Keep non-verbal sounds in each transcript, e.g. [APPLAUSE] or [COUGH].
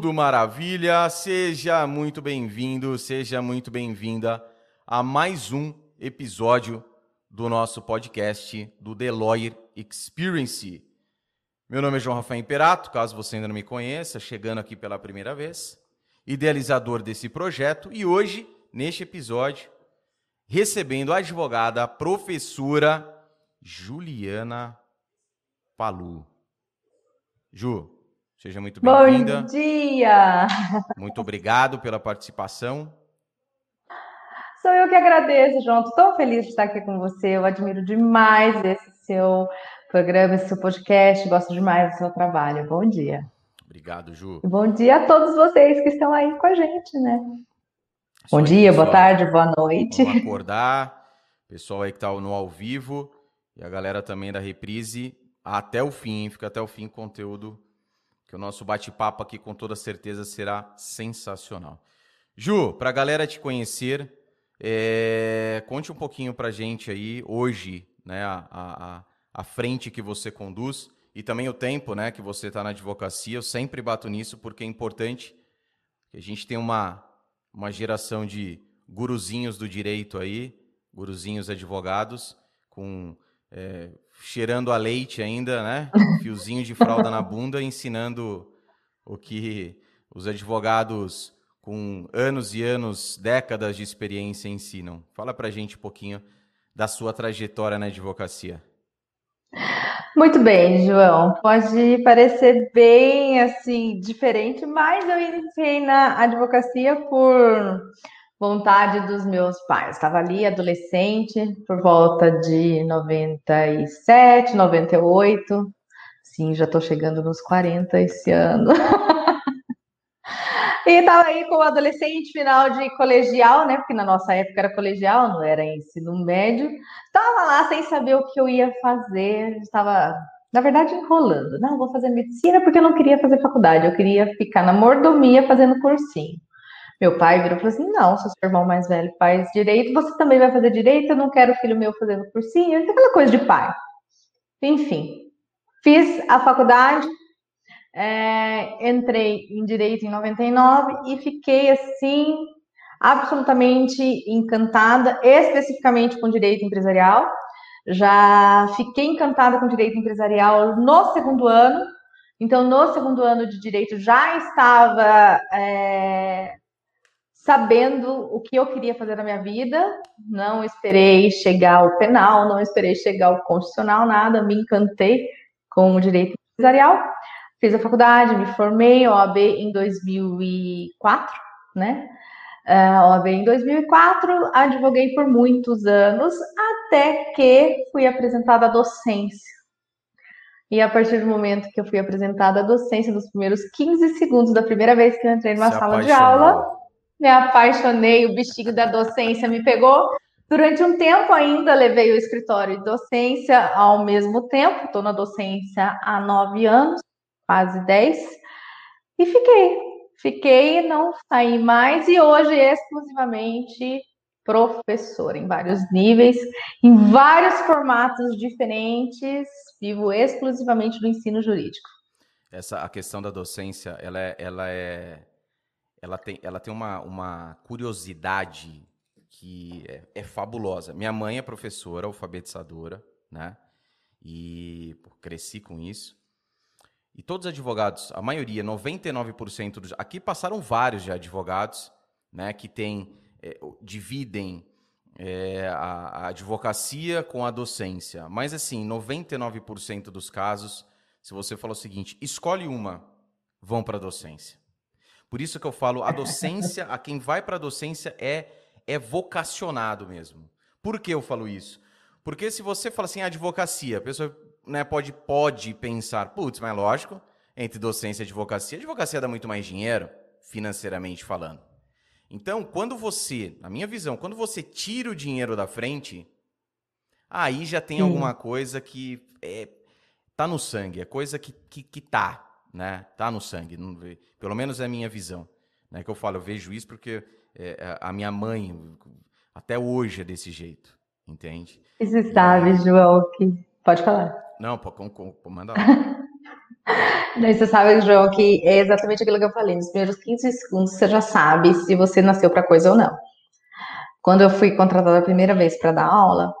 Tudo maravilha! Seja muito bem-vindo, seja muito bem-vinda a mais um episódio do nosso podcast do The Lawyer Experience. Meu nome é João Rafael Imperato, caso você ainda não me conheça, chegando aqui pela primeira vez, idealizador desse projeto e hoje, neste episódio, recebendo a advogada, a professora Juliana Palu. Ju, seja muito bem-vinda. Bom dia! Muito obrigado pela participação. Sou eu que agradeço, João. Estou tão feliz de estar aqui com você. Eu admiro demais esse seu programa, esse seu podcast. Gosto demais do seu trabalho. Bom dia. Obrigado, Ju. E bom dia a todos vocês que estão aí com a gente, né? Isso Bom aí, dia, boa tarde, boa noite. Vamos [LAUGHS] acordar. Pessoal aí que tá no ao vivo e a galera também da reprise até o fim, fica até o fim o conteúdo que o nosso bate-papo aqui com toda certeza será sensacional. Ju, para a galera te conhecer, é, conte um pouquinho pra gente aí hoje, né, a, a, a- a frente que você conduz e também o tempo, né, que você está na advocacia. Eu sempre bato nisso porque é importante que a gente tem uma, uma geração de guruzinhos do direito aí, guruzinhos advogados, com é, cheirando a leite ainda, né? Fiozinho de fralda na bunda, ensinando o que os advogados com anos e anos, décadas de experiência ensinam. Fala pra gente um pouquinho da sua trajetória na advocacia. Muito bem, João. Pode parecer bem assim diferente, mas eu iniciei na advocacia por vontade dos meus pais. Estava ali adolescente, por volta de 97, 98. Sim, já estou chegando nos 40 esse ano. [LAUGHS] E estava aí como adolescente, final de colegial, né? Porque na nossa época era colegial, não era ensino médio. Estava lá sem saber o que eu ia fazer. Estava, na verdade, enrolando. Não, vou fazer medicina porque eu não queria fazer faculdade. Eu queria ficar na mordomia fazendo cursinho. Meu pai virou e falou assim: Não, seu irmão mais velho faz direito, você também vai fazer direito. Eu não quero filho meu fazendo cursinho. Aquela coisa de pai. Enfim, fiz a faculdade. É, entrei em direito em 99 e fiquei assim absolutamente encantada, especificamente com direito empresarial. Já fiquei encantada com direito empresarial no segundo ano. Então, no segundo ano de direito, já estava é, sabendo o que eu queria fazer na minha vida. Não esperei chegar ao penal, não esperei chegar ao constitucional, nada. Me encantei com o direito empresarial. Fiz a faculdade, me formei, OAB em 2004, né? Uh, OAB em 2004, advoguei por muitos anos, até que fui apresentada à docência. E a partir do momento que eu fui apresentada à docência, nos primeiros 15 segundos da primeira vez que eu entrei numa Se sala de apaixonou. aula, me apaixonei, o bichinho da docência me pegou. Durante um tempo ainda levei o escritório de docência ao mesmo tempo, estou na docência há nove anos, quase dez, e fiquei. Fiquei, não saí mais, e hoje exclusivamente professora em vários níveis, em vários formatos diferentes, vivo exclusivamente do ensino jurídico. Essa a questão da docência, ela é, ela é, ela tem, ela tem uma, uma curiosidade que é, é fabulosa. Minha mãe é professora, alfabetizadora, né? E pô, cresci com isso. E todos os advogados, a maioria, 99% dos. Aqui passaram vários de advogados, né? Que tem, é, dividem é, a, a advocacia com a docência. Mas assim, 99% dos casos, se você falar o seguinte, escolhe uma, vão para a docência. Por isso que eu falo, a docência, a quem vai para a docência é, é vocacionado mesmo. Por que eu falo isso? Porque se você fala assim, advocacia, a pessoa né, pode, pode pensar, putz, mas lógico, entre docência e advocacia, advocacia dá muito mais dinheiro, financeiramente falando. Então, quando você, na minha visão, quando você tira o dinheiro da frente, aí já tem Sim. alguma coisa que é, tá no sangue, é coisa que, que, que tá, né? Tá no sangue, não- pelo menos é a minha visão. Né? Que eu falo, eu vejo isso porque é, a minha mãe, até hoje, é desse jeito, entende? E você sabe, João, que. Pode falar. Não, pô, com, com, manda lá. [LAUGHS] Daí você sabe, João, que é exatamente aquilo que eu falei. Nos primeiros 15 segundos você já sabe se você nasceu para coisa ou não. Quando eu fui contratada a primeira vez para dar aula,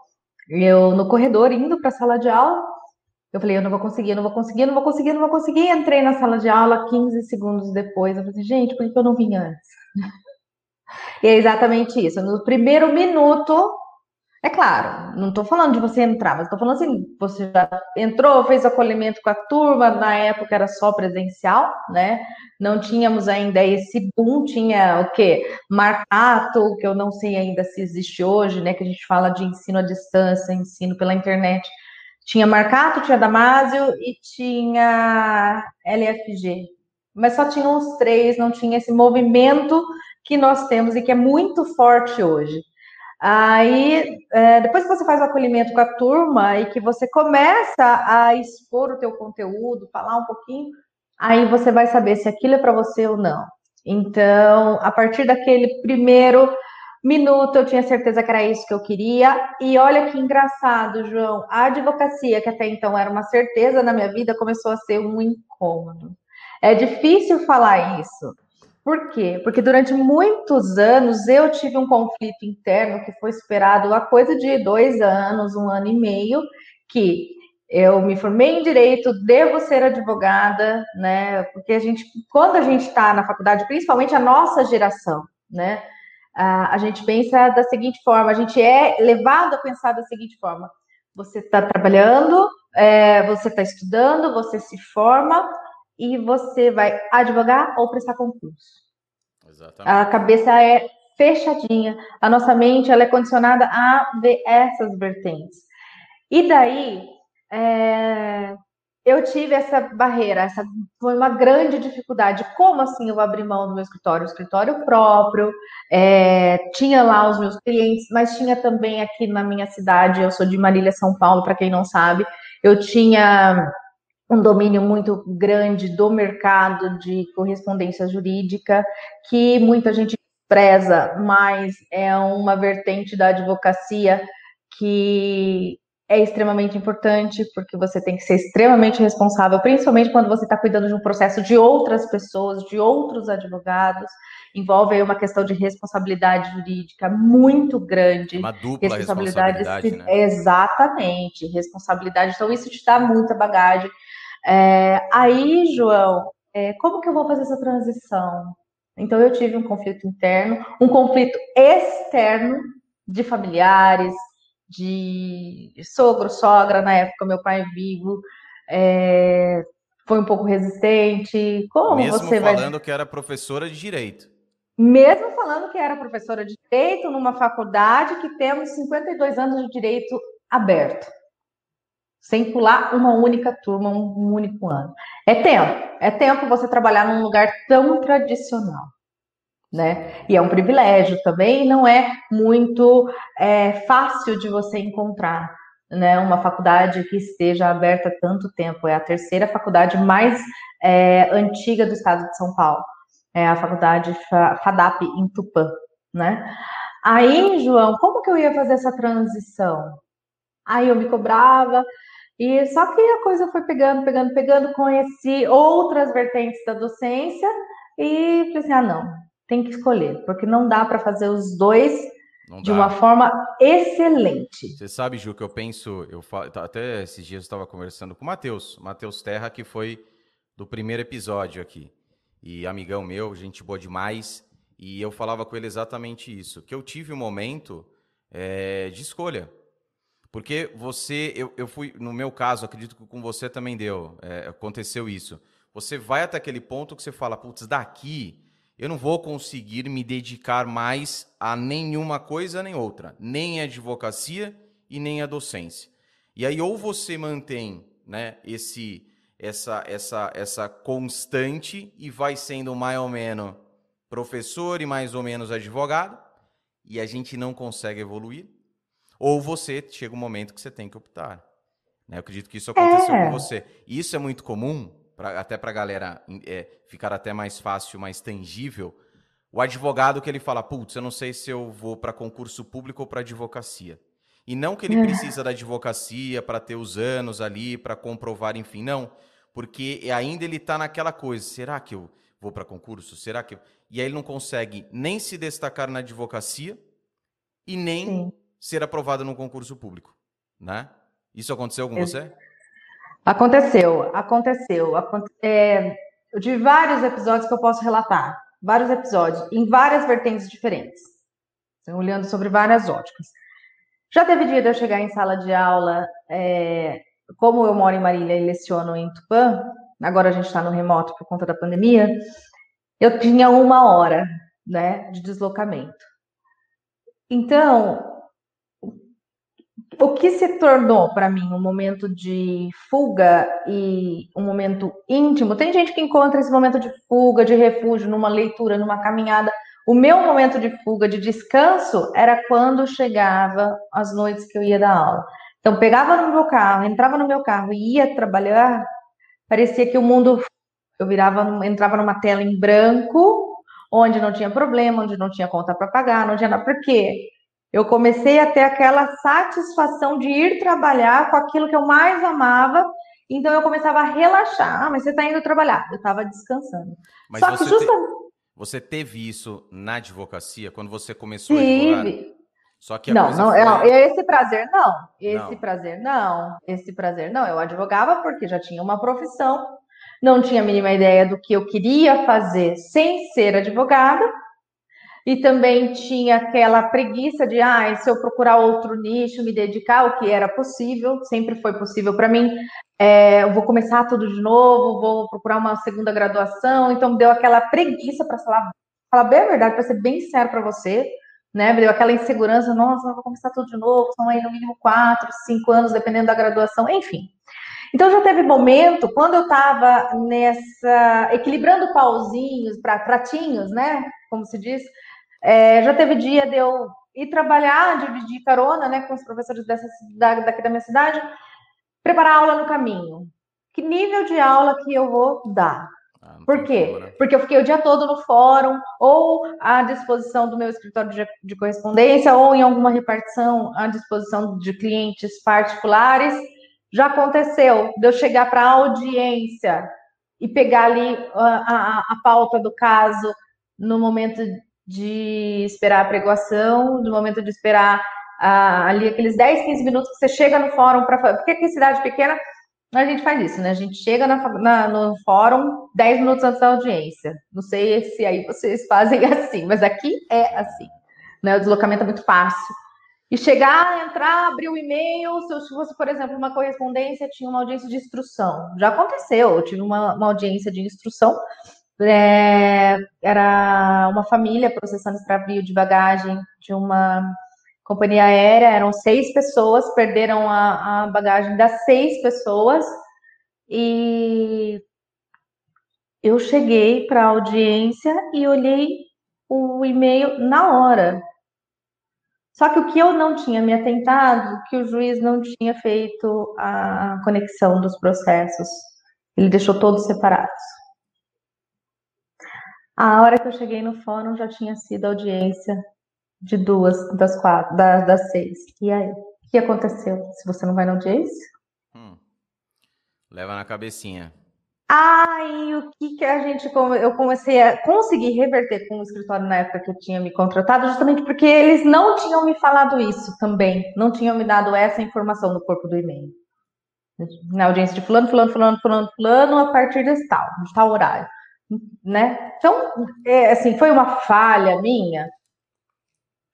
eu no corredor indo para a sala de aula, eu falei, eu não vou conseguir, eu não vou conseguir, eu não vou conseguir, eu não vou conseguir. Entrei na sala de aula 15 segundos depois, eu falei, gente, por que eu não vim antes? [LAUGHS] E é exatamente isso. No primeiro minuto, é claro, não estou falando de você entrar, mas estou falando assim, você já entrou, fez acolhimento com a turma, na época era só presencial, né? Não tínhamos ainda esse boom, tinha o quê? Marcato, que eu não sei ainda se existe hoje, né? Que a gente fala de ensino à distância, ensino pela internet. Tinha Marcato, tinha Damásio e tinha LFG. Mas só tinha os três, não tinha esse movimento que nós temos e que é muito forte hoje. Aí, é, depois que você faz o acolhimento com a turma e que você começa a expor o teu conteúdo, falar um pouquinho, aí você vai saber se aquilo é para você ou não. Então, a partir daquele primeiro minuto, eu tinha certeza que era isso que eu queria. E olha que engraçado, João, a advocacia, que até então era uma certeza na minha vida, começou a ser um incômodo. É difícil falar isso, por quê? Porque durante muitos anos eu tive um conflito interno que foi esperado há coisa de dois anos, um ano e meio, que eu me formei em direito, devo ser advogada, né? Porque a gente, quando a gente está na faculdade, principalmente a nossa geração, né? A gente pensa da seguinte forma, a gente é levado a pensar da seguinte forma: você está trabalhando, é, você está estudando, você se forma, e você vai advogar ou prestar concurso. Exatamente. A cabeça é fechadinha, a nossa mente ela é condicionada a ver essas vertentes. E daí, é, eu tive essa barreira, essa foi uma grande dificuldade. Como assim eu abri mão do meu escritório? O escritório próprio, é, tinha lá os meus clientes, mas tinha também aqui na minha cidade, eu sou de Marília, São Paulo, para quem não sabe, eu tinha um domínio muito grande do mercado de correspondência jurídica, que muita gente preza, mas é uma vertente da advocacia que é extremamente importante, porque você tem que ser extremamente responsável, principalmente quando você está cuidando de um processo de outras pessoas, de outros advogados. Envolve aí uma questão de responsabilidade jurídica muito grande. Uma dupla responsabilidade, responsabilidade né? Exatamente, responsabilidade. Então, isso te dá muita bagagem. É, aí, João, é, como que eu vou fazer essa transição? Então, eu tive um conflito interno, um conflito externo de familiares, de sogro, sogra, na época, meu pai vivo, é, foi um pouco resistente. Como Mesmo você falando vai... que era professora de direito. Mesmo falando que era professora de direito numa faculdade que temos 52 anos de direito aberto sem pular uma única turma, um único ano. É tempo, é tempo você trabalhar num lugar tão tradicional, né? E é um privilégio também, não é muito é, fácil de você encontrar, né? Uma faculdade que esteja aberta há tanto tempo, é a terceira faculdade mais é, antiga do estado de São Paulo, é a faculdade FADAP em Tupã, né? Aí, João, como que eu ia fazer essa transição? Aí eu me cobrava, e só que a coisa foi pegando, pegando, pegando, conheci outras vertentes da docência e falei assim: ah, não, tem que escolher, porque não dá para fazer os dois não de dá. uma forma excelente. Você sabe, Ju, que eu penso, eu até esses dias eu estava conversando com o Matheus, Matheus Terra, que foi do primeiro episódio aqui. E amigão meu, gente boa demais. E eu falava com ele exatamente isso, que eu tive um momento é, de escolha. Porque você, eu, eu fui, no meu caso, acredito que com você também deu, é, aconteceu isso. Você vai até aquele ponto que você fala, putz, daqui eu não vou conseguir me dedicar mais a nenhuma coisa nem outra, nem a advocacia e nem a docência. E aí ou você mantém, né, esse essa essa essa constante e vai sendo mais ou menos professor e mais ou menos advogado, e a gente não consegue evoluir ou você chega um momento que você tem que optar. Né? Eu acredito que isso aconteceu é. com você. E isso é muito comum, pra, até para a galera é, ficar até mais fácil, mais tangível. O advogado que ele fala, putz, eu não sei se eu vou para concurso público ou para advocacia. E não que ele é. precisa da advocacia para ter os anos ali, para comprovar, enfim, não. porque ainda ele está naquela coisa, será que eu vou para concurso? Será que eu... E aí ele não consegue nem se destacar na advocacia e nem Sim. ser aprovado num concurso público, né? Isso aconteceu com você? Aconteceu, aconteceu. É, eu tive vários episódios que eu posso relatar, vários episódios, em várias vertentes diferentes, assim, olhando sobre várias óticas. Já teve dia de eu chegar em sala de aula, é, como eu moro em Marília e leciono em Tupã, agora a gente está no remoto por conta da pandemia, eu tinha uma hora né, de deslocamento. Então, o que se tornou para mim um momento de fuga e um momento íntimo? Tem gente que encontra esse momento de fuga, de refúgio, numa leitura, numa caminhada. O meu momento de fuga, de descanso, era quando chegava as noites que eu ia dar aula. Então, pegava no meu carro, entrava no meu carro e ia trabalhar, parecia que o mundo. Eu virava, entrava numa tela em branco, onde não tinha problema, onde não tinha conta para pagar, não tinha nada. Por quê? Eu comecei a ter aquela satisfação de ir trabalhar com aquilo que eu mais amava. Então eu começava a relaxar. Ah, mas você está indo trabalhar. Eu estava descansando. Mas Só você, que justamente... te... você teve isso na advocacia, quando você começou Tive. a advogar? Só que não, não, foi... não, esse prazer não. Esse não. prazer não. Esse prazer não. Eu advogava porque já tinha uma profissão, não tinha a mínima ideia do que eu queria fazer sem ser advogada e também tinha aquela preguiça de, ah, se eu procurar outro nicho, me dedicar, o que era possível, sempre foi possível para mim. É, eu vou começar tudo de novo, vou procurar uma segunda graduação, então deu aquela preguiça para falar, falar bem a verdade, para ser bem sério para você, né? Deu aquela insegurança, nossa, eu vou começar tudo de novo, são aí no mínimo quatro, cinco anos, dependendo da graduação, enfim. Então já teve momento, quando eu estava nessa, equilibrando pauzinhos para pratinhos, né? Como se diz, é, já teve dia de eu ir trabalhar, dividir carona né, com os professores dessa cidade, daqui da minha cidade, preparar aula no caminho. Que nível de aula que eu vou dar? Ah, Por quê? Né? Porque eu fiquei o dia todo no fórum, ou à disposição do meu escritório de, de correspondência, ou em alguma repartição à disposição de clientes particulares. Já aconteceu de eu chegar para a audiência e pegar ali a, a, a pauta do caso no momento de esperar a pregoação, do momento de esperar ah, ali aqueles 10, 15 minutos que você chega no fórum para Porque aqui em cidade pequena a gente faz isso, né? A gente chega na, na, no fórum 10 minutos antes da audiência. Não sei se aí vocês fazem [LAUGHS] assim, mas aqui é assim. Né? O deslocamento é muito fácil. E chegar, entrar, abrir o e-mail, se fosse, por exemplo, uma correspondência, tinha uma audiência de instrução. Já aconteceu, eu tive uma, uma audiência de instrução é, era uma família processando extravio de bagagem de uma companhia aérea, eram seis pessoas, perderam a, a bagagem das seis pessoas, e eu cheguei para a audiência e olhei o e-mail na hora. Só que o que eu não tinha me atentado, que o juiz não tinha feito a conexão dos processos. Ele deixou todos separados. A hora que eu cheguei no fórum já tinha sido audiência de duas das quatro, das, das seis. E aí? O que aconteceu? Se você não vai na audiência? Hum. Leva na cabecinha. Aí o que que a gente eu comecei a conseguir reverter com o escritório na época que eu tinha me contratado, justamente porque eles não tinham me falado isso também, não tinham me dado essa informação no corpo do e-mail. Na audiência de fulano, fulano, fulano, fulano, fulano, a partir desse tal, de tal horário né? Então, é, assim, foi uma falha minha?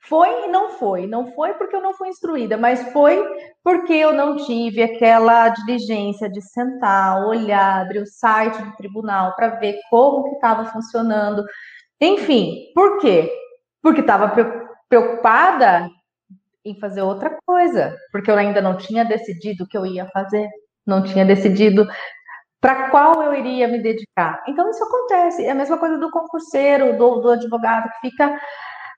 Foi e não foi. Não foi porque eu não fui instruída, mas foi porque eu não tive aquela diligência de sentar, olhar, abrir o site do tribunal para ver como que estava funcionando. Enfim, por quê? Porque estava preocupada em fazer outra coisa, porque eu ainda não tinha decidido o que eu ia fazer, não tinha decidido para qual eu iria me dedicar. Então, isso acontece. É a mesma coisa do concurseiro, do, do advogado, que fica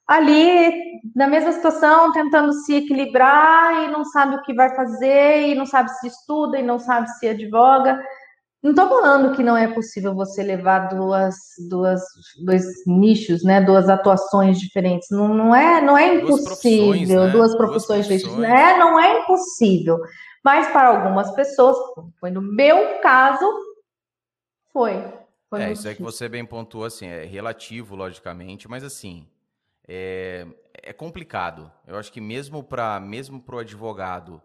ali na mesma situação, tentando se equilibrar e não sabe o que vai fazer, e não sabe se estuda, e não sabe se advoga. Não estou falando que não é possível você levar duas, duas, dois nichos, né? Duas atuações diferentes. Não, não é, não é impossível. Duas profissões, né? duas profissões diferentes. É, não é impossível. Mas para algumas pessoas, foi no meu caso, Foi. foi é, isso é que você bem pontuou, assim, é relativo, logicamente, mas assim, é, é complicado. Eu acho que mesmo para mesmo o advogado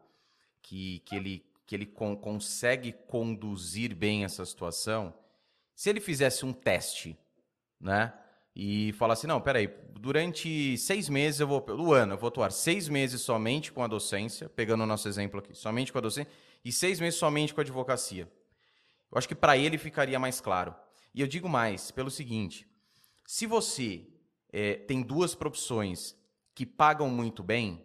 que, que ele, que ele con consegue conduzir bem essa situação, se ele fizesse um teste, né? E falasse, não, peraí, durante seis meses eu vou, do ano, eu vou atuar seis meses somente com a docência, pegando o nosso exemplo aqui, somente com a docência, e seis meses somente com a advocacia. Eu acho que para ele ficaria mais claro. E eu digo mais, pelo seguinte: se você é, tem duas profissões que pagam muito bem,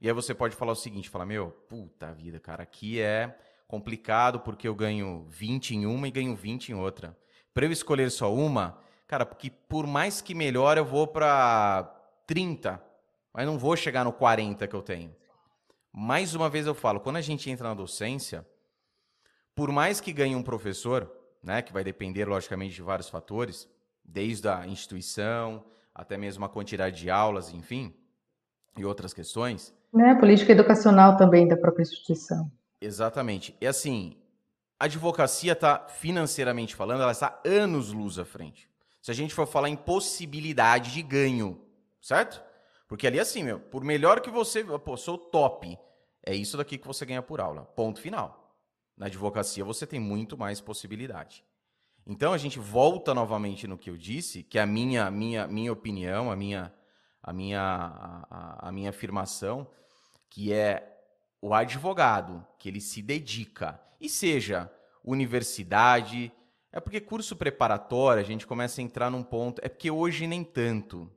e aí você pode falar o seguinte: falar, meu, puta vida, cara, aqui é complicado porque eu ganho 20 em uma e ganho 20 em outra. Para eu escolher só uma, cara, porque por mais que melhor eu vou para 30, mas não vou chegar no 40 que eu tenho. Mais uma vez eu falo, quando a gente entra na docência, por mais que ganhe um professor, né, que vai depender logicamente de vários fatores, desde a instituição até mesmo a quantidade de aulas, enfim, e outras questões. Né, política educacional também da própria instituição. Exatamente. E assim, a advocacia está, financeiramente falando, ela está anos luz à frente. Se a gente for falar em possibilidade de ganho, certo? Porque ali assim, meu, por melhor que você, pô, sou top, é isso daqui que você ganha por aula. Ponto final. Na advocacia você tem muito mais possibilidade. Então a gente volta novamente no que eu disse, que é a minha minha minha opinião, a minha a minha a, a minha afirmação, que é o advogado que ele se dedica e seja universidade, é porque curso preparatório a gente começa a entrar num ponto, é porque hoje nem tanto.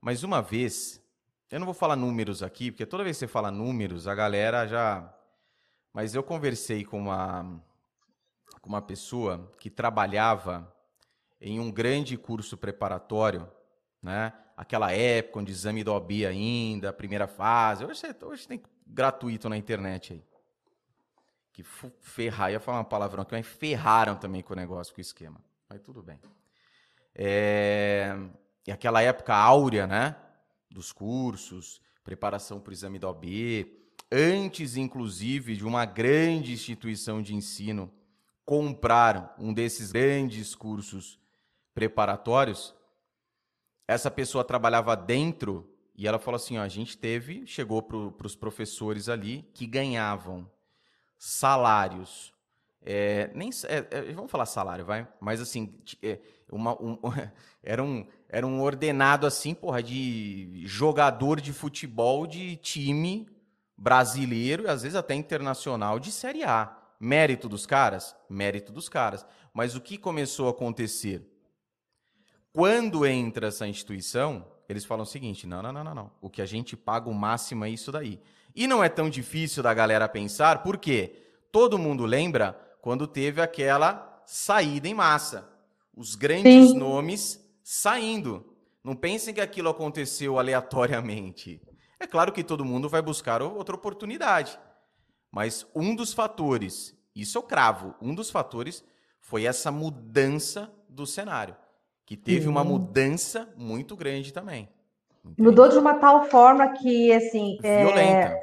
Mas uma vez, eu não vou falar números aqui, porque toda vez que você fala números, a galera já mas eu conversei com uma, com uma pessoa que trabalhava em um grande curso preparatório, né? Aquela época onde exame do OB ainda, primeira fase. Hoje, hoje tem gratuito na internet aí. Que ferrar, ia falar uma palavrão aqui, mas ferraram também com o negócio, com o esquema. Mas tudo bem. É... E aquela época áurea, né? Dos cursos, preparação para o exame do OB, antes, inclusive, de uma grande instituição de ensino comprar um desses grandes cursos preparatórios, essa pessoa trabalhava dentro e ela falou assim: ó, a gente teve, chegou para os professores ali que ganhavam salários. É, nem é, é, vamos falar salário, vai? Mas assim, é, uma, um, [LAUGHS] era, um, era um ordenado assim, porra, de jogador de futebol de time brasileiro e às vezes até internacional de Série A. Mérito dos caras? Mérito dos caras. Mas o que começou a acontecer? Quando entra essa instituição, eles falam o seguinte: não, não, não, não, não. O que a gente paga o máximo é isso daí. E não é tão difícil da galera pensar, porque todo mundo lembra quando teve aquela saída em massa. Os grandes Sim. nomes saindo. Não pensem que aquilo aconteceu aleatoriamente. É claro que todo mundo vai buscar outra oportunidade. Mas um dos fatores, isso eu cravo, um dos fatores foi essa mudança do cenário, que teve uhum. uma mudança muito grande também. Entende? Mudou de uma tal forma que, assim. É, Violenta. É...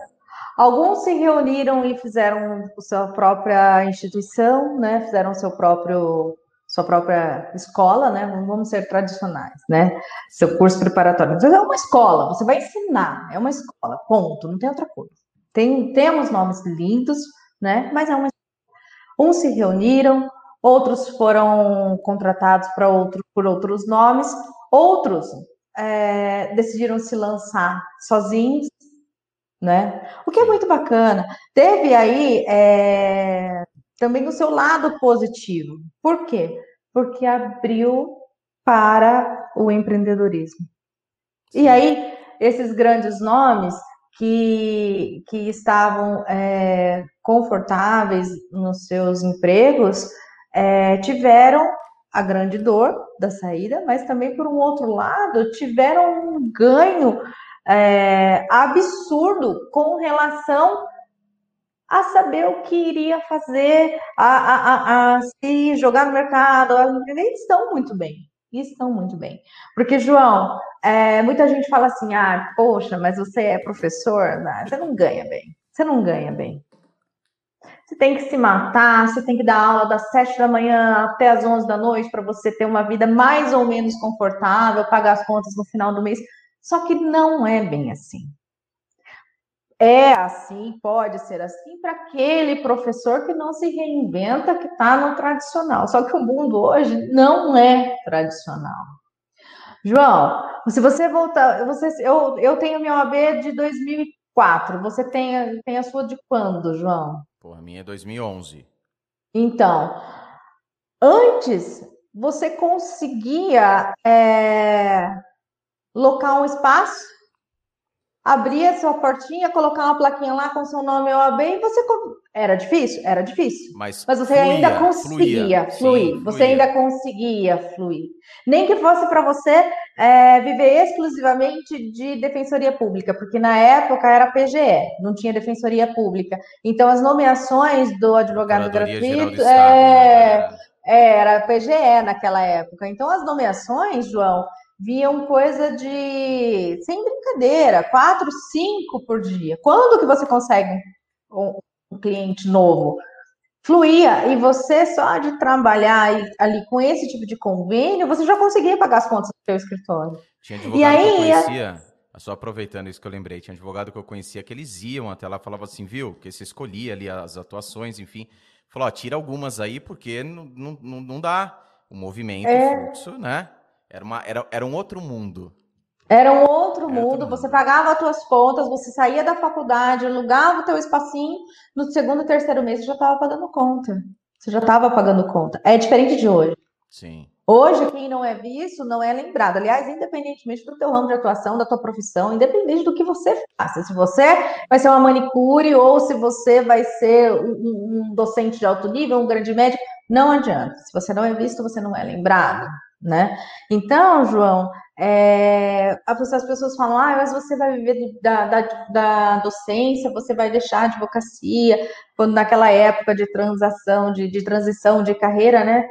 Alguns se reuniram e fizeram sua própria instituição, né? Fizeram seu próprio sua própria escola, né? Vamos ser tradicionais, né? Seu curso preparatório. é uma escola, você vai ensinar, é uma escola, ponto, não tem outra coisa. Tem, temos nomes lindos, né? Mas é uma Uns se reuniram, outros foram contratados para outro, por outros nomes, outros é, decidiram se lançar sozinhos, né? O que é muito bacana. Teve aí é, também o seu lado positivo. Por quê? Porque abriu para o empreendedorismo. E aí, esses grandes nomes que, que estavam é, confortáveis nos seus empregos é, tiveram a grande dor da saída, mas também, por um outro lado, tiveram um ganho é, absurdo com relação a saber o que iria fazer, a, a, a, a se jogar no mercado. Eles estão muito bem, estão muito bem. Porque, João, é, muita gente fala assim: ah, poxa, mas você é professor, você não ganha bem, você não ganha bem. Você tem que se matar, você tem que dar aula das 7 da manhã até as 11 da noite para você ter uma vida mais ou menos confortável, pagar as contas no final do mês. Só que não é bem assim. É assim, pode ser assim para aquele professor que não se reinventa, que está no tradicional. Só que o mundo hoje não é tradicional. João, se você voltar, você, eu, eu tenho minha OAB de 2004. Você tem, tem a sua de quando, João? Pô, a minha é 2011. Então, antes você conseguia é, locar um espaço, abrir a sua portinha, colocar uma plaquinha lá com seu nome OAB e você. Era difícil? Era difícil. Mas, Mas você fluía, ainda conseguia fluía, fluir. sim, você fluía. ainda conseguia fluir. Nem que fosse para você é, viver exclusivamente de defensoria pública, porque na época era PGE, não tinha defensoria pública. Então as nomeações do advogado gratuito é, né? era PGE naquela época. Então as nomeações, João, viam coisa de sem brincadeira, quatro, cinco por dia. Quando que você consegue um, um cliente novo? Fluía, e você só de trabalhar ali com esse tipo de convênio, você já conseguia pagar as contas do seu escritório. Tinha advogado E aí, que eu conhecia, só aproveitando isso que eu lembrei, tinha advogado que eu conhecia que eles iam até lá, falava assim, viu, que você escolhia ali as atuações, enfim. Falou, ó, tira algumas aí, porque não, não, não não dá. O movimento, É. o fluxo, né? Era, uma, era, era um outro mundo. Era um outro Era mundo, outro você mundo. pagava as suas contas, você saía da faculdade, alugava o teu espacinho, no segundo, terceiro mês você já estava pagando conta. Você já estava pagando conta. É diferente de hoje. Sim. Hoje, quem não é visto não é lembrado. Aliás, independentemente do teu ramo de atuação, da tua profissão, independente do que você faça. Se você vai ser uma manicure ou se você vai ser um- um docente de alto nível, um grande médico, não adianta. Se você não é visto, você não é lembrado, né? Então, João, é, as pessoas falam, ah, mas você vai viver da, da, da docência, você vai deixar a advocacia, quando naquela época de transação, de, de transição de carreira, né?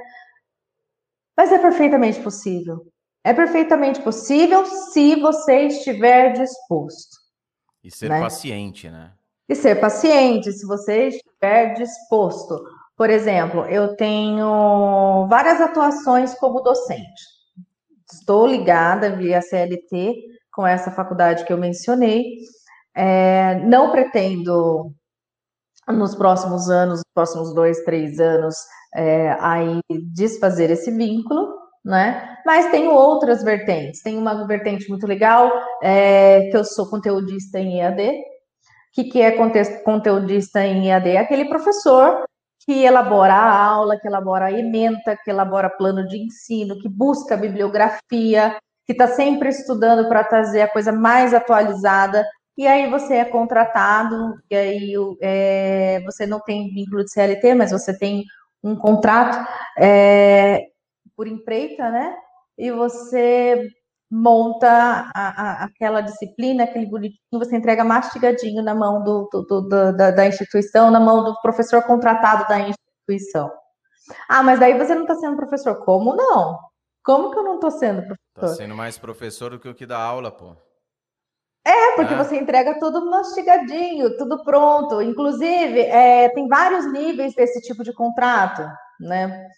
Mas é perfeitamente possível. É perfeitamente possível se você estiver disposto. E ser Né? paciente, né? E ser paciente, se você estiver disposto. Por exemplo, eu tenho várias atuações como docente. Estou ligada via CLT com essa faculdade que eu mencionei. É, não pretendo, nos próximos anos, nos próximos dois, três anos, é, aí desfazer esse vínculo, né? Mas tenho outras vertentes. Tem uma vertente muito legal, é, que eu sou conteudista em EAD. O que, que é conte- conteudista em EAD? É aquele professor que elabora a aula, que elabora a ementa, que elabora plano de ensino, que busca bibliografia, que está sempre estudando para trazer a coisa mais atualizada. E aí você é contratado, e aí é, você não tem vínculo de CLT, mas você tem um contrato é, por empreita, né? E você monta a- a- aquela disciplina, aquele bonitinho, você entrega mastigadinho na mão do, do- do- da, da instituição, na mão do professor contratado da instituição. Ah, mas daí você não está sendo professor. Como não? Como que eu não estou sendo professor? sendo mais professor do que o que dá aula, pô. É, porque É. você entrega tudo mastigadinho, tudo pronto. Inclusive, é, tem vários níveis desse tipo de contrato, né?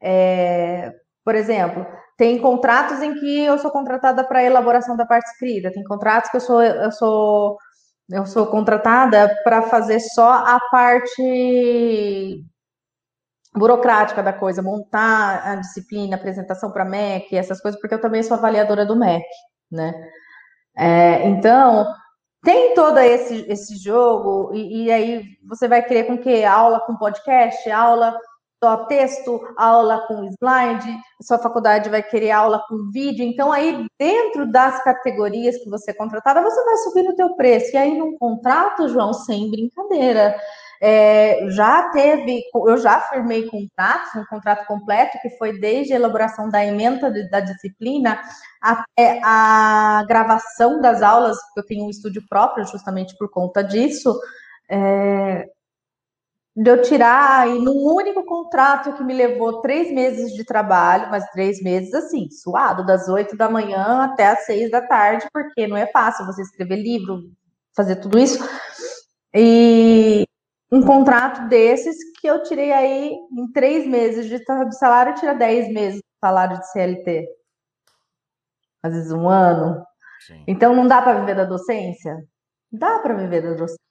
É, por exemplo, tem contratos em que eu sou contratada para elaboração da parte escrita, tem contratos que eu sou, eu sou, eu sou contratada para fazer só a parte burocrática da coisa, montar a disciplina, apresentação para MEC, essas coisas, porque eu também sou avaliadora do MEC, né? É, então, tem todo esse, esse jogo, e, e aí você vai querer com que aula com podcast, aula só texto, aula com slide, sua faculdade vai querer aula com vídeo, então aí dentro das categorias que você é contratada, você vai subir no teu preço, e aí num contrato, João, sem brincadeira, é, já teve, eu já firmei contratos, um contrato completo, que foi desde a elaboração da emenda de- da disciplina até a gravação das aulas, porque eu tenho um estúdio próprio justamente por conta disso, é, de eu tirar e num único contrato que me levou três meses de trabalho, mas três meses assim, suado, das oito da manhã até as seis da tarde, porque não é fácil você escrever livro, fazer tudo isso. E um contrato desses que eu tirei aí em três meses de salário, tira dez meses de salário de CLT. Às vezes um ano. Sim. Então não dá para viver da docência? Dá para viver da docência.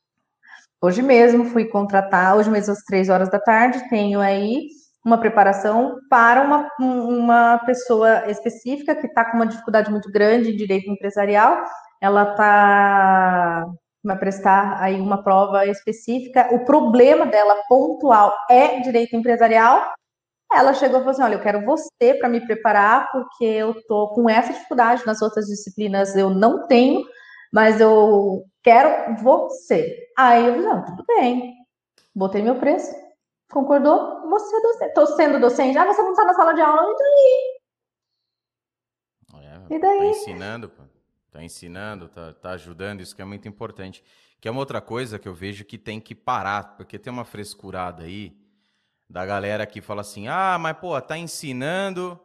Hoje mesmo fui contratar, hoje mesmo às três horas da tarde, tenho aí uma preparação para uma, uma pessoa específica que está com uma dificuldade muito grande em direito empresarial. Ela está vai prestar aí uma prova específica. O problema dela pontual é direito empresarial. Ela chegou e falou assim: Olha, eu quero você para me preparar, porque eu tô com essa dificuldade nas outras disciplinas, eu não tenho, mas eu quero você. Aí eu Não, tudo bem, botei meu preço, Concordou? Você é docente. Estou sendo docente. Ah, você não está na sala de aula, e daí? É, e daí? Tá ensinando, pô. Tá ensinando, tá, tá ajudando, isso que é muito importante. Que é uma outra coisa que eu vejo que tem que parar, porque tem uma frescurada aí da galera que fala assim: ah, mas pô, tá ensinando,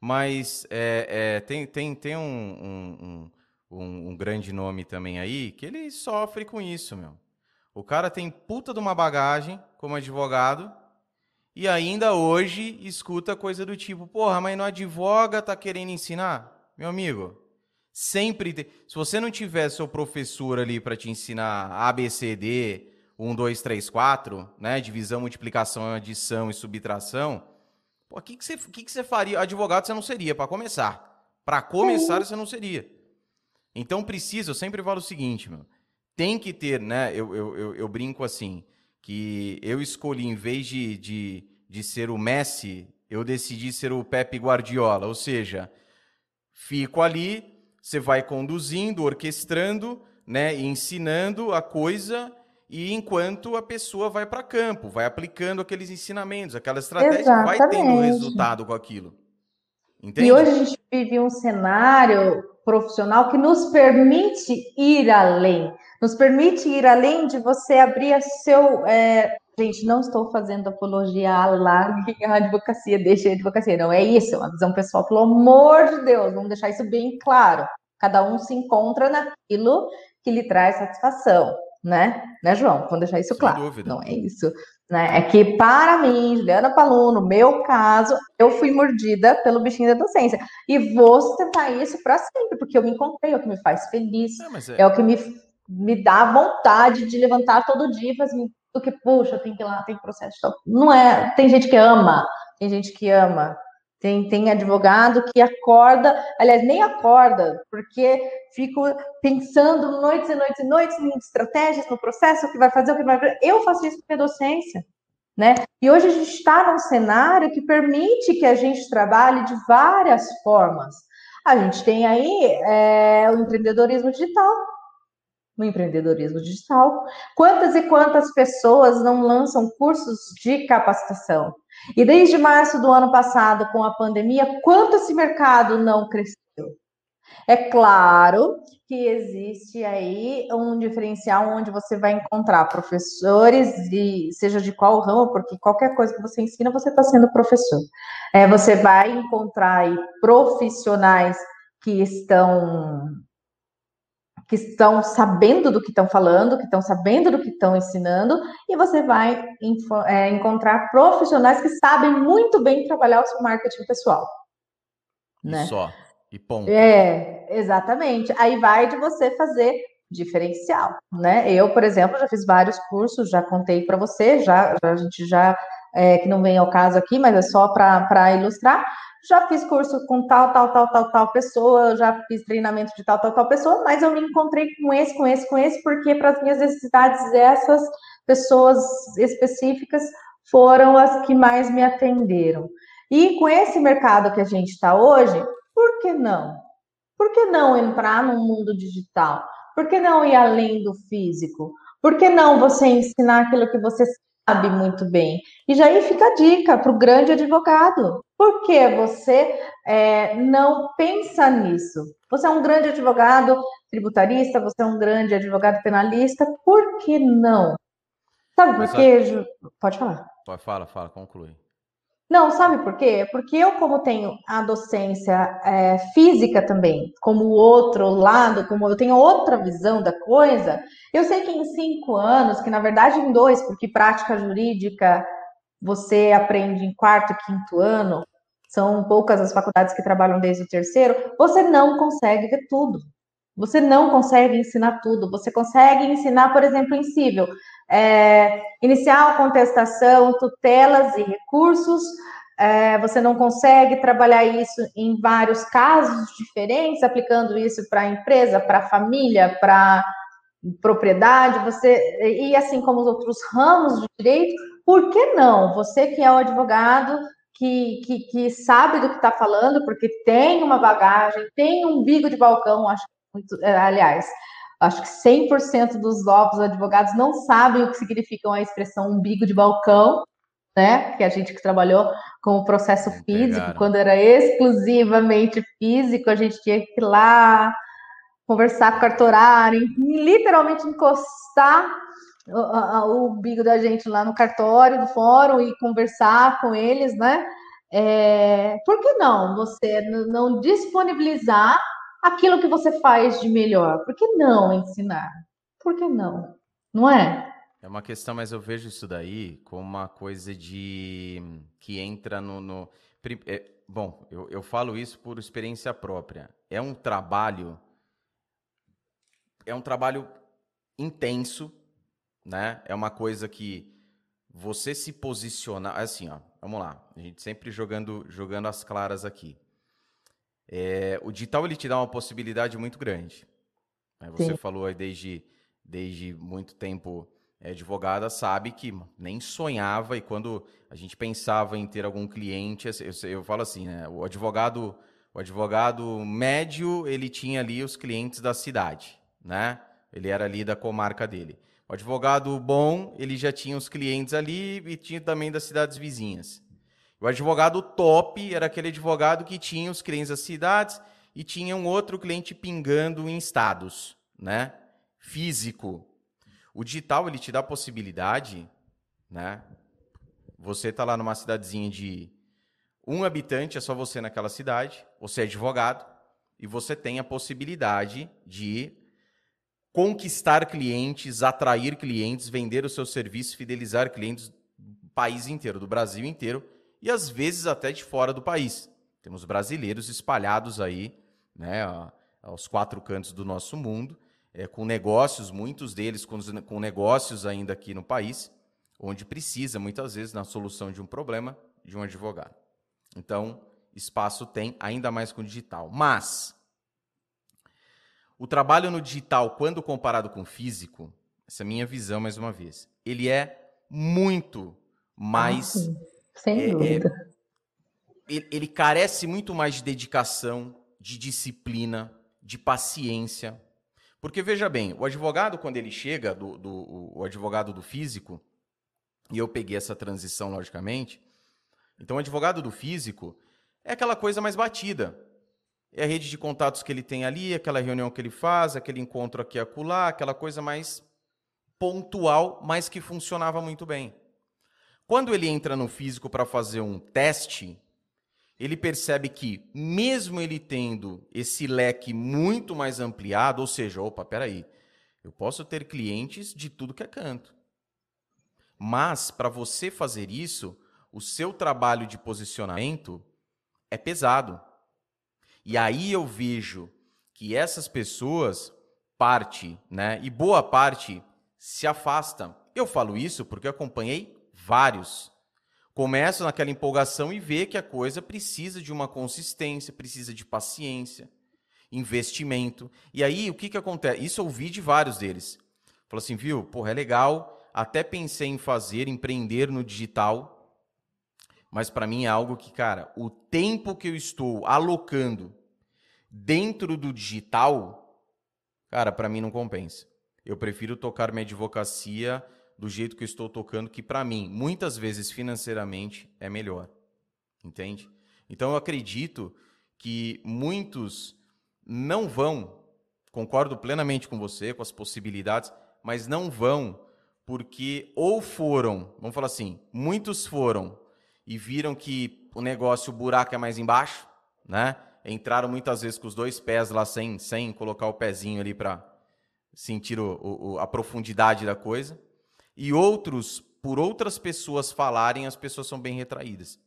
mas é, é, tem, tem, tem um, um, um, um grande nome também aí que ele sofre com isso, meu. O cara tem puta de uma bagagem como advogado e ainda hoje escuta coisa do tipo, porra, mas não advoga, tá querendo ensinar? Meu amigo, sempre tem... se você não tiver seu professor ali para te ensinar ABCD, 1 2 3 4, né, divisão, multiplicação, adição e subtração, o que que você que que você faria? Advogado você não seria para começar. Para começar você não seria. Então precisa, eu sempre falo o seguinte, meu, tem que ter, né? Eu, eu, eu, eu, brinco assim, que eu escolhi, em vez de, de, de ser o Messi, eu decidi ser o Pepe Guardiola. Ou seja, fico ali, você vai conduzindo, orquestrando, né? ensinando a coisa e enquanto a pessoa vai para campo, vai aplicando aqueles ensinamentos, aquela estratégia, Exatamente. vai tendo resultado com aquilo. Entende? E hoje a gente vive um cenário profissional que nos permite ir além nos permite ir além de você abrir seu. É... Gente, não estou fazendo apologia à lá a advocacia, deixa a advocacia. Não é isso, é uma visão pessoal, pelo amor de Deus, vamos deixar isso bem claro. Cada um se encontra naquilo que lhe traz satisfação, né? Né, João? Vamos deixar isso Sem claro. Dúvida. Não é isso. Né? É que, para mim, Juliana Palu, no meu caso, eu fui mordida pelo bichinho da docência. E vou tentar isso para sempre, porque eu me encontrei, é o que me faz feliz, é, é... é o que me me dá vontade de levantar todo dia e fazer do que, puxa, tem que ir lá, tem processo. Não é, tem gente que ama, tem gente que ama. Tem, tem advogado que acorda, aliás, nem acorda, porque fico pensando noites e noites e noites em estratégias, no processo, o que vai fazer, o que vai fazer. Eu faço isso com a docência, né? E hoje a gente está num cenário que permite que a gente trabalhe de várias formas. A gente tem aí é, o empreendedorismo digital, no empreendedorismo digital. Quantas e quantas pessoas não lançam cursos de capacitação? E desde março do ano passado, com a pandemia, quanto esse mercado não cresceu? É claro que existe aí um diferencial onde você vai encontrar professores, e seja de qual ramo, porque qualquer coisa que você ensina, você está sendo professor. É, você vai encontrar aí profissionais que estão que estão sabendo do que estão falando, que estão sabendo do que estão ensinando, e você vai é, encontrar profissionais que sabem muito bem trabalhar o seu marketing pessoal. Né? Só. E ponto. É, exatamente. Aí vai de você fazer diferencial, né? Eu, por exemplo, já fiz vários cursos, já contei para você, já, já, a gente já é, que não vem ao caso aqui, mas é só para ilustrar já fiz curso com tal, tal, tal, tal, tal pessoa, já fiz treinamento de tal, tal, tal pessoa, mas eu me encontrei com esse, com esse, com esse, porque para as minhas necessidades, essas pessoas específicas foram as que mais me atenderam. E com esse mercado que a gente está hoje, por que não? Por que não entrar no mundo digital? Por que não ir além do físico? Por que não você ensinar aquilo que você sabe muito bem. E já aí fica a dica para o grande advogado. Por que você é, não pensa nisso? Você é um grande advogado tributarista, você é um grande advogado penalista, por que não? Sabe por quê? Pode falar. Pode, fala, fala, conclui. Não, sabe por quê? Porque eu, como tenho a docência é, física também, como o outro lado, como eu tenho outra visão da coisa, eu sei que em cinco anos, que na verdade em dois, porque prática jurídica você aprende em quarto e quinto ano, são poucas as faculdades que trabalham desde o terceiro, você não consegue ver tudo. Você não consegue ensinar tudo. Você consegue ensinar, por exemplo, em civil, é, inicial, contestação, tutelas e recursos. É, você não consegue trabalhar isso em vários casos diferentes, aplicando isso para a empresa, para a família, para propriedade, você e assim como os outros ramos de direito, por que não? Você que é o advogado que, que, que sabe do que está falando, porque tem uma bagagem, tem um bico de balcão, acho muito, é, aliás, acho que 100% dos novos advogados não sabem o que significa a expressão umbigo de balcão, né? Que a gente que trabalhou com o processo físico, quando era exclusivamente físico, a gente tinha que ir lá conversar com o cartorário, literalmente encostar o, umbigo da gente lá no cartório do fórum e conversar com eles, né? É, por que não você não disponibilizar aquilo que você faz de melhor. Por que não ensinar? Por que não? Não é? É uma questão, mas eu vejo isso daí como uma coisa de que entra no. no... É, bom, eu, eu falo isso por experiência própria. É um trabalho. É um trabalho intenso, né? É uma coisa que você se posicionar. Assim, ó, vamos lá. A gente sempre jogando, jogando as claras aqui. É, o digital ele te dá uma possibilidade muito grande. Né? Você Sim. falou aí desde, desde muito tempo é, advogada, sabe que nem sonhava e quando a gente pensava em ter algum cliente, eu, eu falo assim, né? o advogado o advogado médio ele tinha ali os clientes da cidade, né? Ele era ali da comarca dele. O advogado bom ele já tinha os clientes ali e tinha também das cidades vizinhas. O advogado top era aquele advogado que tinha os clientes das cidades e tinha um outro cliente pingando em estados, né? Físico. O digital ele te dá a possibilidade, né? Você está lá numa cidadezinha de um habitante, é só você naquela cidade, você é advogado e você tem a possibilidade de conquistar clientes, atrair clientes, vender o seu serviço, fidelizar clientes do país inteiro, do Brasil inteiro e às vezes até de fora do país. Temos brasileiros espalhados aí, né, aos quatro cantos do nosso mundo, é, com negócios, muitos deles com, com negócios ainda aqui no país, onde precisa, muitas vezes, na solução de um problema, de um advogado. Então, espaço tem, ainda mais com o digital. Mas, o trabalho no digital, quando comparado com o físico, essa é a minha visão mais uma vez, ele é muito mais ah, sem é, é, dúvida. Ele, ele carece muito mais de dedicação, de disciplina, de paciência. Porque veja bem, o advogado, quando ele chega, do, do, o advogado do físico, e eu peguei essa transição, logicamente, então o advogado do físico é aquela coisa mais batida. É a rede de contatos que ele tem ali, aquela reunião que ele faz, aquele encontro aqui e acolá, aquela coisa mais pontual, mas que funcionava muito bem. Quando ele entra no físico para fazer um teste, ele percebe que, mesmo ele tendo esse leque muito mais ampliado, ou seja, opa, peraí, eu posso ter clientes de tudo que é canto. Mas, para você fazer isso, o seu trabalho de posicionamento é pesado. E aí eu vejo que essas pessoas, parte, né, e boa parte, se afastam. Eu falo isso porque eu acompanhei vários, começam naquela empolgação e vê que a coisa precisa de uma consistência, precisa de paciência, investimento. E aí, o que, que acontece? Isso eu ouvi de vários deles. Falou assim, viu, porra, é legal, até pensei em fazer, empreender no digital, mas para mim é algo que, cara, o tempo que eu estou alocando dentro do digital, cara, para mim não compensa. Eu prefiro tocar minha advocacia do jeito que eu estou tocando, que para mim, muitas vezes financeiramente, é melhor. Entende? Então eu acredito que muitos não vão, concordo plenamente com você, com as possibilidades, mas não vão porque ou foram, vamos falar assim, muitos foram e viram que o negócio, o buraco é mais embaixo, né? Entraram muitas vezes com os dois pés lá sem, sem colocar o pezinho ali para sentir o, o, a profundidade da coisa. E outros, por outras pessoas falarem, as pessoas são bem retraídas.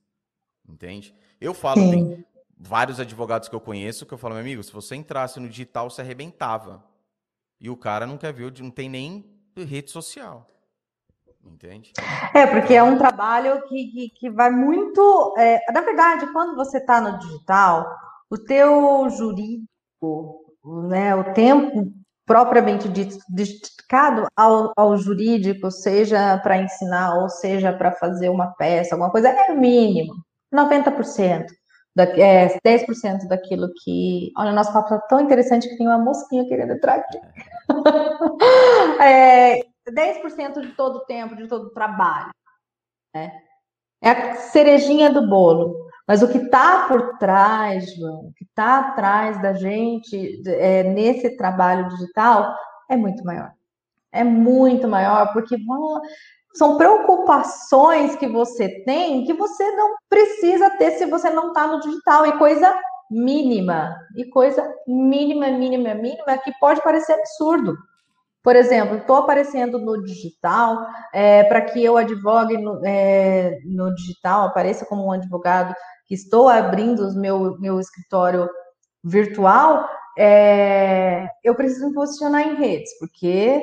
Entende? Eu falo, Sim. tem vários advogados que eu conheço que eu falo, meu amigo, se você entrasse no digital, você arrebentava. E o cara não quer ver, não tem nem rede social. Entende? É, porque é um trabalho que, que, que vai muito. É, na verdade, quando você está no digital, o teu jurídico, né, o tempo propriamente dedicado ao, ao jurídico, seja para ensinar ou seja para fazer uma peça, alguma coisa, é mínimo, 90%. Da, é, 10% daquilo que. Olha, o nosso papo tá tão interessante que tem uma mosquinha querendo entrar aqui. é, [LAUGHS] 10% de todo o tempo, de todo o trabalho. Né? É a cerejinha do bolo. Mas o que está por trás, João, o que está atrás da gente é, nesse trabalho digital é muito maior. É muito maior, porque são preocupações que você tem que você não precisa ter se você não está no digital. E coisa mínima, e coisa mínima, mínima, mínima, que pode parecer absurdo. Por exemplo, estou aparecendo no digital é, para que eu advogue no, é, no, digital, apareça como um advogado que estou abrindo o meu, meu escritório virtual, é, eu preciso me posicionar em redes, porque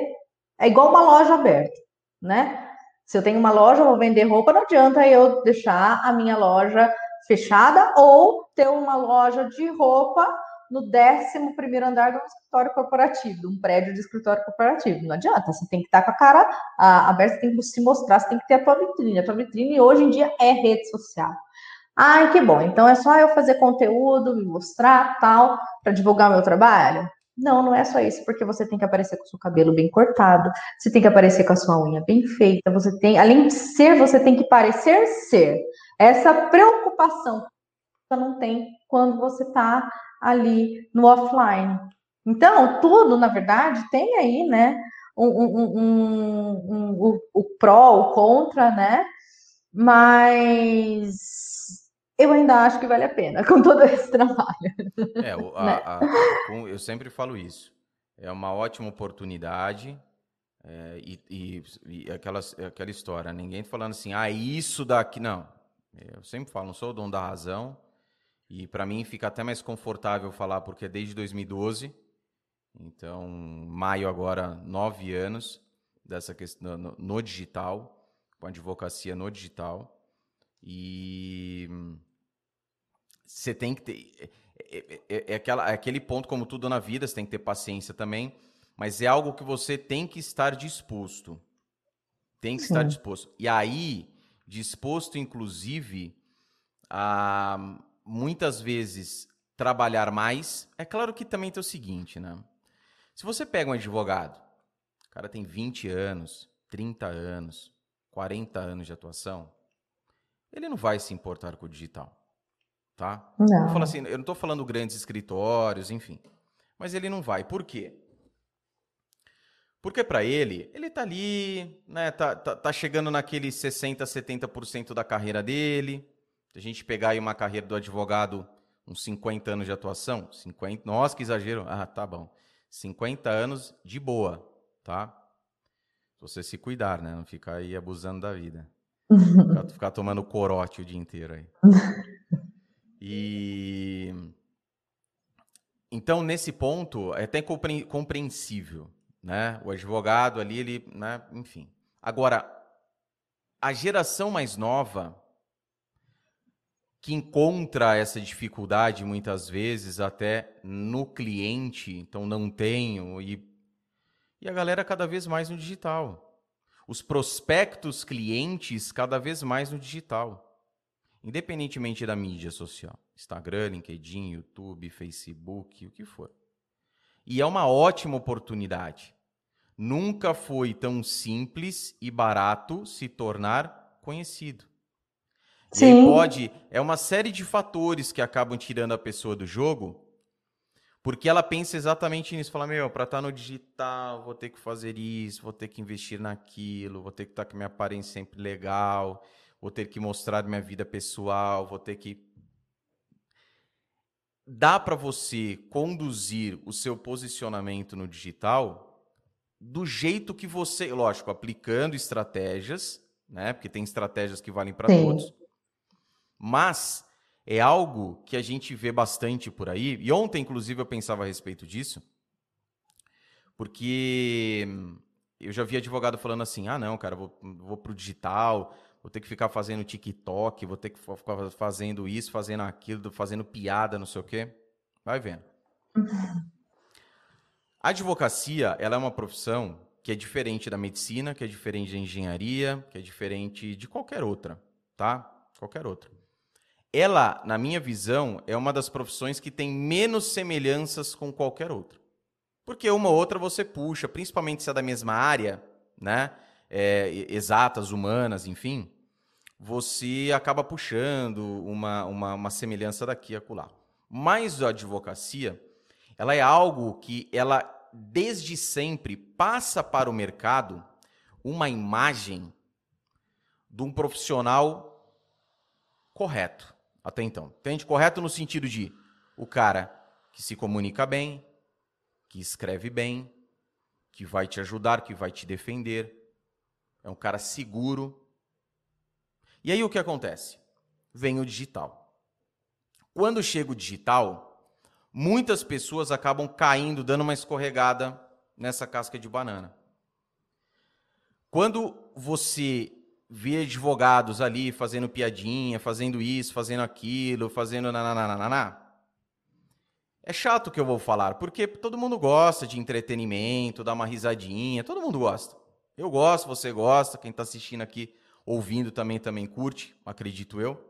é igual uma loja aberta, né? Se eu tenho uma loja, vou vender roupa, não adianta eu deixar a minha loja fechada ou ter uma loja de roupa no 11 primeiro andar de um escritório corporativo, um prédio de escritório corporativo. Não adianta, você tem que estar com a cara aberta, você tem que se mostrar, você tem que ter a tua vitrine. A tua vitrine hoje em dia é rede social. Ai, que bom, então é só eu fazer conteúdo, me mostrar, tal, para divulgar o meu trabalho? Não, não é só isso, porque você tem que aparecer com o seu cabelo bem cortado, você tem que aparecer com a sua unha bem feita, você tem, além de ser, você tem que parecer ser. Essa preocupação você não tem quando você está ali no offline. Então, tudo, na verdade, tem aí, né, um, um, um, o, o pró, o contra, né, mas eu ainda acho que vale a pena [LAUGHS] com todo esse trabalho. É, o, a, né? a, eu sempre falo isso. É uma ótima oportunidade é, e, e, e aquela, aquela história, ninguém falando assim, ah, isso daqui, não. Eu sempre falo, não sou o dono da razão, e para mim fica até mais confortável falar, porque é desde 2012. Então, maio agora, nove anos dessa questão no, no digital, com advocacia no digital. E você tem que ter. É, é, é, é, aquela, é aquele ponto, como tudo na vida, você tem que ter paciência também, mas é algo que você tem que estar disposto. Tem que Sim. estar disposto. E aí, disposto, inclusive, a muitas vezes trabalhar mais. É claro que também tem o seguinte, né? Se você pega um advogado, o cara tem 20 anos, 30 anos, 40 anos de atuação, ele não vai se importar com o digital, tá? Não. Eu, assim, eu não estou falando grandes escritórios, enfim, mas ele não vai. Por quê? Porque para ele, ele tá ali, né, tá, tá, tá chegando naquele 60, 70% da carreira dele, se a gente pegar aí uma carreira do advogado, uns 50 anos de atuação, 50, nossa, que exagero. Ah, tá bom. 50 anos de boa, tá? Se você se cuidar, né? Não ficar aí abusando da vida. [LAUGHS] Ficar, ficar tomando corote o dia inteiro aí. [LAUGHS] E então nesse ponto é até compreensível, né? O advogado ali, ele, né? Enfim. Agora, a geração mais nova que encontra essa dificuldade muitas vezes até no cliente, então não tenho e e a galera cada vez mais no digital. Os prospectos clientes cada vez mais no digital. Independentemente da mídia social, Instagram, LinkedIn, YouTube, Facebook, o que for. E é uma ótima oportunidade. Nunca foi tão simples e barato se tornar conhecido. Sim. Pode. É uma série de fatores que acabam tirando a pessoa do jogo, porque ela pensa exatamente nisso. Fala, meu, para estar tá no digital, vou ter que fazer isso, vou ter que investir naquilo, vou ter que estar tá com minha aparência sempre legal, vou ter que mostrar minha vida pessoal, vou ter que. Dá para você conduzir o seu posicionamento no digital do jeito que você, lógico, aplicando estratégias, né? Porque tem estratégias que valem para todos. Mas é algo que a gente vê bastante por aí. E ontem, inclusive, eu pensava a respeito disso, porque eu já vi advogado falando assim: ah, não, cara, vou, vou pro digital, vou ter que ficar fazendo TikTok, vou ter que ficar fazendo isso, fazendo aquilo, fazendo piada, não sei o quê. Vai vendo. A advocacia, ela é uma profissão que é diferente da medicina, que é diferente da engenharia, que é diferente de qualquer outra, tá? Qualquer outra. Ela, na minha visão, é uma das profissões que tem menos semelhanças com qualquer outra. Porque uma ou outra você puxa, principalmente se é da mesma área, né? É, exatas, humanas, enfim, você acaba puxando uma, uma, uma semelhança daqui a acolá. Mas a advocacia, ela é algo que ela desde sempre passa para o mercado uma imagem de um profissional correto até então. Entende? Correto no sentido de o cara que se comunica bem, que escreve bem, que vai te ajudar, que vai te defender. É um cara seguro. E aí o que acontece? Vem o digital. Quando chega o digital, muitas pessoas acabam caindo, dando uma escorregada nessa casca de banana. Quando você vê advogados ali fazendo piadinha, fazendo isso, fazendo aquilo, fazendo nananana, é chato o que eu vou falar, porque todo mundo gosta de entretenimento, dar uma risadinha, todo mundo gosta. Eu gosto, você gosta, quem está assistindo aqui, ouvindo também, também curte, acredito eu.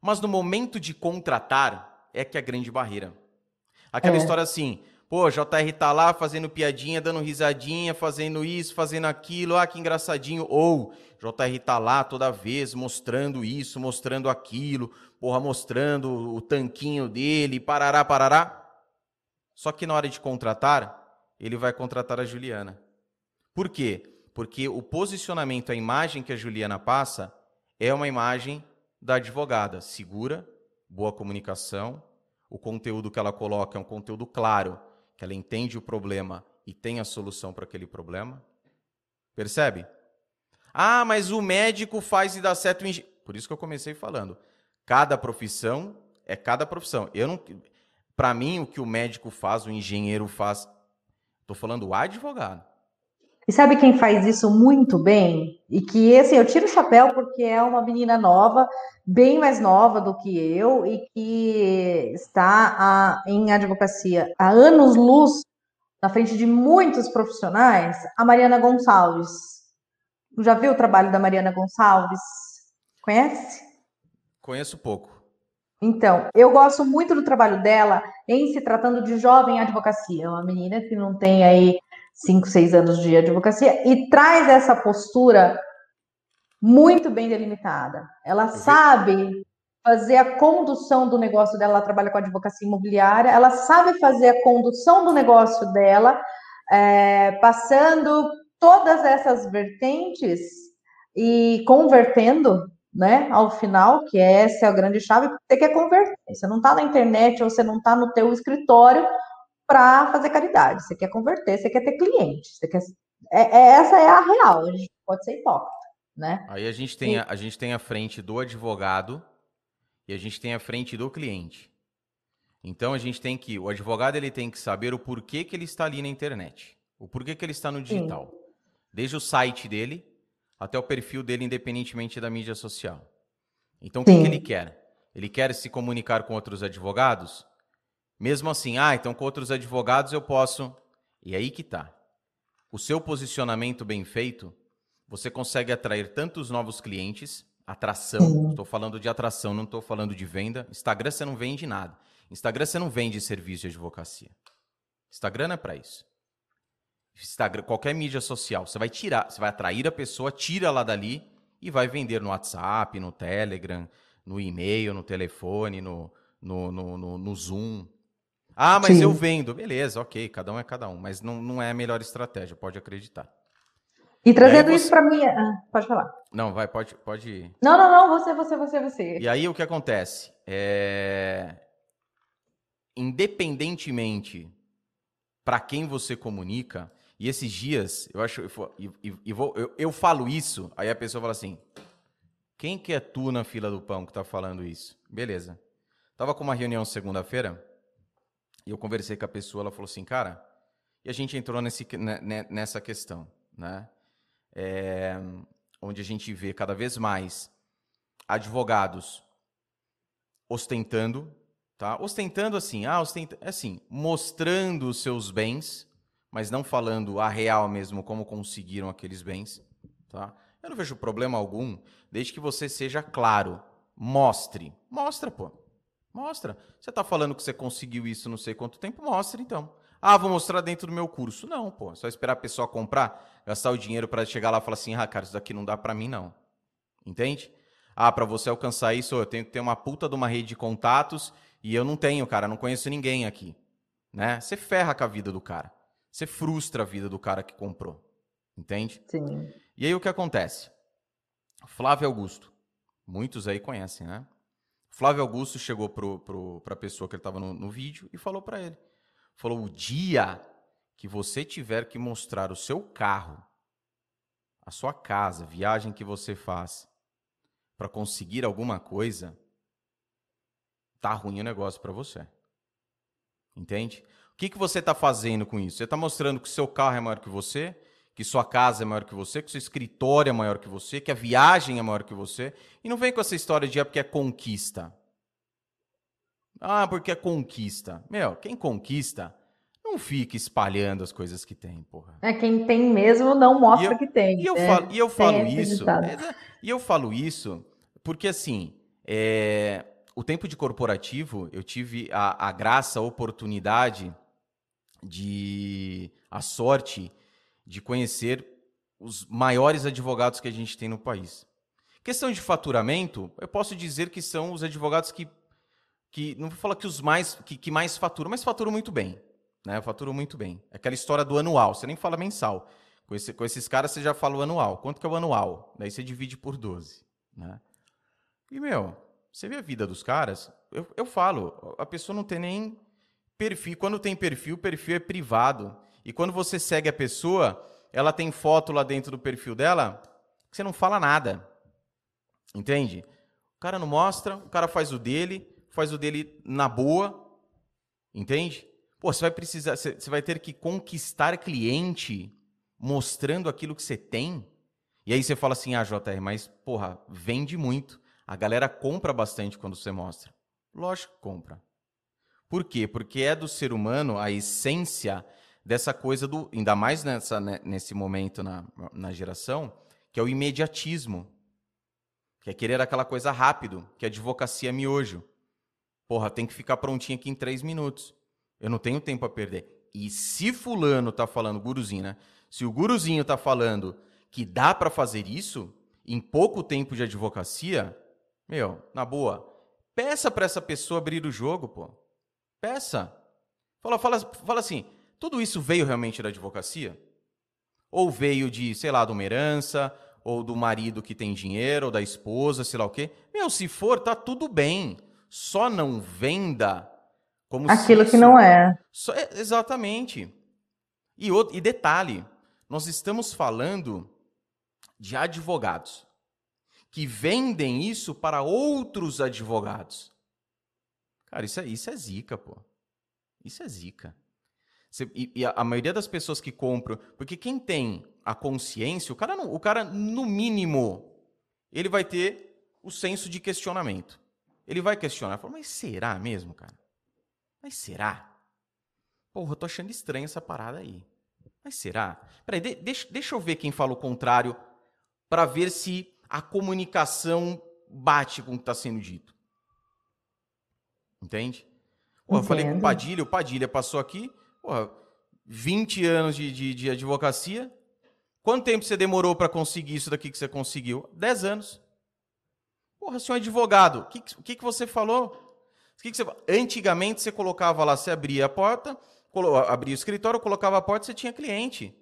Mas no momento de contratar, é que é a grande barreira. Aquela é. história assim, pô, JR tá lá fazendo piadinha, dando risadinha, fazendo isso, fazendo aquilo, ah, que engraçadinho. Ou JR tá lá toda vez mostrando isso, mostrando aquilo, porra, mostrando o tanquinho dele, parará, parará. Só que na hora de contratar, ele vai contratar a Juliana. Por quê? Porque o posicionamento, a imagem que a Juliana passa é uma imagem da advogada, segura, boa comunicação, o conteúdo que ela coloca é um conteúdo claro, que ela entende o problema e tem a solução para aquele problema. Percebe? Ah, mas o médico faz e dá certo. Por isso que eu comecei falando. Cada profissão é cada profissão. Eu não, para mim, o que o médico faz, o engenheiro faz, estou falando o advogado. E sabe quem faz isso muito bem? E que, assim, eu tiro o chapéu porque é uma menina nova, bem mais nova do que eu, e que está a, em advocacia há anos-luz na frente de muitos profissionais, a Mariana Gonçalves. Já viu o trabalho da Mariana Gonçalves? Conhece? Conheço pouco. Então, eu gosto muito do trabalho dela em se tratando de jovem advocacia. É uma menina que não tem aí cinco, seis anos de advocacia e traz essa postura muito bem delimitada. Ela sabe fazer a condução do negócio dela, ela trabalha com advocacia imobiliária, ela sabe fazer a condução do negócio dela, é, passando todas essas vertentes e convertendo, né, ao final, que essa é a grande chave, você quer converter. Você não está na internet ou você não está no teu escritório para fazer caridade. Você quer converter, você quer ter cliente. Você quer... É, é, essa é a real. A gente pode ser hipócrita, né? Aí a gente tem a, a gente tem a frente do advogado e a gente tem a frente do cliente. Então a gente tem que o advogado ele tem que saber o porquê que ele está ali na internet, o porquê que ele está no digital, Sim. desde o site dele até o perfil dele, independentemente da mídia social. Então o que, que ele quer? Ele quer se comunicar com outros advogados? Mesmo assim, ah, então com outros advogados eu posso. E aí que tá. O seu posicionamento bem feito, você consegue atrair tantos novos clientes, atração, estou falando de atração, não estou falando de venda. Instagram você não vende nada. Instagram você não vende serviço de advocacia. Instagram não é para isso. Instagram, qualquer mídia social, você vai tirar, você vai atrair a pessoa, tira ela dali e vai vender no WhatsApp, no Telegram, no e-mail, no telefone, no, no, no, no, no Zoom. Ah, mas Sim. eu vendo. Beleza, ok, cada um é cada um. Mas não, não é a melhor estratégia, pode acreditar. E trazendo você... isso para mim. Ah, pode falar. Não, vai, pode, pode. Não, não, não, você, você, você, você. E aí o que acontece? É... Independentemente para quem você comunica, e esses dias, eu acho, eu, eu, eu, eu, falo isso, aí a pessoa fala assim: quem que é tu na fila do pão que tá falando isso? Beleza. Tava com uma reunião segunda-feira, e eu conversei com a pessoa, ela falou assim, cara, e a gente entrou nesse, né, né, nessa questão, né? É, onde a gente vê cada vez mais advogados ostentando, tá? Ostentando assim, ah, ostenta, assim, mostrando os seus bens, mas não falando a real mesmo como conseguiram aqueles bens, tá? Eu não vejo problema algum, desde que você seja claro, mostre, mostra, pô. Mostra. Você está falando que você conseguiu isso não sei quanto tempo, mostra então. Ah, vou mostrar dentro do meu curso. Não, pô. Só esperar a pessoa comprar, gastar o dinheiro para chegar lá e falar assim: ah, cara, isso daqui não dá para mim, não. Entende? Ah, para você alcançar isso, eu tenho que ter uma puta de uma rede de contatos e eu não tenho, cara, não conheço ninguém aqui. Né? Você ferra com a vida do cara. Você frustra a vida do cara que comprou. Entende? Sim. E aí o que acontece? Flávio Augusto. Muitos aí conhecem, né? Flávio Augusto chegou para a pessoa que ele estava no, no vídeo e falou para ele. Falou: o dia que você tiver que mostrar o seu carro, a sua casa, viagem que você faz, para conseguir alguma coisa, tá ruim o negócio para você. Entende? O que, que você está fazendo com isso? Você está mostrando que o seu carro é maior que você, que sua casa é maior que você, que seu escritório é maior que você, que a viagem é maior que você. E não vem com essa história de é porque é conquista. Ah, porque é conquista. Meu, quem conquista não fica espalhando as coisas que tem, porra. É, quem tem mesmo não mostra eu, que tem. E eu é, falo, e eu falo isso. É, e eu falo isso porque, assim, é, o tempo de corporativo, eu tive a, a graça, a oportunidade de. a sorte de conhecer os maiores advogados que a gente tem no país. Questão de faturamento, eu posso dizer que são os advogados que que não vou falar que os mais que, que mais faturam, mas faturam muito bem, né? Faturam muito bem. É aquela história do anual, você nem fala mensal. Com, esse, com esses caras você já fala o anual. Quanto que é o anual? Daí você divide por 12, né? E meu, você vê a vida dos caras, eu, eu falo, a pessoa não tem nem perfil. Quando tem perfil, perfil é privado. E quando você segue a pessoa, ela tem foto lá dentro do perfil dela, que você não fala nada. Entende? O cara não mostra, o cara faz o dele, faz o dele na boa, entende? Pô, você vai precisar, você vai ter que conquistar cliente mostrando aquilo que você tem. E aí você fala assim, ah, JR, mas porra, vende muito. A galera compra bastante quando você mostra. Lógico que compra. Por quê? Porque é do ser humano a essência dessa coisa do, ainda mais nessa, né, nesse momento na, na geração, que é o imediatismo. Que é querer aquela coisa rápido, que é advocacia miojo. Porra, tem que ficar prontinho aqui em três minutos. Eu não tenho tempo a perder. E se fulano tá falando, guruzinho, né? Se o guruzinho tá falando que dá para fazer isso em pouco tempo de advocacia, meu, na boa, peça para essa pessoa abrir o jogo, pô. Peça. Fala, fala, fala assim, tudo isso veio realmente da advocacia? Ou veio de, sei lá, de uma herança, ou do marido que tem dinheiro, ou da esposa, sei lá o quê? Meu, se for, tá tudo bem. Só não venda como aquilo isso... que não é. Só, é, exatamente. E, e detalhe, nós estamos falando de advogados que vendem isso para outros advogados. Cara, isso é, isso é zica, pô. Isso é zica. Você, e, e a, a, maioria das pessoas que compram. Porque quem tem a consciência, o cara, não, o cara, no mínimo, ele vai ter o senso de questionamento. Ele vai questionar, fala, mas será mesmo, cara? Mas será? Porra, eu tô achando estranho essa parada aí. Mas será? Peraí, de, deixa, deixa eu ver quem fala o contrário para ver se a comunicação bate com o que está sendo dito. Entende? Pô, eu falei com o Padilha, o Padilha passou aqui, porra, 20 anos de, de, de advocacia. Quanto tempo você demorou para conseguir isso daqui que você conseguiu? 10 anos. Porra, senhor advogado, o que, que, que você falou? Que que você... Antigamente você colocava lá, você abria a porta, abria o escritório, colocava a porta, você tinha cliente.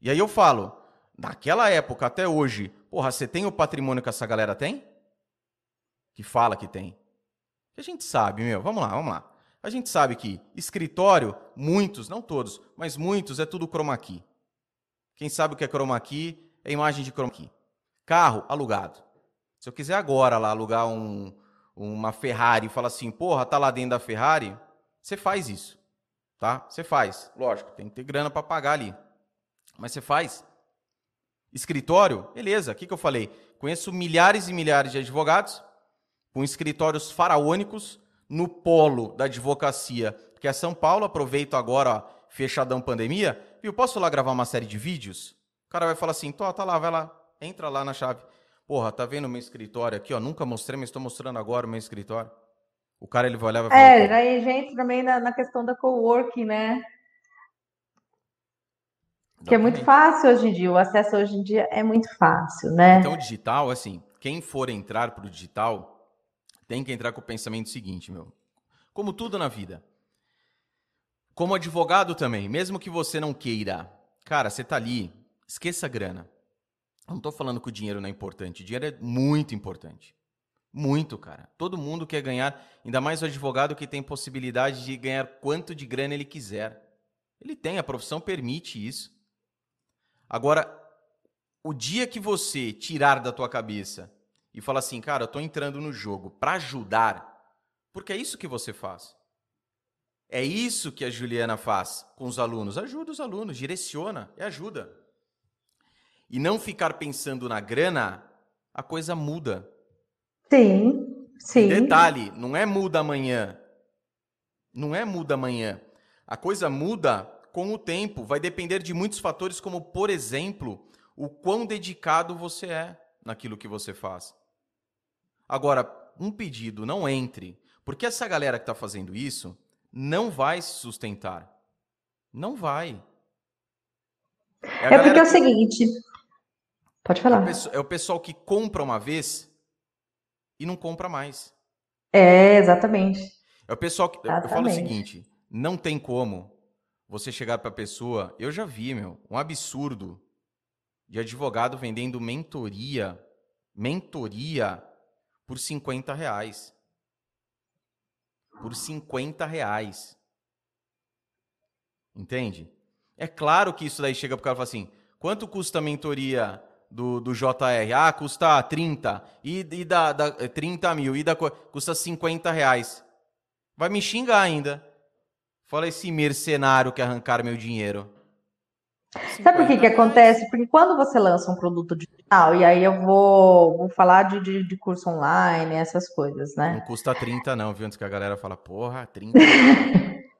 E aí eu falo, naquela época até hoje, porra, você tem o patrimônio que essa galera tem? Que fala que tem. A gente sabe, meu, vamos lá, vamos lá. A gente sabe que escritório, muitos, não todos, mas muitos é tudo chroma key. Quem sabe o que é chroma key é imagem de chroma key. Carro alugado. Se eu quiser agora lá alugar um, uma Ferrari e falar assim, porra, tá lá dentro da Ferrari, você faz isso, tá? Você faz. Lógico, tem que ter grana para pagar ali. Mas você faz. Escritório, beleza. O que, que eu falei? Conheço milhares e milhares de advogados com escritórios faraônicos no polo da advocacia, que é São Paulo. Aproveito agora, ó, fechadão pandemia. Viu, posso lá gravar uma série de vídeos? O cara vai falar assim, tá lá, vai lá, entra lá na chave. Porra, tá vendo o meu escritório aqui, ó? Nunca mostrei, mas estou mostrando agora o meu escritório. O cara ele vai olhar e vai falar. É, aí gente também na, na questão da coworking, né? Que é muito fácil hoje em dia, o acesso hoje em dia é muito fácil, né? Então, o digital, assim, quem for entrar para o digital tem que entrar com o pensamento seguinte, meu. Como tudo na vida. Como advogado também, mesmo que você não queira, cara, você tá ali, esqueça a grana. Não estou falando que o dinheiro não é importante. O dinheiro é muito importante. Muito, cara. Todo mundo quer ganhar, ainda mais o advogado que tem possibilidade de ganhar quanto de grana ele quiser. Ele tem, a profissão permite isso. Agora, o dia que você tirar da tua cabeça e falar assim, cara, eu tô entrando no jogo para ajudar, porque é isso que você faz. É isso que a Juliana faz com os alunos. Ajuda os alunos, direciona e ajuda. E não ficar pensando na grana, a coisa muda. Sim, sim. Detalhe, não é muda amanhã. Não é muda amanhã. A coisa muda com o tempo. Vai depender de muitos fatores, como, por exemplo, o quão dedicado você é naquilo que você faz. Agora, um pedido, não entre. Porque essa galera que está fazendo isso não vai se sustentar. Não vai. É, é porque é o seguinte. Pode falar. É o pessoal que compra uma vez e não compra mais. É, exatamente. É o pessoal que. Exatamente. Eu falo o seguinte: não tem como você chegar para a pessoa. Eu já vi, meu, um absurdo de advogado vendendo mentoria, mentoria por 50 reais. Por 50 reais. Entende? É claro que isso daí chega pro cara e fala assim: quanto custa a mentoria do, do JR. Ah, custa 30. E, e da, da 30 é, mil. E da, custa 50 reais. Vai me xingar ainda. Fala esse mercenário que arrancaram meu dinheiro. Sabe por que que acontece? Porque quando você lança um produto digital, e aí eu vou, vou falar de, de, de curso online, essas coisas, né? Não custa 30 não, viu? Antes que a galera fala, porra, 30.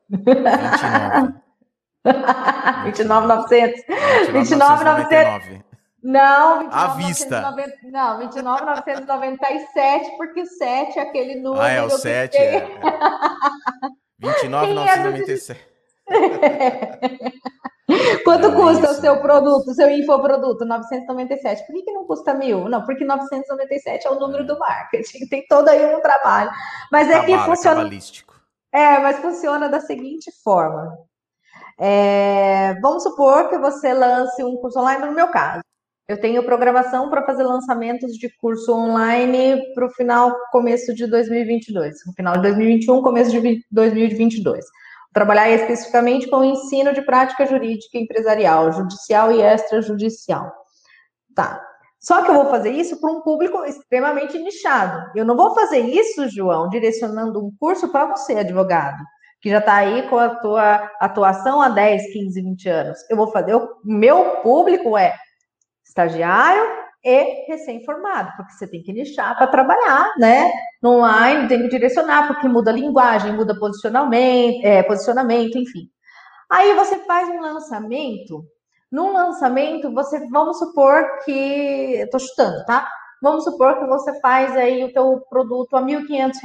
29. 29,900. 29,900. Não, 29, [LAUGHS] à vista. não, 29,997, porque o 7 é aquele número. Ah, é o 7, é. 29,997. Quanto é custa o seu produto, o seu infoproduto? 997. Por que, que não custa mil? Não, porque 997 é o número do marketing. [LAUGHS] Tem todo aí um trabalho. Mas é que funciona. É, mas funciona da seguinte forma. É, vamos supor que você lance um curso online, no meu caso. Eu tenho programação para fazer lançamentos de curso online para o final, começo de 2022. No final de 2021, começo de 2022. Trabalhar especificamente com o ensino de prática jurídica empresarial, judicial e extrajudicial. Tá. Só que eu vou fazer isso para um público extremamente nichado. Eu não vou fazer isso, João, direcionando um curso para você, advogado, que já está aí com a tua atuação há 10, 15, 20 anos. Eu vou fazer, o meu público é estagiário e recém-formado, porque você tem que nichar para trabalhar, né? No online tem que direcionar, porque muda a linguagem, muda posicionamento, é, posicionamento, enfim. Aí você faz um lançamento. Num lançamento, você, vamos supor que, eu tô chutando, tá? Vamos supor que você faz aí o teu produto a R$ 1.500.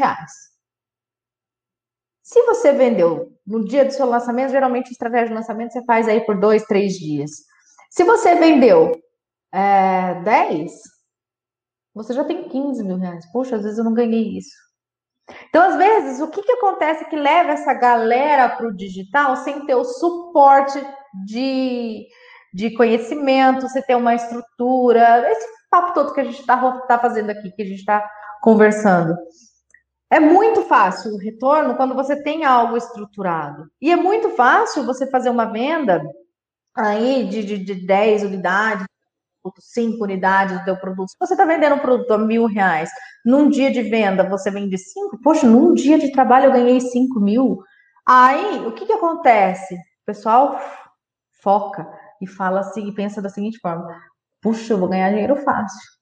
Se você vendeu no dia do seu lançamento, geralmente estratégia de lançamento você faz aí por dois, três dias. Se você vendeu é, 10, você já tem 15 mil reais. Puxa, às vezes eu não ganhei isso. Então, às vezes, o que, que acontece que leva essa galera para o digital sem ter o suporte de, de conhecimento, você ter uma estrutura, esse papo todo que a gente está tá fazendo aqui, que a gente está conversando. É muito fácil o retorno quando você tem algo estruturado. E é muito fácil você fazer uma venda aí de, de, de 10 unidades, 5 unidades do teu produto. Você está vendendo um produto a mil reais, num dia de venda você vende 5, poxa, num dia de trabalho eu ganhei 5 mil. Aí, o que, que acontece? O pessoal foca e fala assim, e pensa da seguinte forma: puxa, eu vou ganhar dinheiro fácil.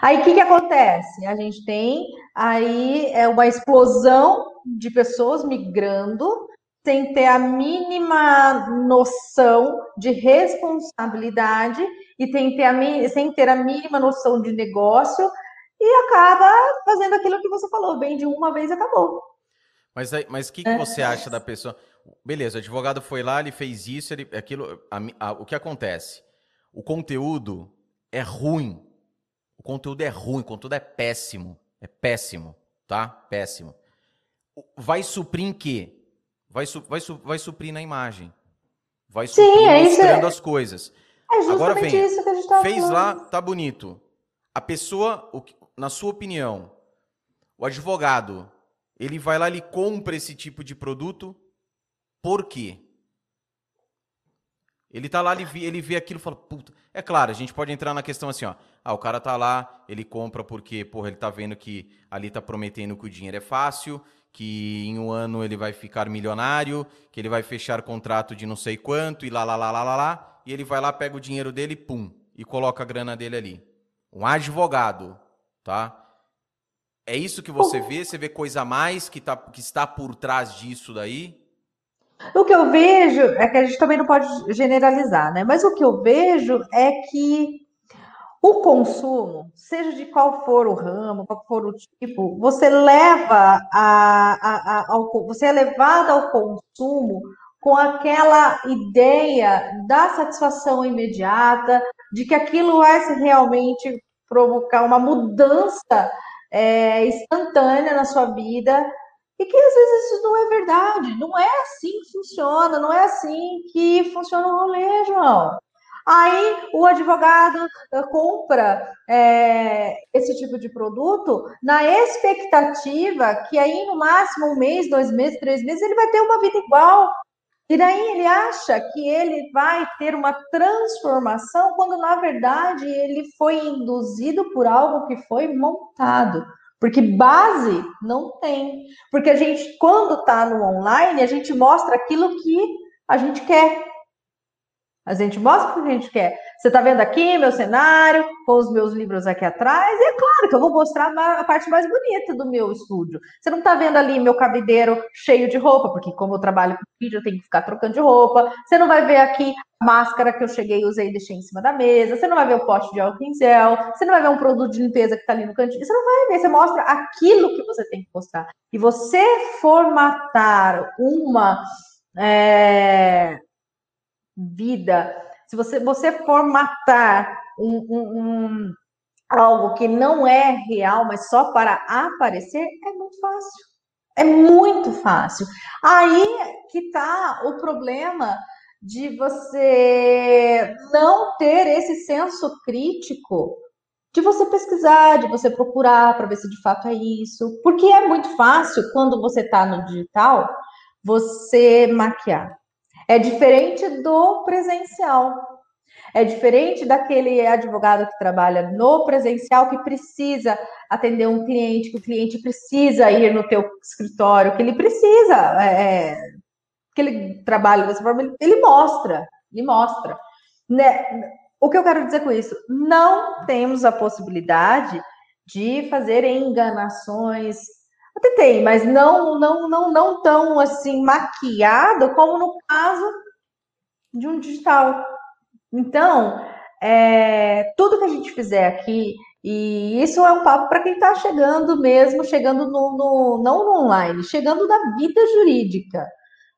Aí o que, que acontece? A gente tem aí é uma explosão de pessoas migrando sem ter a mínima noção de responsabilidade e tem ter a, sem ter a mínima noção de negócio e acaba fazendo aquilo que você falou, bem de uma vez e acabou. Mas o mas que, que é. você acha da pessoa? Beleza, o advogado foi lá, ele fez isso, ele, aquilo. A, a, o que acontece? O conteúdo é ruim o conteúdo é ruim, o conteúdo é péssimo. É péssimo, tá? Péssimo. Vai suprir em quê? Vai, su vai, su vai suprir na imagem. Vai suprir Sim, é mostrando as coisas. É Agora vem, isso que a gente tá fez falando. lá, tá bonito. A pessoa, na sua opinião, o advogado, ele vai lá, ele compra esse tipo de produto, por quê? Ele tá lá, ele vê, ele vê aquilo e fala, puta. É claro, a gente pode entrar na questão assim, ó. Ah, o cara tá lá, ele compra porque, porra, ele tá vendo que ali tá prometendo que o dinheiro é fácil, que em um ano ele vai ficar milionário, que ele vai fechar contrato de não sei quanto e lá, lá, lá, lá, lá, lá. E ele vai lá, pega o dinheiro dele pum, e coloca a grana dele ali. Um advogado, tá? É isso que você vê? Você vê coisa a mais que, tá, que está por trás disso daí? O que eu vejo é que a gente também não pode generalizar, né? Mas o que eu vejo é que o consumo, seja de qual for o ramo, qual for o tipo, você leva a, a, a, ao, você é levado ao consumo com aquela ideia da satisfação imediata, de que aquilo vai realmente provocar uma mudança é, instantânea na sua vida e que às vezes isso não é verdade, não é assim que funciona, não é assim que funciona o rolê, João. Aí o advogado eh, compra é, esse tipo de produto na expectativa que aí no máximo um mês, dois meses, três meses ele vai ter uma vida igual. E daí ele acha que ele vai ter uma transformação quando na verdade ele foi induzido por algo que foi montado. Porque base não tem. Porque a gente, quando está no online, a gente mostra aquilo que a gente quer. A gente mostra o que a gente quer. Você está vendo aqui meu cenário, com os meus livros aqui atrás, e é claro que eu vou mostrar a parte mais bonita do meu estúdio. Você não está vendo ali meu cabideiro cheio de roupa, porque como eu trabalho com vídeo, eu tenho que ficar trocando de roupa. Você não vai ver aqui a máscara que eu cheguei usei e deixei em cima da mesa. Você não vai ver o pote de álcool em gel. Você não vai ver um produto de limpeza que está ali no cantinho. Você não vai ver. Você mostra aquilo que você tem que mostrar. E você formatar uma. É vida, se você, você formatar um, um, um, algo que não é real, mas só para aparecer, é muito fácil. É muito fácil. Aí que está o problema de você não ter esse senso crítico de você pesquisar, de você procurar para ver se de fato é isso. Porque é muito fácil, quando você está no digital, você maquiar. É diferente do presencial. É diferente daquele advogado que trabalha no presencial que precisa atender um cliente, que o cliente precisa ir no teu escritório, que ele precisa, é, é que ele trabalha dessa forma, ele mostra, ele mostra. Né? O que eu quero dizer com isso? Não temos a possibilidade de fazer enganações até tem, mas não, não, não, não tão assim maquiado como no caso de um digital. Então, é, tudo que a gente fizer aqui, e isso é um papo para quem está chegando mesmo, chegando no, no, não no online, chegando na vida jurídica.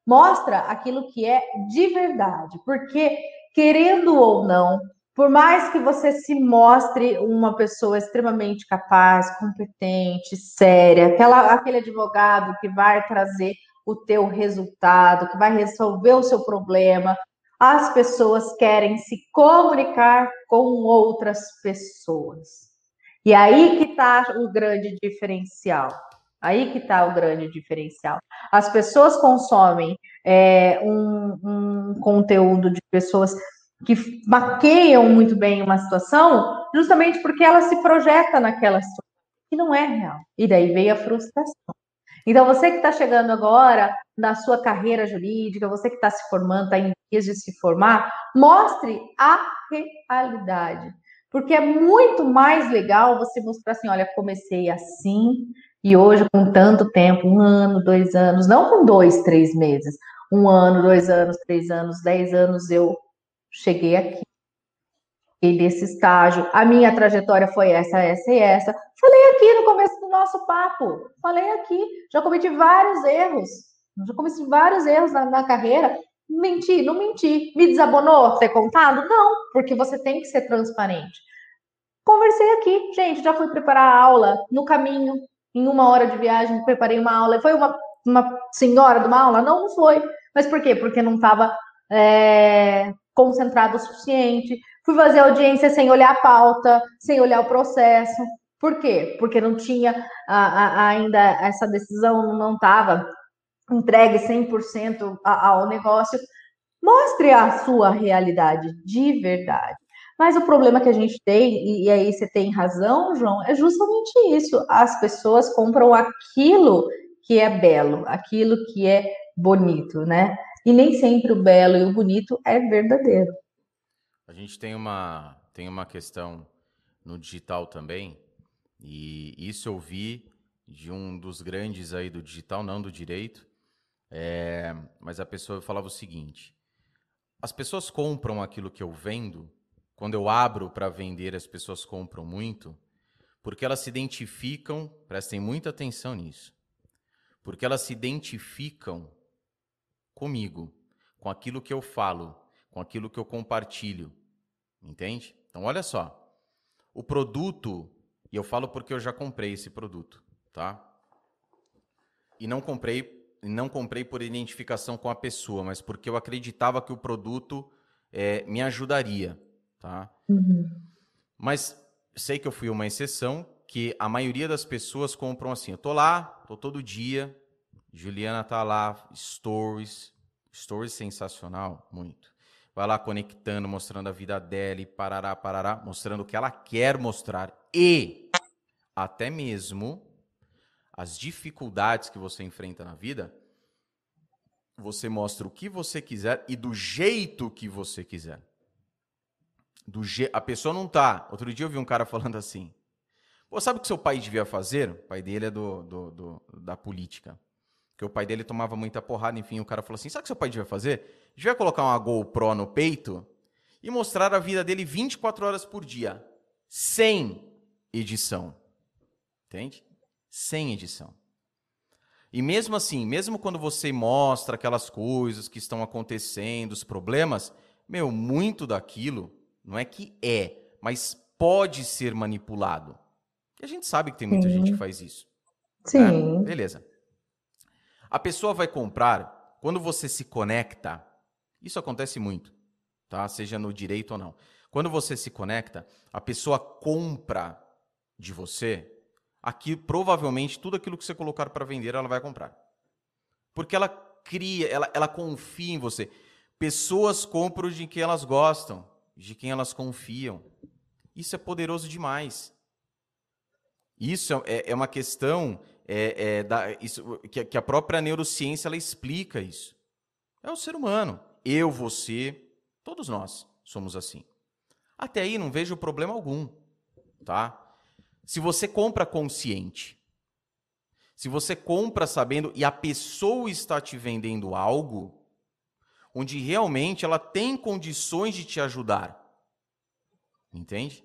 Mostra aquilo que é de verdade, porque querendo ou não, por mais que você se mostre uma pessoa extremamente capaz, competente, séria, aquela, aquele advogado que vai trazer o teu resultado, que vai resolver o seu problema, As pessoas querem se comunicar com outras pessoas. E aí que está o grande diferencial. Aí que está o grande diferencial. As pessoas consomem é, um, um conteúdo de pessoas que maqueiam muito bem uma situação, justamente porque ela se projeta naquela situação, que não é real. E daí veio a frustração. Então, você que está chegando agora na sua carreira jurídica, você que está se formando, está em dias de se formar, mostre a realidade. Porque é muito mais legal você mostrar assim: olha, comecei assim, e hoje, com tanto tempo, um ano, dois anos, não com dois, três meses, um ano, dois anos, três anos, dez anos, eu cheguei aqui. E nesse estágio, a minha trajetória foi essa, essa e essa. Falei aqui no começo do nosso papo. Falei aqui. Já cometi vários erros. Já cometi vários erros na, na carreira. Menti, não menti. Me desabonou ter contado? Não, porque você tem que ser transparente. Conversei aqui, gente. Já fui preparar a aula no caminho, em uma hora de viagem, preparei uma aula. Foi uma, uma senhora de uma aula? Não, não foi. Mas por quê? Porque não estava é, concentrado o suficiente. Fui fazer audiência sem olhar a pauta, sem olhar o processo. Por quê? Porque não tinha a, a, ainda essa decisão, não estava entregue 100% ao negócio. Mostre a sua realidade de verdade. Mas o problema que a gente tem, e aí você tem razão, João, é justamente isso. As pessoas compram aquilo que é belo, aquilo que é bonito, né? E nem sempre o belo e o bonito é verdadeiro. A gente tem uma, tem uma questão no digital também, e isso eu vi de um dos grandes aí do digital, não do direito, é, mas a pessoa falava o seguinte: as pessoas compram aquilo que eu vendo, quando eu abro para vender, as pessoas compram muito, porque elas se identificam, prestem muita atenção nisso, porque elas se identificam comigo, com aquilo que eu falo, com aquilo que eu compartilho. Entende? Então, olha só. O produto, e eu falo porque eu já comprei esse produto, tá? E não comprei, não comprei por identificação com a pessoa, mas porque eu acreditava que o produto é, me ajudaria, tá? Uhum. Mas sei que eu fui uma exceção, que a maioria das pessoas compram assim. Eu tô lá, tô todo dia, Juliana tá lá, stories, stories sensacional, muito. Vai lá conectando, mostrando a vida dela e parará, parará, mostrando o que ela quer mostrar e até mesmo as dificuldades que você enfrenta na vida. Você mostra o que você quiser e do jeito que você quiser. Do je... A pessoa não tá. Outro dia eu vi um cara falando assim. Pô, sabe o que seu pai devia fazer? O pai dele é do, do, do da política. Porque o pai dele tomava muita porrada, enfim, o cara falou assim: sabe o que seu pai devia fazer? Devia colocar uma GoPro no peito e mostrar a vida dele 24 horas por dia, sem edição. Entende? Sem edição. E mesmo assim, mesmo quando você mostra aquelas coisas que estão acontecendo, os problemas, meu, muito daquilo não é que é, mas pode ser manipulado. E a gente sabe que tem muita Sim. gente que faz isso. Sim. Né? Beleza. A pessoa vai comprar quando você se conecta. Isso acontece muito, tá? Seja no direito ou não. Quando você se conecta, a pessoa compra de você aqui provavelmente tudo aquilo que você colocar para vender, ela vai comprar. Porque ela cria, ela, ela confia em você. Pessoas compram de quem elas gostam, de quem elas confiam. Isso é poderoso demais. Isso é, é uma questão é, é, da, isso, que, que, a própria neurociência ela explica isso. É o ser humano. Eu, você, todos nós somos assim. Até aí não vejo problema algum, tá? Se você compra consciente, se você compra sabendo e a pessoa está te vendendo algo onde realmente ela tem condições de te ajudar. Entende?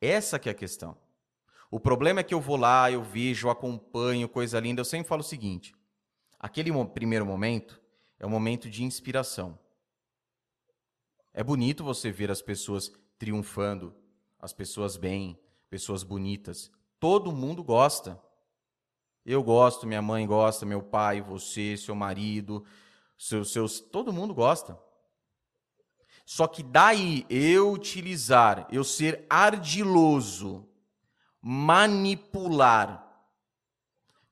Essa que é a questão. O problema é que eu vou lá, eu vejo, acompanho, coisa linda. Eu sempre falo o seguinte: aquele primeiro momento é um momento de inspiração. É bonito você ver as pessoas triunfando, as pessoas bem, pessoas bonitas. Todo mundo gosta. Eu gosto, minha mãe gosta, meu pai, você, seu marido, seus, seus todo mundo gosta. Só que daí eu utilizar, eu ser ardiloso, manipular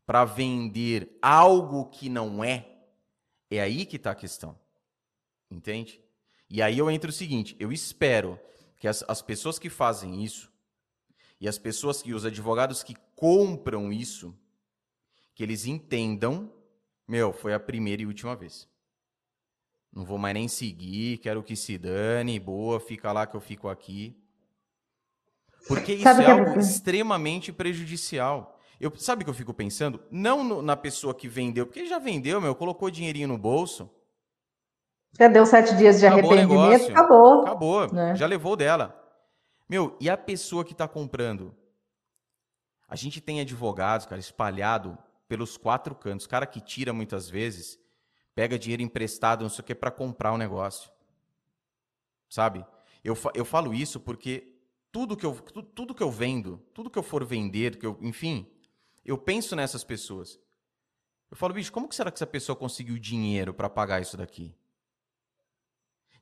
para vender algo que não é, é aí que está a questão. Entende? E aí eu entro o seguinte: eu espero que as, as pessoas que fazem isso e as pessoas que, os advogados que compram isso, que eles entendam, meu, foi a primeira e última vez. Não vou mais nem seguir, quero que se dane, boa, fica lá que eu fico aqui. Porque isso sabe é algo é... extremamente prejudicial. Eu, sabe o que eu fico pensando? Não no, na pessoa que vendeu, porque já vendeu, meu, colocou dinheirinho no bolso. Já deu sete dias de acabou arrependimento, acabou. Acabou, né? já levou dela. Meu, e a pessoa que está comprando? A gente tem advogados, cara, espalhado pelos quatro cantos. Cara que tira muitas vezes, pega dinheiro emprestado, não sei o que, para comprar o um negócio. Sabe? Eu, eu falo isso porque tudo que, eu, tudo, tudo que eu vendo, tudo que eu for vender, que eu, enfim, eu penso nessas pessoas. Eu falo, bicho, como que será que essa pessoa conseguiu dinheiro para pagar isso daqui?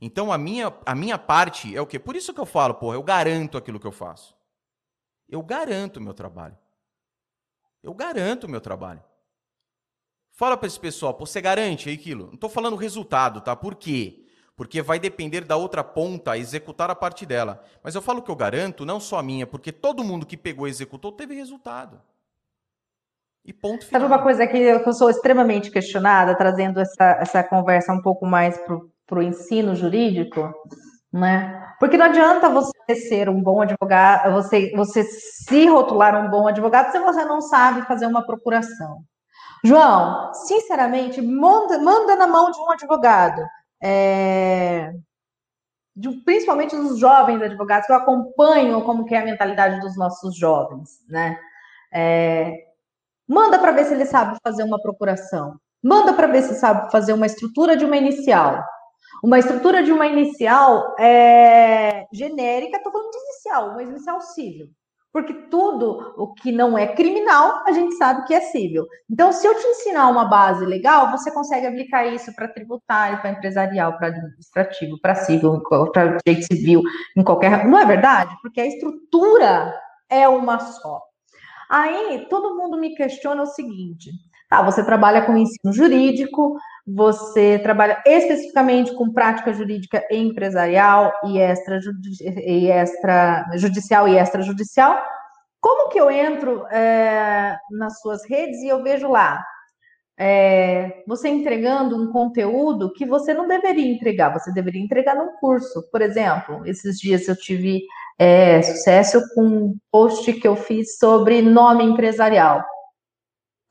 Então a minha, a minha parte é o quê? Por isso que eu falo, porra, eu garanto aquilo que eu faço. Eu garanto o meu trabalho. Eu garanto o meu trabalho. Fala para esse pessoal, pô, você garante aquilo? Não estou falando resultado, tá? Por quê? Porque vai depender da outra ponta executar a parte dela. Mas eu falo que eu garanto, não só a minha, porque todo mundo que pegou e executou teve resultado. E ponto final. Sabe uma coisa que eu sou extremamente questionada, trazendo essa, essa conversa um pouco mais para o ensino jurídico, né? Porque não adianta você ser um bom advogado, você, você se rotular um bom advogado se você não sabe fazer uma procuração. João, sinceramente, manda, manda na mão de um advogado, é, de, principalmente dos jovens advogados que acompanham como que é a mentalidade dos nossos jovens, né? É, manda para ver se ele sabe fazer uma procuração. Manda para ver se sabe fazer uma estrutura de uma inicial. Uma estrutura de uma inicial é, genérica, estou falando de inicial, uma inicial civil. Porque tudo o que não é criminal, a gente sabe que é civil. Então, se eu te ensinar uma base legal, você consegue aplicar isso para tributário, para empresarial, para administrativo, para civil, para direito civil, em qualquer. Não é verdade? Porque a estrutura é uma só. Aí, todo mundo me questiona o seguinte: tá, você trabalha com ensino jurídico, você trabalha especificamente com prática jurídica empresarial e extrajudicial e extrajudicial. Como que eu entro é, nas suas redes e eu vejo lá é, você entregando um conteúdo que você não deveria entregar, você deveria entregar num curso. Por exemplo, esses dias eu tive é, sucesso com um post que eu fiz sobre nome empresarial.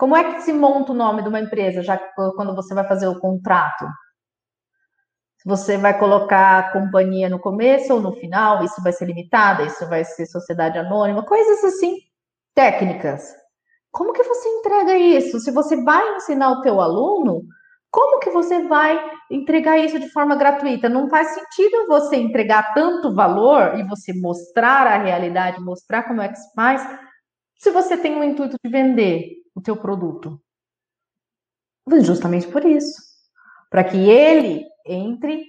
Como é que se monta o nome de uma empresa, já quando você vai fazer o contrato? Você vai colocar a companhia no começo ou no final? Isso vai ser limitada? Isso vai ser sociedade anônima? Coisas assim, técnicas. Como que você entrega isso? Se você vai ensinar o teu aluno, como que você vai entregar isso de forma gratuita? Não faz sentido você entregar tanto valor e você mostrar a realidade, mostrar como é que se faz, se você tem o intuito de vender o teu produto? Justamente por isso. Para que ele entre,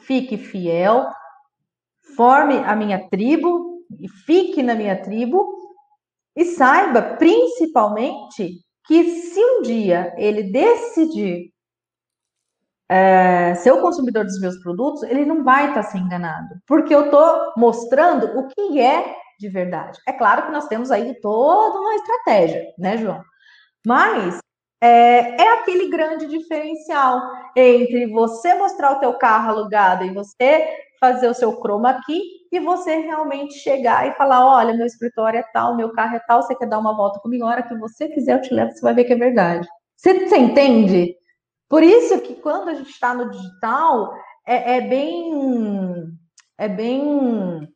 fique fiel, forme a minha tribo e fique na minha tribo e saiba principalmente que se um dia ele decidir é, ser o consumidor dos meus produtos, ele não vai estar tá se enganado, porque eu estou mostrando o que é de verdade. É claro que nós temos aí toda uma estratégia, né, João? Mas é, é, aquele grande diferencial entre você mostrar o teu carro alugado e você fazer o seu chroma aqui e você realmente chegar e falar, olha, meu escritório é tal, meu carro é tal, você quer dar uma volta comigo, a hora que você quiser eu te levo, você vai ver que é verdade. Você, você entende? Por isso que quando a gente está no digital, é, é bem... É bem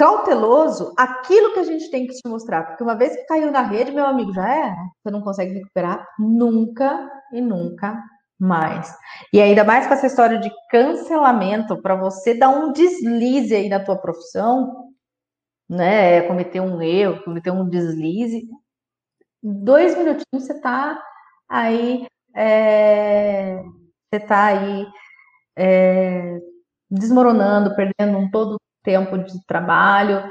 cauteloso aquilo que a gente tem que te mostrar. Porque uma vez que caiu na rede, meu amigo, já era. Você não consegue recuperar nunca e nunca mais. E ainda mais com essa história de cancelamento, para você dar um deslize aí na tua profissão, né? Cometer um erro, cometer um deslize. Dois minutinhos você tá aí. É, você tá aí é, desmoronando, perdendo um todo tempo de trabalho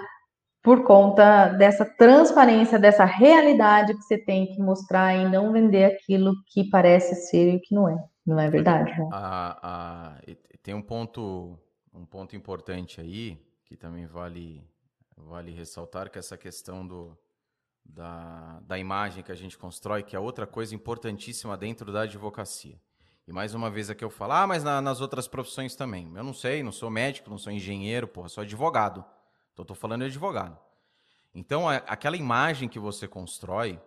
por conta dessa transparência, dessa realidade que você tem que mostrar e não vender aquilo que parece ser e que não é. Não é verdade? Né? A, a, tem um ponto, um ponto importante aí que também vale, vale ressaltar, que é essa questão do, da, da imagem que a gente constrói, que é outra coisa importantíssima dentro da advocacia. E mais uma vez aqui eu falo, ah, mas na, nas outras profissões também. Eu não sei, não sou médico, não sou engenheiro, porra, sou advogado. Então estou falando de advogado. Então, a, aquela imagem que você constrói,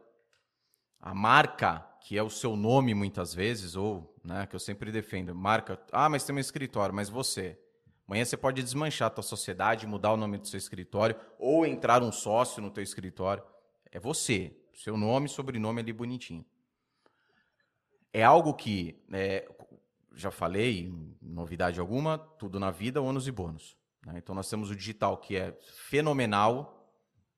a marca, que é o seu nome muitas vezes, ou né, que eu sempre defendo, marca, ah, mas tem um escritório, mas você. Amanhã você pode desmanchar a tua sociedade, mudar o nome do seu escritório, ou entrar um sócio no teu escritório. É você, seu nome, sobrenome ali bonitinho é algo que, é, já falei, novidade alguma, tudo na vida, ônus e bônus. Né? Então nós temos o digital que é fenomenal,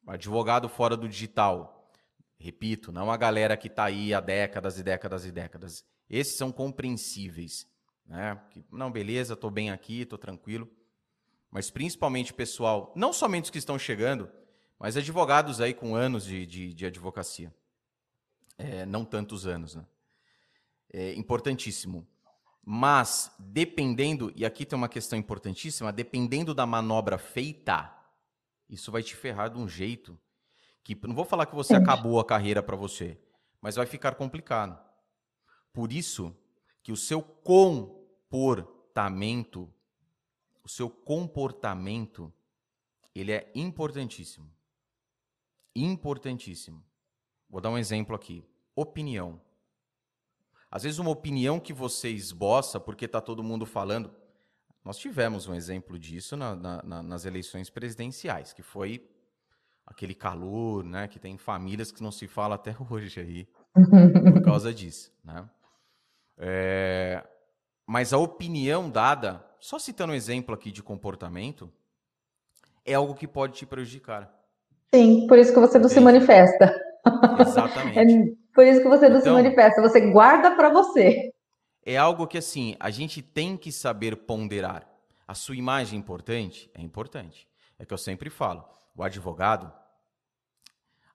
advogado fora do digital. Repito, não a galera que está aí há décadas e décadas e décadas. Esses são compreensíveis. Né? Que, não, beleza, estou bem aqui, estou tranquilo. Mas principalmente pessoal, não somente os que estão chegando, mas advogados aí com anos de, de, de advocacia. É, não tantos anos, né? É importantíssimo. Mas, dependendo, e aqui tem uma questão importantíssima, dependendo da manobra feita, isso vai te ferrar de um jeito que não vou falar que você acabou a carreira para você, mas vai ficar complicado. Por isso que o seu comportamento, o seu comportamento, ele é importantíssimo. Importantíssimo. Vou dar um exemplo aqui. Opinião. Às vezes, uma opinião que você esboça porque está todo mundo falando. Nós tivemos um exemplo disso na, na, nas eleições presidenciais, que foi aquele calor, né? Que tem famílias que não se fala até [LAUGHS] hoje aí por causa disso, né? É, mas a opinião dada, só citando um exemplo aqui de comportamento, é algo que pode te prejudicar. Sim, por isso que você não Entende? se manifesta. Exatamente. [LAUGHS] É por isso que você não então, se manifesta, você guarda para você. É algo que assim, a gente tem que saber ponderar. A sua imagem é importante? É importante. É que eu sempre falo, o advogado,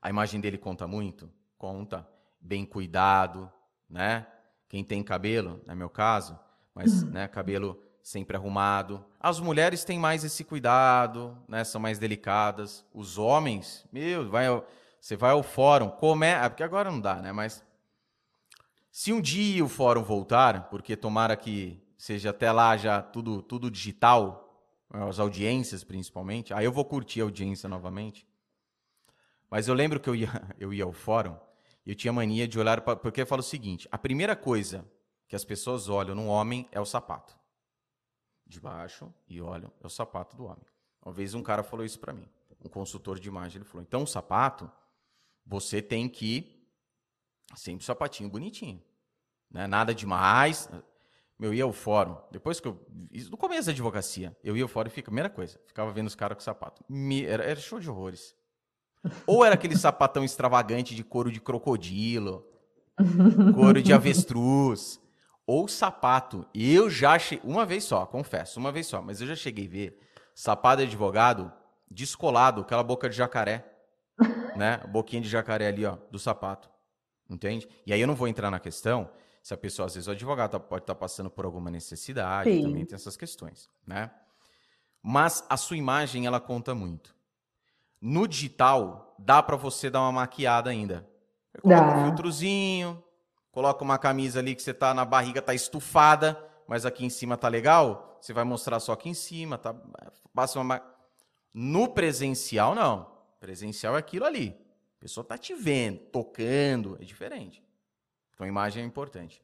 a imagem dele conta muito? Conta. Bem cuidado, né? Quem tem cabelo, no é meu caso, mas né, cabelo sempre arrumado. As mulheres têm mais esse cuidado, né? São mais delicadas. Os homens, meu, vai você vai ao fórum, como é, porque agora não dá, né? Mas se um dia o fórum voltar, porque tomara que seja até lá já tudo, tudo digital, as audiências principalmente, aí eu vou curtir a audiência novamente. Mas eu lembro que eu ia, [LAUGHS] eu ia ao fórum e eu tinha mania de olhar, pra, porque eu falo o seguinte: a primeira coisa que as pessoas olham num homem é o sapato. De baixo e olham, é o sapato do homem. Uma vez um cara falou isso para mim, um consultor de imagem, ele falou: então o sapato você tem que sempre sapatinho bonitinho, né? Nada demais. Meu, ia ao fórum, depois que eu. No começo da advocacia, eu ia ao fórum e fica, primeira coisa, ficava vendo os caras com sapato. Me, era, era show de horrores. [LAUGHS] Ou era aquele sapatão extravagante de couro de crocodilo, couro de avestruz, ou sapato. E eu já cheguei, uma vez só, confesso, uma vez só, mas eu já cheguei a ver sapato de advogado descolado, aquela boca de jacaré né? Boquinha de jacaré ali, ó, do sapato. Entende? E aí eu não vou entrar na questão se a pessoa, às vezes, o advogado tá, pode estar tá passando por alguma necessidade, Sim. também tem essas questões, né? Mas a sua imagem, ela conta muito. No digital, dá para você dar uma maquiada ainda. Coloca dá. um filtrozinho, coloca uma camisa ali que você tá na barriga, tá estufada, mas aqui em cima tá legal, você vai mostrar só aqui em cima, tá? Passa uma No presencial, não. Presencial é aquilo ali. A pessoa está te vendo, tocando, é diferente. Então, imagem é importante.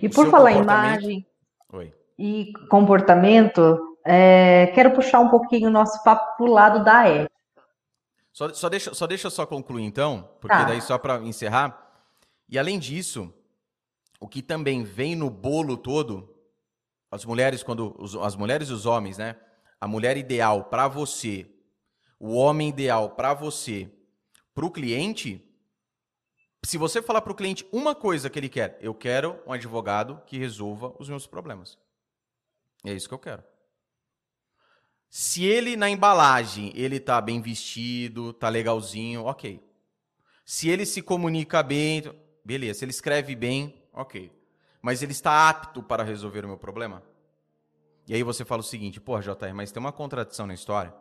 E o por falar em imagem Oi. e comportamento, é, quero puxar um pouquinho o nosso papo para o lado da ética. Só, só, deixa, só deixa só concluir então, porque tá. daí só para encerrar. E além disso, o que também vem no bolo todo, as mulheres quando os, as mulheres e os homens, né? A mulher ideal para você o homem ideal para você, para o cliente, se você falar para o cliente uma coisa que ele quer, eu quero um advogado que resolva os meus problemas. É isso que eu quero. Se ele na embalagem, ele tá bem vestido, tá legalzinho, ok. Se ele se comunica bem, beleza. Se ele escreve bem, ok. Mas ele está apto para resolver o meu problema? E aí você fala o seguinte, pô, JR, mas tem uma contradição na história.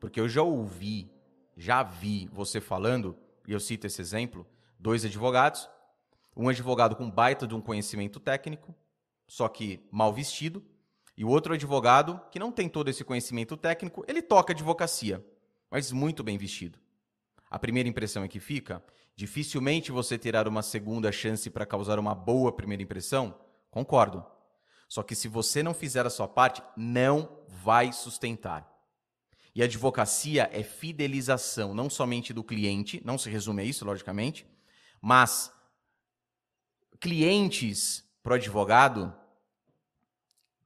Porque eu já ouvi, já vi você falando, e eu cito esse exemplo, dois advogados, um advogado com baita de um conhecimento técnico, só que mal vestido, e o outro advogado que não tem todo esse conhecimento técnico, ele toca advocacia, mas muito bem vestido. A primeira impressão é que fica, dificilmente você terá uma segunda chance para causar uma boa primeira impressão? Concordo. Só que se você não fizer a sua parte, não vai sustentar. E advocacia é fidelização, não somente do cliente, não se resume a isso, logicamente, mas clientes para o advogado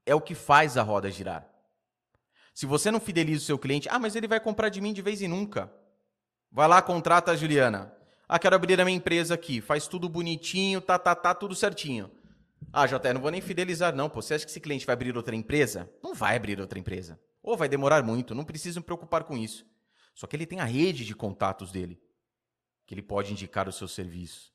é o que faz a roda girar. Se você não fideliza o seu cliente, ah, mas ele vai comprar de mim de vez em nunca. Vai lá, contrata a Juliana. Ah, quero abrir a minha empresa aqui. Faz tudo bonitinho, tá, tá, tá, tudo certinho. Ah, JR, não vou nem fidelizar, não. Pô, você acha que esse cliente vai abrir outra empresa? Não vai abrir outra empresa. Ou vai demorar muito, não precisa me preocupar com isso. Só que ele tem a rede de contatos dele, que ele pode indicar o seu serviço.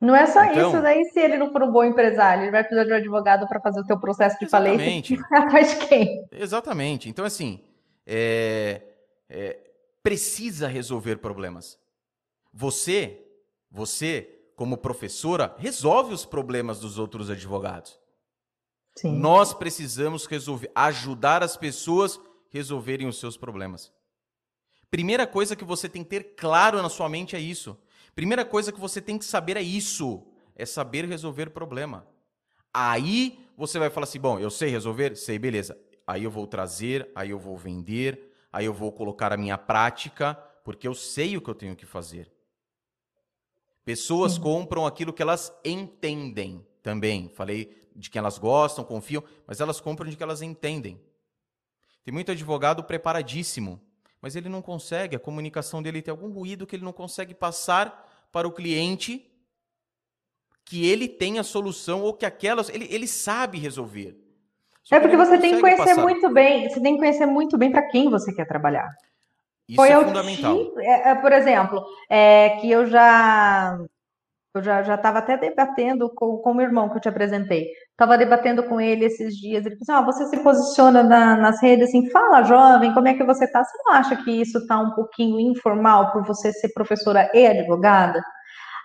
Não é só então, isso, daí se ele não for um bom empresário, ele vai precisar de um advogado para fazer o teu processo de exatamente. falência. Atrás de quem? Exatamente. Então, assim, é, é, precisa resolver problemas. Você, você, como professora, resolve os problemas dos outros advogados. Sim. Nós precisamos resolver, ajudar as pessoas a resolverem os seus problemas. Primeira coisa que você tem que ter claro na sua mente é isso. Primeira coisa que você tem que saber é isso, é saber resolver problema. Aí você vai falar assim: bom, eu sei resolver? Sei, beleza. Aí eu vou trazer, aí eu vou vender, aí eu vou colocar a minha prática, porque eu sei o que eu tenho que fazer. Pessoas compram aquilo que elas entendem também. Falei de que elas gostam, confiam, mas elas compram de que elas entendem. Tem muito advogado preparadíssimo, mas ele não consegue, a comunicação dele tem algum ruído que ele não consegue passar para o cliente que ele tem a solução ou que aquelas ele, ele sabe resolver. Só é porque você tem que conhecer passar. muito bem, você tem que conhecer muito bem para quem você quer trabalhar. Isso Foi é fundamental. Tipo, é, por exemplo, é, que eu já eu já estava até debatendo com, com o meu irmão que eu te apresentei. Estava debatendo com ele esses dias. Ele disse: assim, ah, você se posiciona na, nas redes assim, fala, jovem, como é que você está? Você não acha que isso está um pouquinho informal por você ser professora e advogada?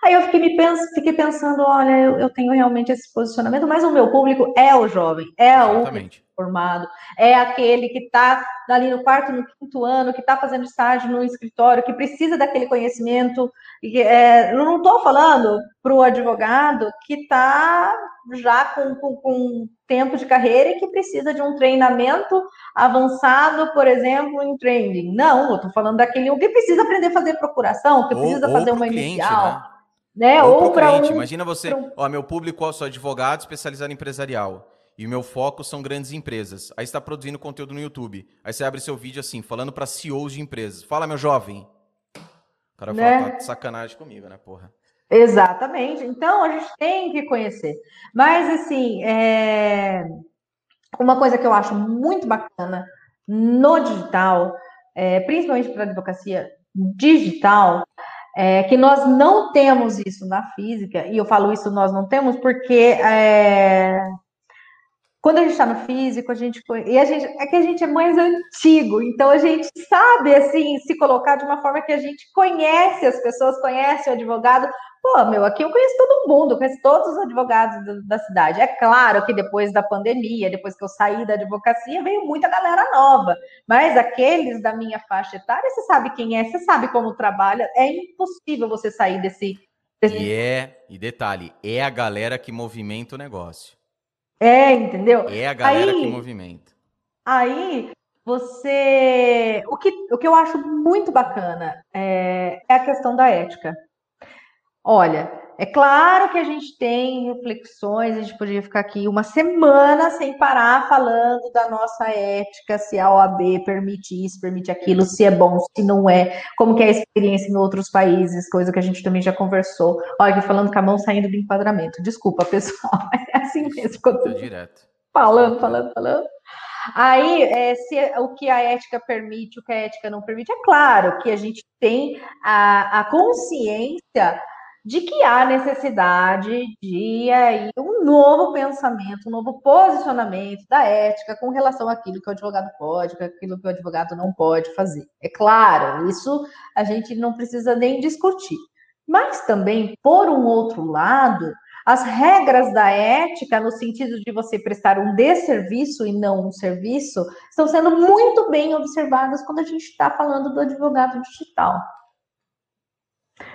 Aí eu fiquei, me pens fiquei pensando, olha, eu, eu, tenho realmente esse posicionamento, mas o meu público é o jovem, é Exatamente. o formado, é aquele que está ali no quarto, no quinto ano, que está fazendo estágio no escritório, que precisa daquele conhecimento. É, não estou falando para o advogado que está já com, com, com, tempo de carreira e que precisa de um treinamento avançado, por exemplo, em training. Não, eu estou falando daquele que precisa aprender a fazer procuração, que precisa ou fazer uma cliente, inicial. Né? Né? Ou, ou para um, Imagina você, um... ó, meu público, eu sou advogado especializado em empresarial. E o meu foco são grandes empresas. Aí está produzindo conteúdo no YouTube. Aí você abre seu vídeo assim, falando para CEOs de empresas. Fala, meu jovem. O cara né? fala, tá de sacanagem comigo, né, porra? Exatamente. Então, a gente tem que conhecer. Mas, assim, é... uma coisa que eu acho muito bacana no digital, é, principalmente para a advocacia digital, é, que nós não temos isso na física, e eu falo isso nós não temos porque é, quando a gente está no físico, a gente e a gente é que a gente é mais antigo, então a gente sabe assim se colocar de uma forma que a gente conhece as pessoas, conhece o advogado. Pô, meu, aqui eu conheço todo mundo, conheço todos os advogados do, da cidade. É claro que depois da pandemia, depois que eu saí da advocacia, veio muita galera nova. Mas aqueles da minha faixa etária, você sabe quem é, você sabe como trabalha. É impossível você sair desse. desse... E é, e detalhe, é a galera que movimenta o negócio. É, entendeu? É a galera aí, que movimenta. Aí você. O que, o que eu acho muito bacana é, é a questão da ética. Olha, é claro que a gente tem reflexões, a gente poderia ficar aqui uma semana sem parar falando da nossa ética, se a OAB permite isso, permite aquilo, se é bom, se não é, como que é a experiência em outros países, coisa que a gente também já conversou. Olha, aqui falando com a mão saindo do enquadramento. Desculpa, pessoal, [LAUGHS] mas é assim mesmo. Quando... direto. falando, falando, falando. Aí, é, se o que a ética permite, o que a ética não permite, é claro que a gente tem a, a consciência de que há necessidade de aí um novo pensamento, um novo posicionamento da ética com relação àquilo que o advogado pode, aquilo que o advogado não pode fazer. É claro, isso a gente não precisa nem discutir. Mas também, por um outro lado, as regras da ética, no sentido de você prestar um desserviço e não um serviço, estão sendo muito bem observadas quando a gente está falando do advogado digital.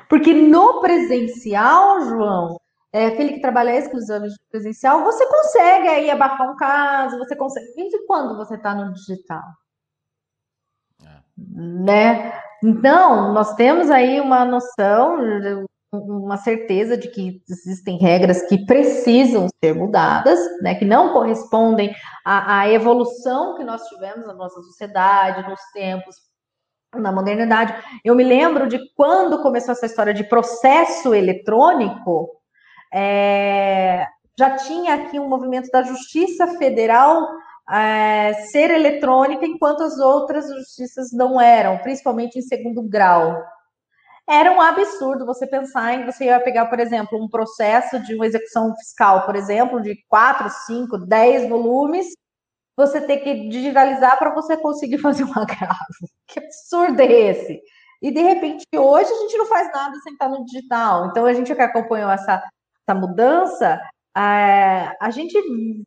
Porque no presencial, João, é, aquele que trabalha exclusivamente presencial, você consegue aí abafar um caso, você consegue. E quando você está no digital? É. Né? Então, nós temos aí uma noção uma certeza de que existem regras que precisam ser mudadas, né, que não correspondem à, à evolução que nós tivemos na nossa sociedade, nos tempos, na modernidade. Eu me lembro de quando começou essa história de processo eletrônico, é, já tinha aqui um movimento da Justiça Federal é, ser eletrônica, enquanto as outras justiças não eram, principalmente em segundo grau era um absurdo você pensar em você ia pegar, por exemplo, um processo de uma execução fiscal, por exemplo, de 4, 5, 10 volumes, você ter que digitalizar para você conseguir [LAUGHS] fazer um agravo. Que absurdo é esse? E de repente, hoje a gente não faz nada sem estar no digital. Então, a gente que acompanhou essa, essa mudança, é, a gente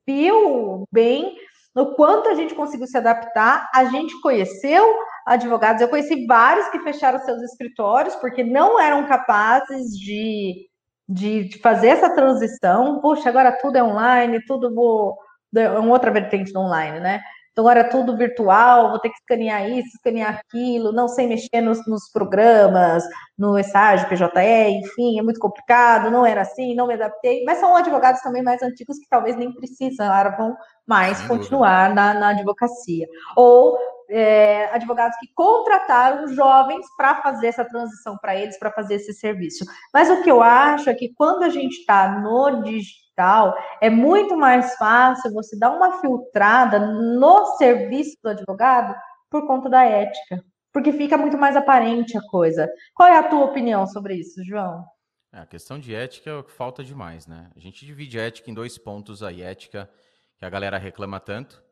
viu bem o quanto a gente conseguiu se adaptar, a gente conheceu advogados. Eu conheci vários que fecharam seus escritórios porque não eram capazes de, de, de fazer essa transição. Puxa, agora tudo é online, tudo vou. É uma outra vertente do online, né? Então agora é tudo virtual, vou ter que escanear isso, escanear aquilo, não sei mexer nos, nos programas, no estágio, PJE, enfim, é muito complicado, não era assim, não me adaptei. Mas são advogados também mais antigos que talvez nem precisavam mais continuar na, na advocacia. Ou é, advogados que contrataram jovens para fazer essa transição para eles, para fazer esse serviço. Mas o que eu acho é que quando a gente está no digital, é muito mais fácil você dar uma filtrada no serviço do advogado por conta da ética, porque fica muito mais aparente a coisa. Qual é a tua opinião sobre isso, João? É, a questão de ética é falta demais, né? A gente divide a ética em dois pontos aí, ética que a galera reclama tanto,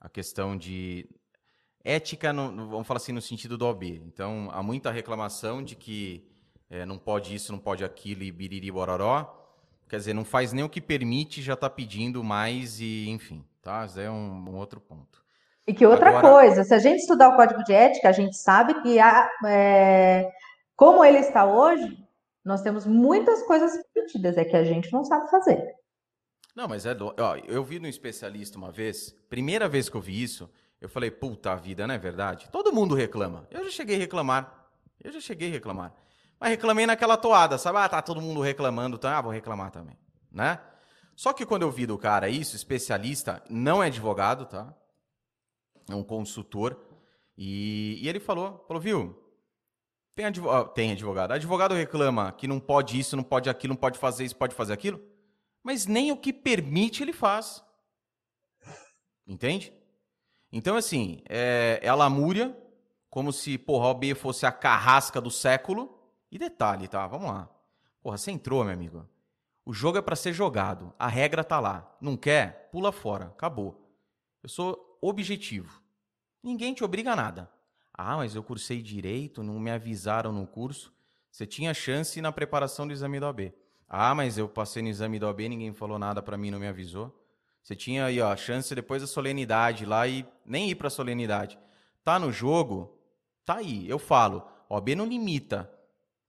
a questão de ética, no, vamos falar assim, no sentido do OB. Então, há muita reclamação de que é, não pode isso, não pode aquilo e biriri bororó. Quer dizer, não faz nem o que permite, já está pedindo mais e, enfim, tá? Isso é um, um outro ponto. E que outra Agora... coisa, se a gente estudar o código de ética, a gente sabe que há, é, como ele está hoje, nós temos muitas coisas permitidas, é que a gente não sabe fazer. Não, mas é. Do... Ó, eu vi no especialista uma vez, primeira vez que eu vi isso, eu falei, puta vida, não é verdade? Todo mundo reclama. Eu já cheguei a reclamar. Eu já cheguei a reclamar. Mas reclamei naquela toada, sabe? Ah, tá todo mundo reclamando, tá? Ah, vou reclamar também, né? Só que quando eu vi do cara isso, especialista, não é advogado, tá? É um consultor. E, e ele falou, falou, viu? Tem advogado, tem advogado. Advogado reclama que não pode isso, não pode aquilo, não pode fazer isso, pode fazer aquilo. Mas nem o que permite ele faz. Entende? Então, assim, é, é a lamúria, como se, porra, a OB fosse a carrasca do século. E detalhe, tá? Vamos lá. Porra, você entrou, meu amigo. O jogo é para ser jogado. A regra tá lá. Não quer? Pula fora. Acabou. Eu sou objetivo. Ninguém te obriga a nada. Ah, mas eu cursei direito, não me avisaram no curso. Você tinha chance na preparação do exame da OAB. Ah, mas eu passei no exame da OAB, ninguém falou nada para mim, não me avisou. Você tinha aí, ó, a chance depois da solenidade lá e nem ir para a solenidade. Tá no jogo? Tá aí. Eu falo, OB não limita.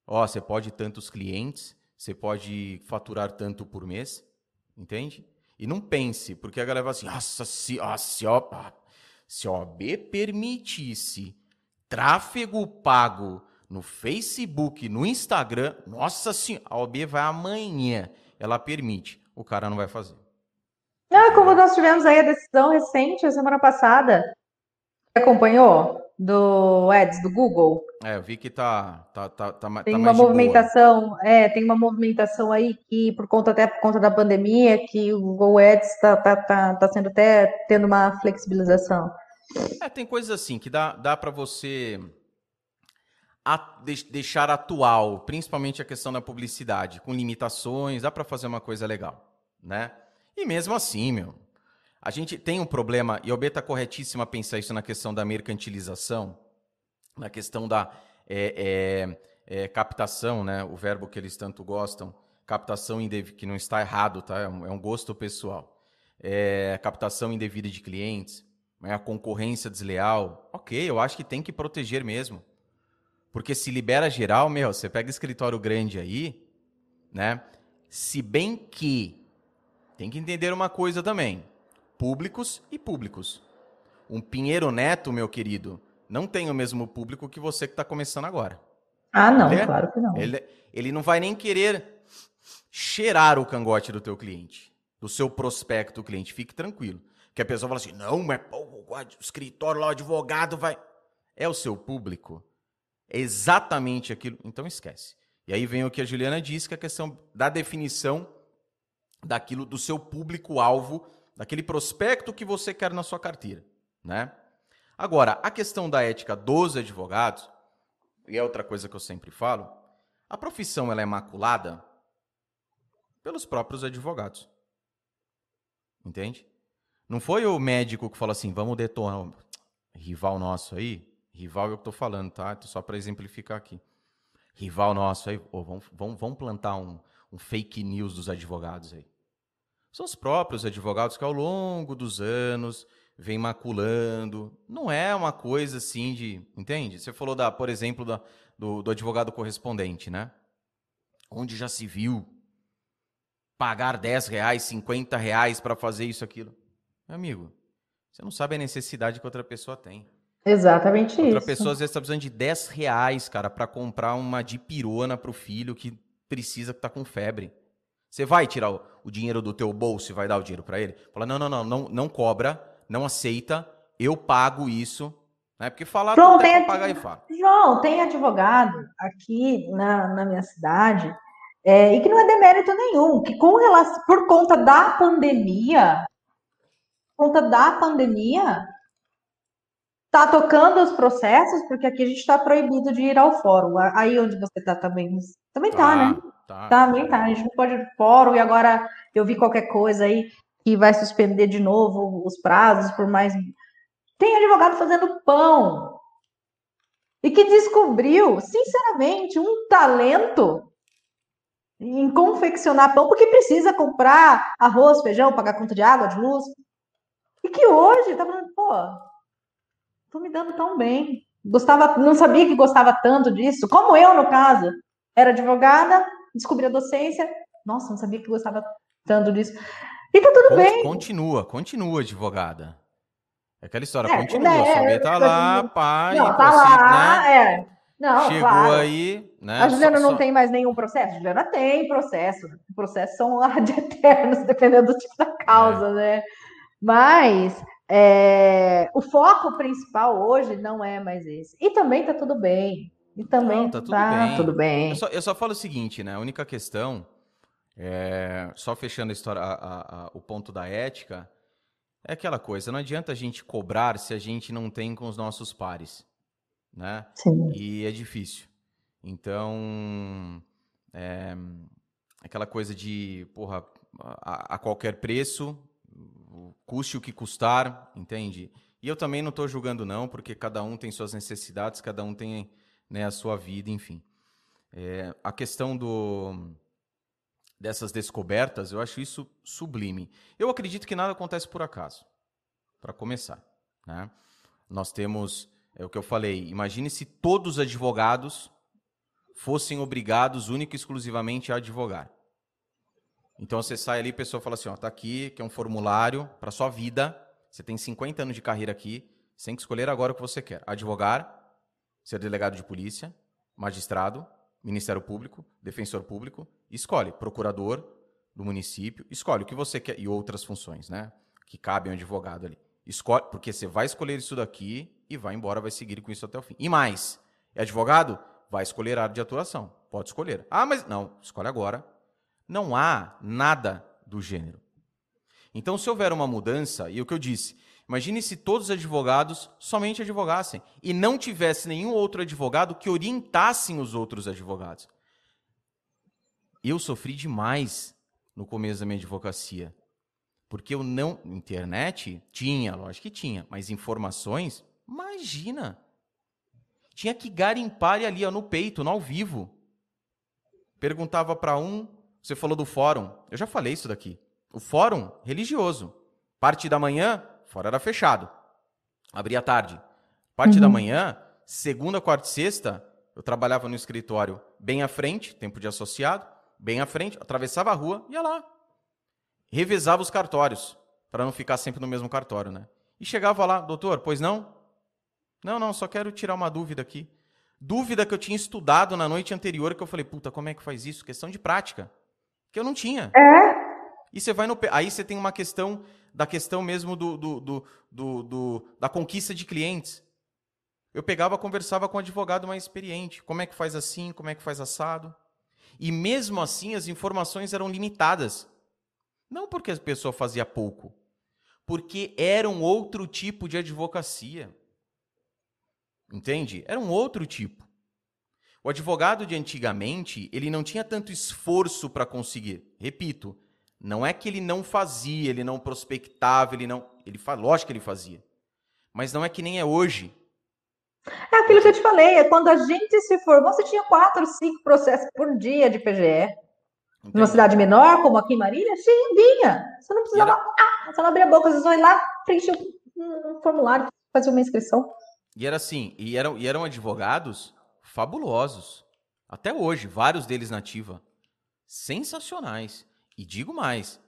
Ó, você pode tantos clientes, você pode faturar tanto por mês, entende? E não pense, porque a galera vai assim, nossa, se, ó, se, ó, se OB permitisse tráfego pago no Facebook, no Instagram, nossa senhora, a OB vai amanhã, ela permite, o cara não vai fazer. Ah, como nós tivemos aí a decisão recente, a semana passada. Acompanhou? do Ads, do Google. É, eu vi que tá, tá, tá, tá, tem tá uma movimentação, é, tem uma movimentação aí que por conta até por conta da pandemia, que o Google Ads está tá, tá, tá sendo até tendo uma flexibilização. É, tem coisas assim que dá, dá para você a, de, deixar atual, principalmente a questão da publicidade, com limitações, dá para fazer uma coisa legal, né? E mesmo assim, meu, a gente tem um problema, e B está corretíssimo a pensar isso na questão da mercantilização, na questão da é, é, é, captação, né? o verbo que eles tanto gostam, captação indevida, que não está errado, tá? é, um, é gosto pessoal. É, captação indevida de clientes, né? a concorrência desleal. Ok, eu acho que tem que proteger mesmo. Porque se libera geral, meu, você pega escritório grande aí, né? Se bem que tem que entender uma coisa também públicos e públicos. Um Pinheiro Neto, meu querido, não tem o mesmo público que você que está começando agora. Ah, não, é, claro que não. Ele, ele não vai nem querer cheirar o cangote do teu cliente, do seu prospecto cliente. Fique tranquilo. Que a pessoa fala assim, não, mas pô, o escritório lá, o advogado vai... É o seu público. É exatamente aquilo. Então esquece. E aí vem o que a Juliana disse, que é a questão da definição daquilo do seu público-alvo daquele prospecto que você quer na sua carteira, né? Agora, a questão da ética dos advogados, e é outra coisa que eu sempre falo, a profissão ela é maculada pelos próprios advogados. Entende? Não foi o médico que falou assim, vamos detonar rival nosso aí, rival é o que tô falando, tá? Só para exemplificar aqui. Rival nosso aí, oh, vamos, vamos, vamos plantar um, um fake news dos advogados aí. São os próprios advogados que ao longo dos anos vêm maculando. Não é uma coisa assim de. Entende? Você falou, da, por exemplo, da, do, do advogado correspondente, né? Onde já se viu pagar 10 reais, 50 reais para fazer isso, aquilo. Meu amigo, você não sabe a necessidade que outra pessoa tem. Exatamente outra isso. Outra pessoa às vezes está precisando de 10 reais, cara, para comprar uma dipirona para o filho que precisa, que está com febre. Você vai tirar o, o dinheiro do teu bolso e vai dar o dinheiro para ele? Fala, não, não, não, não, não cobra, não aceita, eu pago isso. Né? Porque falar João, tem pagar e fala. João, tem advogado aqui na, na minha cidade, é, e que não é demérito nenhum, que com relação, por conta da pandemia, por conta da pandemia, tá tocando os processos, porque aqui a gente está proibido de ir ao fórum. Aí onde você está também, também tá, tá né? Tá. Também tá. A gente não pode ir fórum e agora eu vi qualquer coisa aí que vai suspender de novo os prazos por mais. Tem advogado fazendo pão. E que descobriu, sinceramente, um talento em confeccionar pão, porque precisa comprar arroz, feijão, pagar conta de água, de luz. E que hoje tá falando, pô, tô me dando tão bem. Gostava, não sabia que gostava tanto disso, como eu, no caso. Era advogada, descobri a docência. Nossa, não sabia que gostava tanto disso. E tá tudo bem. Continua, continua, advogada. É aquela história, é, continua. Né, saber tá lá, pai. Não, tá lá, né? é. Não, Chegou claro. aí, né? A Juliana só, não só... tem mais nenhum processo? A Juliana tem processo. Processos são lá [LAUGHS] de eternos, dependendo do tipo da causa, é. né? Mas é, o foco principal hoje não é mais esse. E também tá tudo bem. E também Não, tá tudo tá bem. Tudo bem. Eu, só, eu só falo o seguinte, né? A única questão, é, só fechando a história, a, a, o ponto da ética, é aquela coisa, não adianta a gente cobrar se a gente não tem com os nossos pares, né? Sim. E é difícil. Então, é, aquela coisa de, porra, a, a, qualquer preço, custe o que custar, entende? E eu também não estou julgando não, porque cada um tem suas necessidades, cada um tem né, a sua vida, enfim. É, a questão do, dessas descobertas, eu acho isso sublime. Eu acredito que nada acontece por acaso, para começar. Né? Nós temos, é o que eu falei, imagine se todos os advogados fossem obrigados única e exclusivamente a advogar. Então você sai ali, a pessoa fala assim, ó, tá aqui, que é um formulário para sua vida. Você tem 50 anos de carreira aqui, você tem que escolher agora o que você quer: advogar, ser delegado de polícia, magistrado, Ministério Público, defensor público, escolhe procurador do município, escolhe o que você quer e outras funções, né? Que cabem ao advogado ali. Escolhe, porque você vai escolher isso daqui e vai embora, vai seguir com isso até o fim. E mais, é advogado? Vai escolher a área de atuação. Pode escolher. Ah, mas não, escolhe agora. Não há nada do gênero. Então, se houver uma mudança, e o que eu disse, imagine se todos os advogados somente advogassem e não tivesse nenhum outro advogado que orientassem os outros advogados. Eu sofri demais no começo da minha advocacia. Porque eu não. Internet tinha, lógico que tinha, mas informações, imagina. Tinha que garimpar ali ó, no peito, no ao vivo. Perguntava para um, você falou do fórum, eu já falei isso daqui. O fórum religioso. Parte da manhã, fora era fechado. Abria tarde. Parte uhum. da manhã, segunda, quarta e sexta, eu trabalhava no escritório bem à frente, tempo de associado, bem à frente, atravessava a rua, ia lá, revezava os cartórios, para não ficar sempre no mesmo cartório, né? E chegava lá, doutor, pois não? Não, não, só quero tirar uma dúvida aqui. Dúvida que eu tinha estudado na noite anterior, que eu falei, puta, como é que faz isso? Questão de prática. Que eu não tinha. É? E você vai no. Aí você tem uma questão da questão mesmo do, do, do, do, do da conquista de clientes. Eu pegava, conversava com um advogado mais experiente. Como é que faz assim? Como é que faz assado? E mesmo assim, as informações eram limitadas. Não porque a pessoa fazia pouco, porque era um outro tipo de advocacia. Entende? Era um outro tipo. O advogado de antigamente, ele não tinha tanto esforço para conseguir. Repito, não é que ele não fazia, ele não prospectava, ele não, ele lógico que ele fazia. Mas não é que nem é hoje. É aquilo que eu te falei, é quando a gente se formou, você tinha quatro, cinco processos por dia de PGE. Entendi. Numa cidade menor, como aqui em Marília, sim, vinha. Você não precisava. Era... Ah, você não abria a boca, você só ia lá, preencher um formulário, fazer uma inscrição. E era assim, e eram, e eram advogados fabulosos. Até hoje, vários deles nativa. Sensacionais. E digo mais,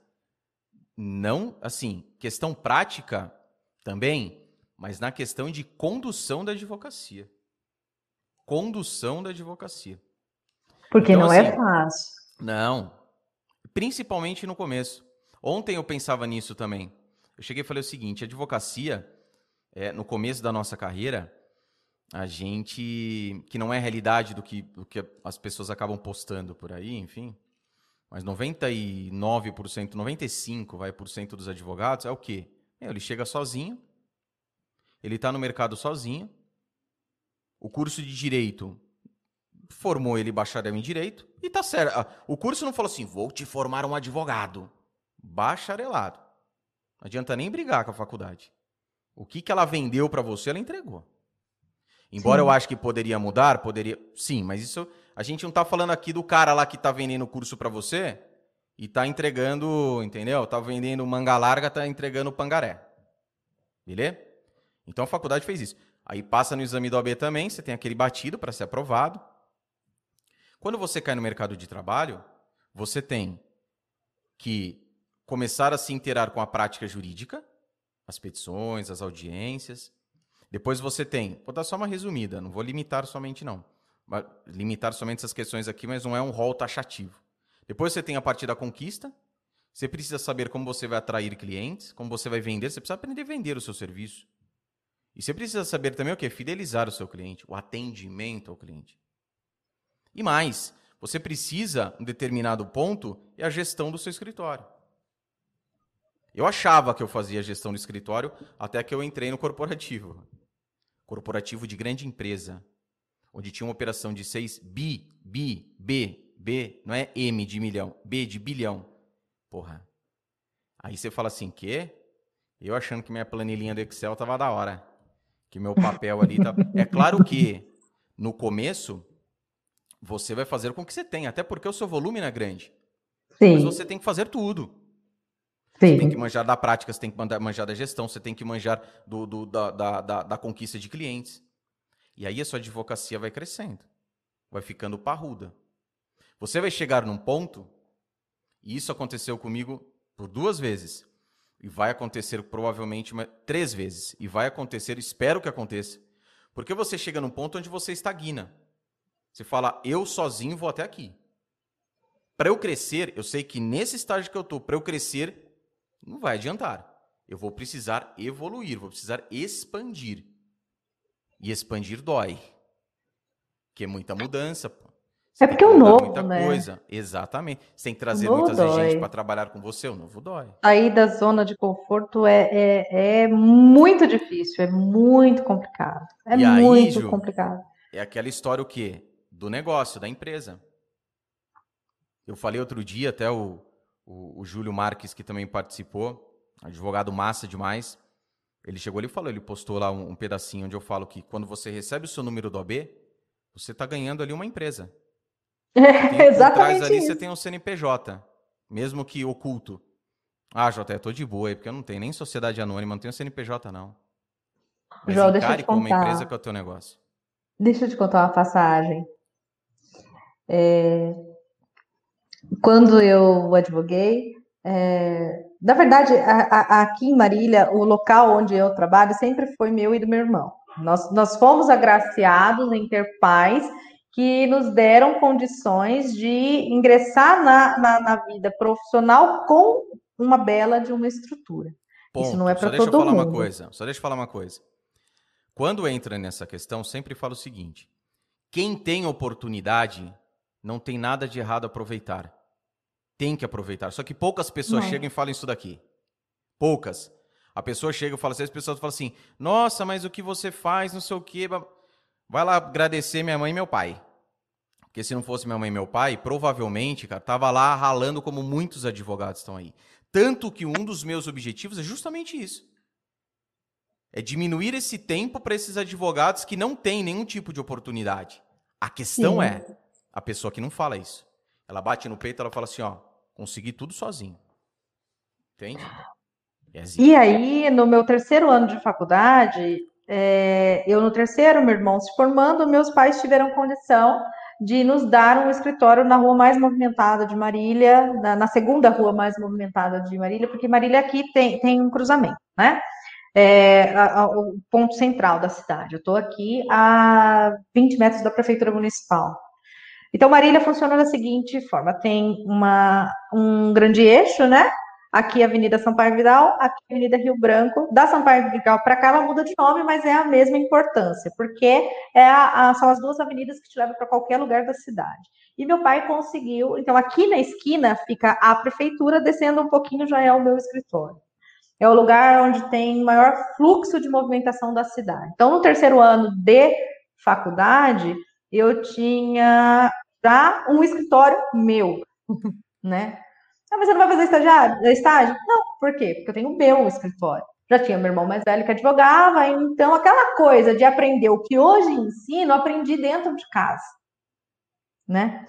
não, assim, questão prática também, mas na questão de condução da advocacia. Condução da advocacia. Porque então, não é assim, é fácil. Não. Principalmente no começo. Ontem eu pensava nisso também. Eu cheguei e falei o seguinte: a advocacia, é, no começo da nossa carreira, a gente. que não é realidade do que, do que as pessoas acabam postando por aí, enfim. Mas 99%, 95% vai, por cento dos advogados é o quê? É, ele chega sozinho, ele está no mercado sozinho, o curso de direito formou ele bacharel em direito e tá certo. Ah, o curso não falou assim: vou te formar um advogado. Bacharelado. Não adianta nem brigar com a faculdade. O que, que ela vendeu para você, ela entregou. Embora sim. eu acho que poderia mudar, poderia. Sim, mas isso. A gente não tá falando aqui do cara lá que tá vendendo o curso para você e tá entregando, entendeu? Tá vendendo manga larga, tá entregando pangaré. Beleza? Então a faculdade fez isso. Aí passa no exame do AB também, você tem aquele batido para ser aprovado. Quando você cai no mercado de trabalho, você tem que começar a se interar com a prática jurídica, as petições, as audiências. Depois você tem, vou dar só uma resumida, não vou limitar somente não. Limitar somente essas questões aqui, mas não é um rol taxativo. Depois você tem a parte da conquista. Você precisa saber como você vai atrair clientes, como você vai vender. Você precisa aprender a vender o seu serviço. E você precisa saber também o que? Fidelizar o seu cliente, o atendimento ao cliente. E mais, você precisa, em determinado ponto, é a gestão do seu escritório. Eu achava que eu fazia gestão do escritório até que eu entrei no corporativo. Corporativo de grande empresa, onde tinha uma operação de 6 bi, bi, B, B, não é M de milhão, B de bilhão. Porra. Aí você fala assim, que? Eu achando que minha planilhinha do Excel tava da hora. Que meu papel ali tá. [LAUGHS] É claro que no começo você vai fazer com que você tenha, até porque o seu volume não é grande. Sim. Mas você tem que fazer tudo. Sim. Você tem que manjar da prática, você tem que manjar da gestão, você tem que manjar do, do da, da, da, da, conquista de clientes. E aí a sua advocacia vai crescendo, vai ficando parruda. Você vai chegar num ponto, e isso aconteceu comigo por duas vezes, e vai acontecer provavelmente uma, três vezes, e vai acontecer, espero que aconteça, porque você chega num ponto onde você estagna. Você fala, eu sozinho vou até aqui. Para eu crescer, eu sei que nesse estágio que eu tô, para eu crescer, não vai adiantar. eu vou precisar evoluir, vou precisar expandir. E expandir dói. Que é muita mudança. Você é porque é o novo, muita né? coisa. Exatamente. Você tem que trazer muita gente para trabalhar com você, o novo dói. Sair da zona de conforto é, é, é muito difícil, é muito complicado. É e muito aí, Ju, complicado. É aquela história o quê? Do negócio, da empresa. Eu falei outro dia, até o, o, o Júlio Marques, que também participou, advogado massa demais. Ele chegou ali e falou, ele postou lá um, um pedacinho onde eu falo que quando você recebe o seu número do AB, você está ganhando ali uma empresa. [LAUGHS] É, exatamente. Por ali isso. você tem um CNPJ, mesmo que oculto. Ah, Jota, eu tô de boa aí, porque eu não tenho nem sociedade anônima, não tenho CNPJ, não. Mas João, deixa eu te contar. como empresa que é o teu negócio. Deixa eu te contar uma passagem. É... Quando eu advoguei, é... na verdade, a, a, aqui em Marília, o local onde eu trabalho sempre foi meu e do meu irmão. Nós, nós fomos agraciados em ter pais que nos deram condições de ingressar na, na, na vida profissional com uma bela de uma estrutura. Ponto. Isso não é para todo mundo. Só deixa eu falar uma coisa. Só deixa eu falar uma coisa. Quando entra nessa questão, sempre falo o seguinte: quem tem oportunidade não tem nada de errado aproveitar. Tem que aproveitar. Só que poucas pessoas não. chegam e falam isso daqui. Poucas. A pessoa chega e fala assim, as pessoas falam assim: "Nossa, mas o que você faz, não sei o quê". Vai lá agradecer minha mãe e meu pai. Porque se não fosse minha mãe e meu pai, provavelmente, cara, tava lá ralando como muitos advogados estão aí. Tanto que um dos meus objetivos é justamente isso. É diminuir esse tempo para esses advogados que não têm nenhum tipo de oportunidade. A questão Sim. é a pessoa que não fala isso. Ela bate no peito, ela fala assim, ó, consegui tudo sozinho. Entende? É e aí, no meu terceiro ano de faculdade, é, eu no terceiro, meu irmão se formando, meus pais tiveram condição de nos dar um escritório na rua mais movimentada de Marília, na, na segunda rua mais movimentada de Marília, porque Marília aqui tem, tem um cruzamento, né? É, a, a, o ponto central da cidade. Eu estou aqui a 20 metros da prefeitura municipal. Então, Marília funciona da seguinte forma: tem uma, um grande eixo, né? Aqui a Avenida Sampaio Vidal, aqui a Avenida Rio Branco. Da Sampaio Vidal para cá ela muda de nome, mas é a mesma importância, porque é a, a, são as duas avenidas que te levam para qualquer lugar da cidade. E meu pai conseguiu, então aqui na esquina fica a prefeitura, descendo um pouquinho já é o meu escritório. É o lugar onde tem maior fluxo de movimentação da cidade. Então, no terceiro ano de faculdade, eu tinha já um escritório meu, [LAUGHS] né? Ah, mas você não vai fazer estagiário, estágio? Não, por quê? Porque eu tenho o meu escritório. Já tinha meu irmão mais velho que advogava, então aquela coisa de aprender o que hoje ensino, aprendi dentro de casa, né?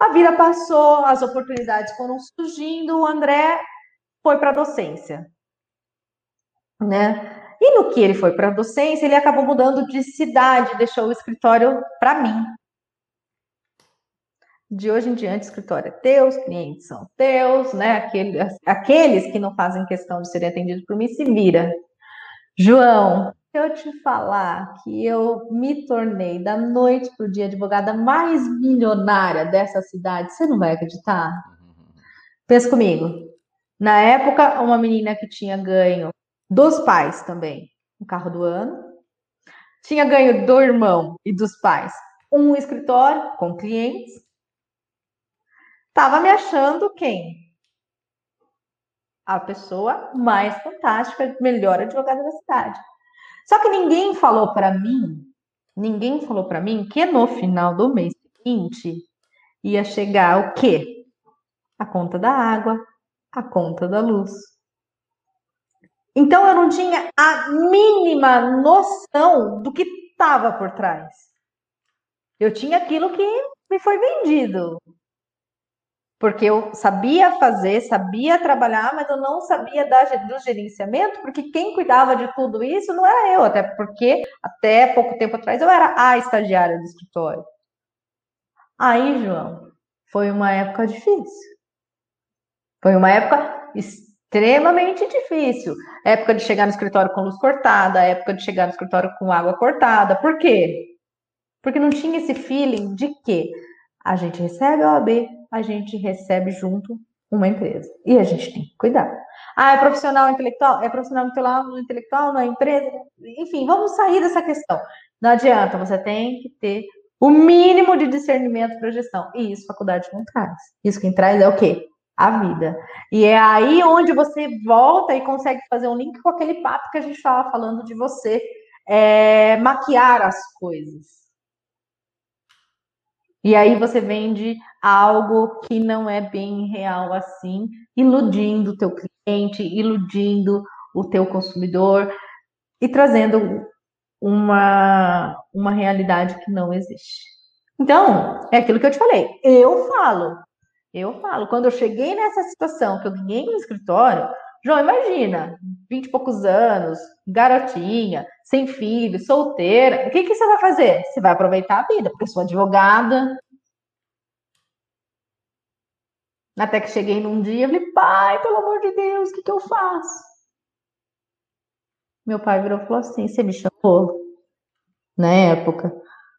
A vida passou, as oportunidades foram surgindo, o André foi para a docência, né? E no que ele foi para a docência, ele acabou mudando de cidade, deixou o escritório para mim, de hoje em diante, o escritório é teu, os clientes são teus, né? Aqueles, aqueles que não fazem questão de serem atendidos por mim, se vira. João, eu te falar que eu me tornei da noite para o dia advogada mais milionária dessa cidade, você não vai acreditar? Pensa comigo. Na época, uma menina que tinha ganho dos pais também um carro do ano, tinha ganho do irmão e dos pais um escritório com clientes, Estava me achando quem? A pessoa mais fantástica, melhor advogada da cidade. Só que ninguém falou para mim, ninguém falou para mim que no final do mês seguinte ia chegar o quê? A conta da água, a conta da luz. Então eu não tinha a mínima noção do que estava por trás. Eu tinha aquilo que me foi vendido porque eu sabia fazer, sabia trabalhar, mas eu não sabia dar, do gerenciamento, porque quem cuidava de tudo isso não era eu, até porque até pouco tempo atrás eu era a estagiária do escritório. Aí, João, foi uma época difícil. Foi uma época extremamente difícil. Época de chegar no escritório com luz cortada, época de chegar no escritório com água cortada. Por quê? Porque não tinha esse feeling de que a gente recebe a OAB, a gente recebe junto uma empresa. E a gente tem que cuidar. Ah, é profissional intelectual? É profissional intelectual, na empresa? Enfim, vamos sair dessa questão. Não adianta, você tem que ter o mínimo de discernimento para gestão. E isso faculdade não traz. Isso quem traz é o quê? A vida. E é aí onde você volta e consegue fazer um link com aquele papo que a gente estava falando de você é, maquiar as coisas. E aí você vende algo que não é bem real assim, iludindo o teu cliente, iludindo o teu consumidor e trazendo uma, uma realidade que não existe. Então, é aquilo que eu te falei. Eu falo, eu falo. Quando eu cheguei nessa situação, que eu ganhei no escritório, João, imagina, vinte e poucos anos, garotinha, sem filho, solteira. O que, que você vai fazer? Você vai aproveitar a vida, porque eu sou advogada. Até que cheguei num dia e falei, pai, pelo amor de Deus, o que, que eu faço? Meu pai virou e falou assim: você me chamou na época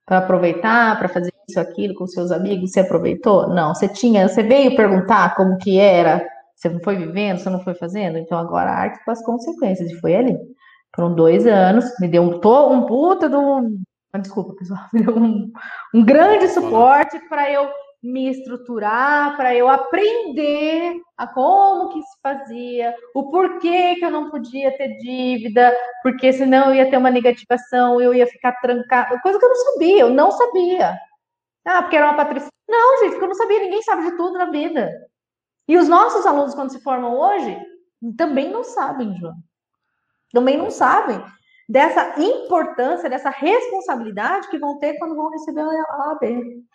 para aproveitar, para fazer isso, aquilo com seus amigos? Você aproveitou? Não, você tinha, você veio perguntar como que era, você não foi vivendo, você não foi fazendo, então agora arte com as consequências, e foi ali. Foram dois anos, me deu um, um puta de um. Desculpa, pessoal, [LAUGHS] me deu um, um grande suporte para eu me estruturar, para eu aprender a como que se fazia, o porquê que eu não podia ter dívida, porque senão eu ia ter uma negativação, eu ia ficar trancada, coisa que eu não sabia, eu não sabia. Ah, porque era uma patricinha. Não, gente, porque eu não sabia, ninguém sabe de tudo na vida. E os nossos alunos, quando se formam hoje, também não sabem, João. Também não sabem dessa importância, dessa responsabilidade que vão ter quando vão receber a OAB.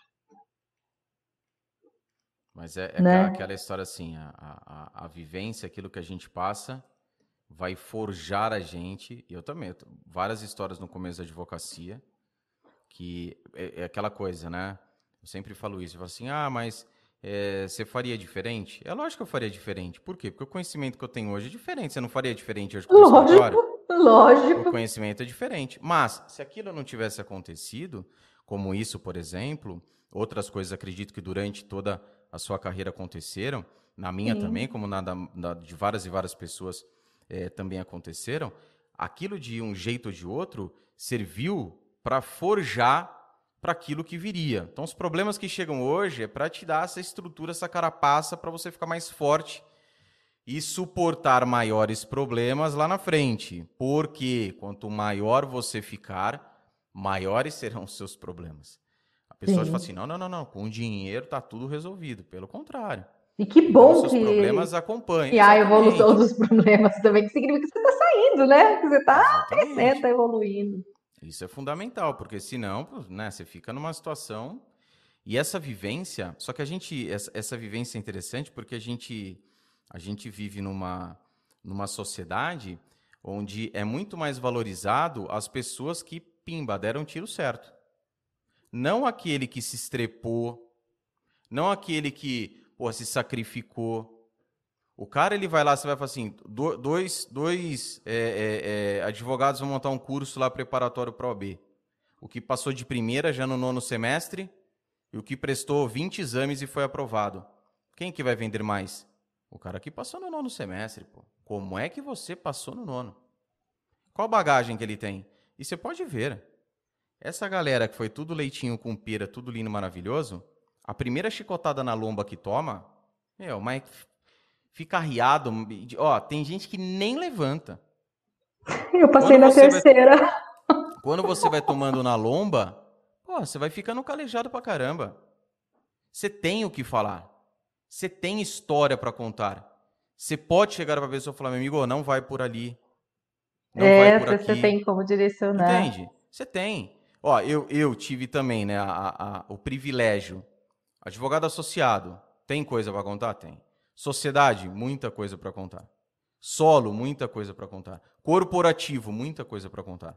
Mas é, é né? aquela história assim, a, a, a, vivência, aquilo que a gente passa, vai forjar a gente. E eu também, eu, várias histórias no começo da advocacia, que é, é, aquela coisa, né? Eu sempre falo isso, eu falo assim, ah, mas é, você faria diferente? É lógico que eu faria diferente. Por quê? Porque o conhecimento que eu tenho hoje é diferente. Você não faria diferente hoje com lógico, agora? Lógico. O conhecimento é diferente. Mas, se aquilo não tivesse acontecido, como isso, por exemplo, outras coisas acredito que durante toda a sua carreira aconteceram, na minha Sim. também, como na, na, de várias e várias pessoas é, também aconteceram, aquilo de um jeito ou de outro serviu para forjar para aquilo que viria. Então, os problemas que chegam hoje é para te dar essa estrutura, essa carapaça, para você ficar mais forte e suportar maiores problemas lá na frente. Porque quanto maior você ficar, maiores serão os seus problemas. A pessoa Sim. fala assim: não, não, não, não, com dinheiro tá tudo resolvido. Pelo contrário. E que bom então, que. Os problemas acompanham. E a evolução dos [LAUGHS] problemas também, que significa que você está saindo, né? Que você está crescendo, está evoluindo. Isso é fundamental, porque senão, né, você fica numa situação. E essa vivência, só que a gente, essa, vivência é interessante porque a gente, a gente vive numa, numa sociedade onde é muito mais valorizado as pessoas que, pimba, deram um tiro certo. Não aquele que se estrepou, não aquele que pô, se sacrificou. O cara ele vai lá, você vai falar assim: dois, dois é, é, é, advogados vão montar um curso lá preparatório para OAB. O que passou de primeira já no nono semestre e o que prestou 20 exames e foi aprovado. Quem que vai vender mais? O cara que passou no nono semestre, pô. Como é que você passou no nono? Qual bagagem que ele tem? E você pode ver. Essa galera que foi tudo leitinho com pera, tudo lindo, maravilhoso, a primeira chicotada na lomba que toma, meu, mas fica arriado. Ó, tem gente que nem levanta. Eu passei quando na terceira. Vai, [LAUGHS] quando você vai tomando na lomba, pô, você vai ficando calejado pra caramba. Você tem o que falar. Você tem história para contar. Você pode chegar pra pessoa e falar, meu amigo, não vai por ali. Não é, vai por aqui. Você tem como direcionar. Entende? Você tem. Ó, eu, eu tive também né, a, a, o privilégio. Advogado associado, tem coisa para contar? Tem. Sociedade, muita coisa para contar. Solo, muita coisa para contar. Corporativo, muita coisa para contar.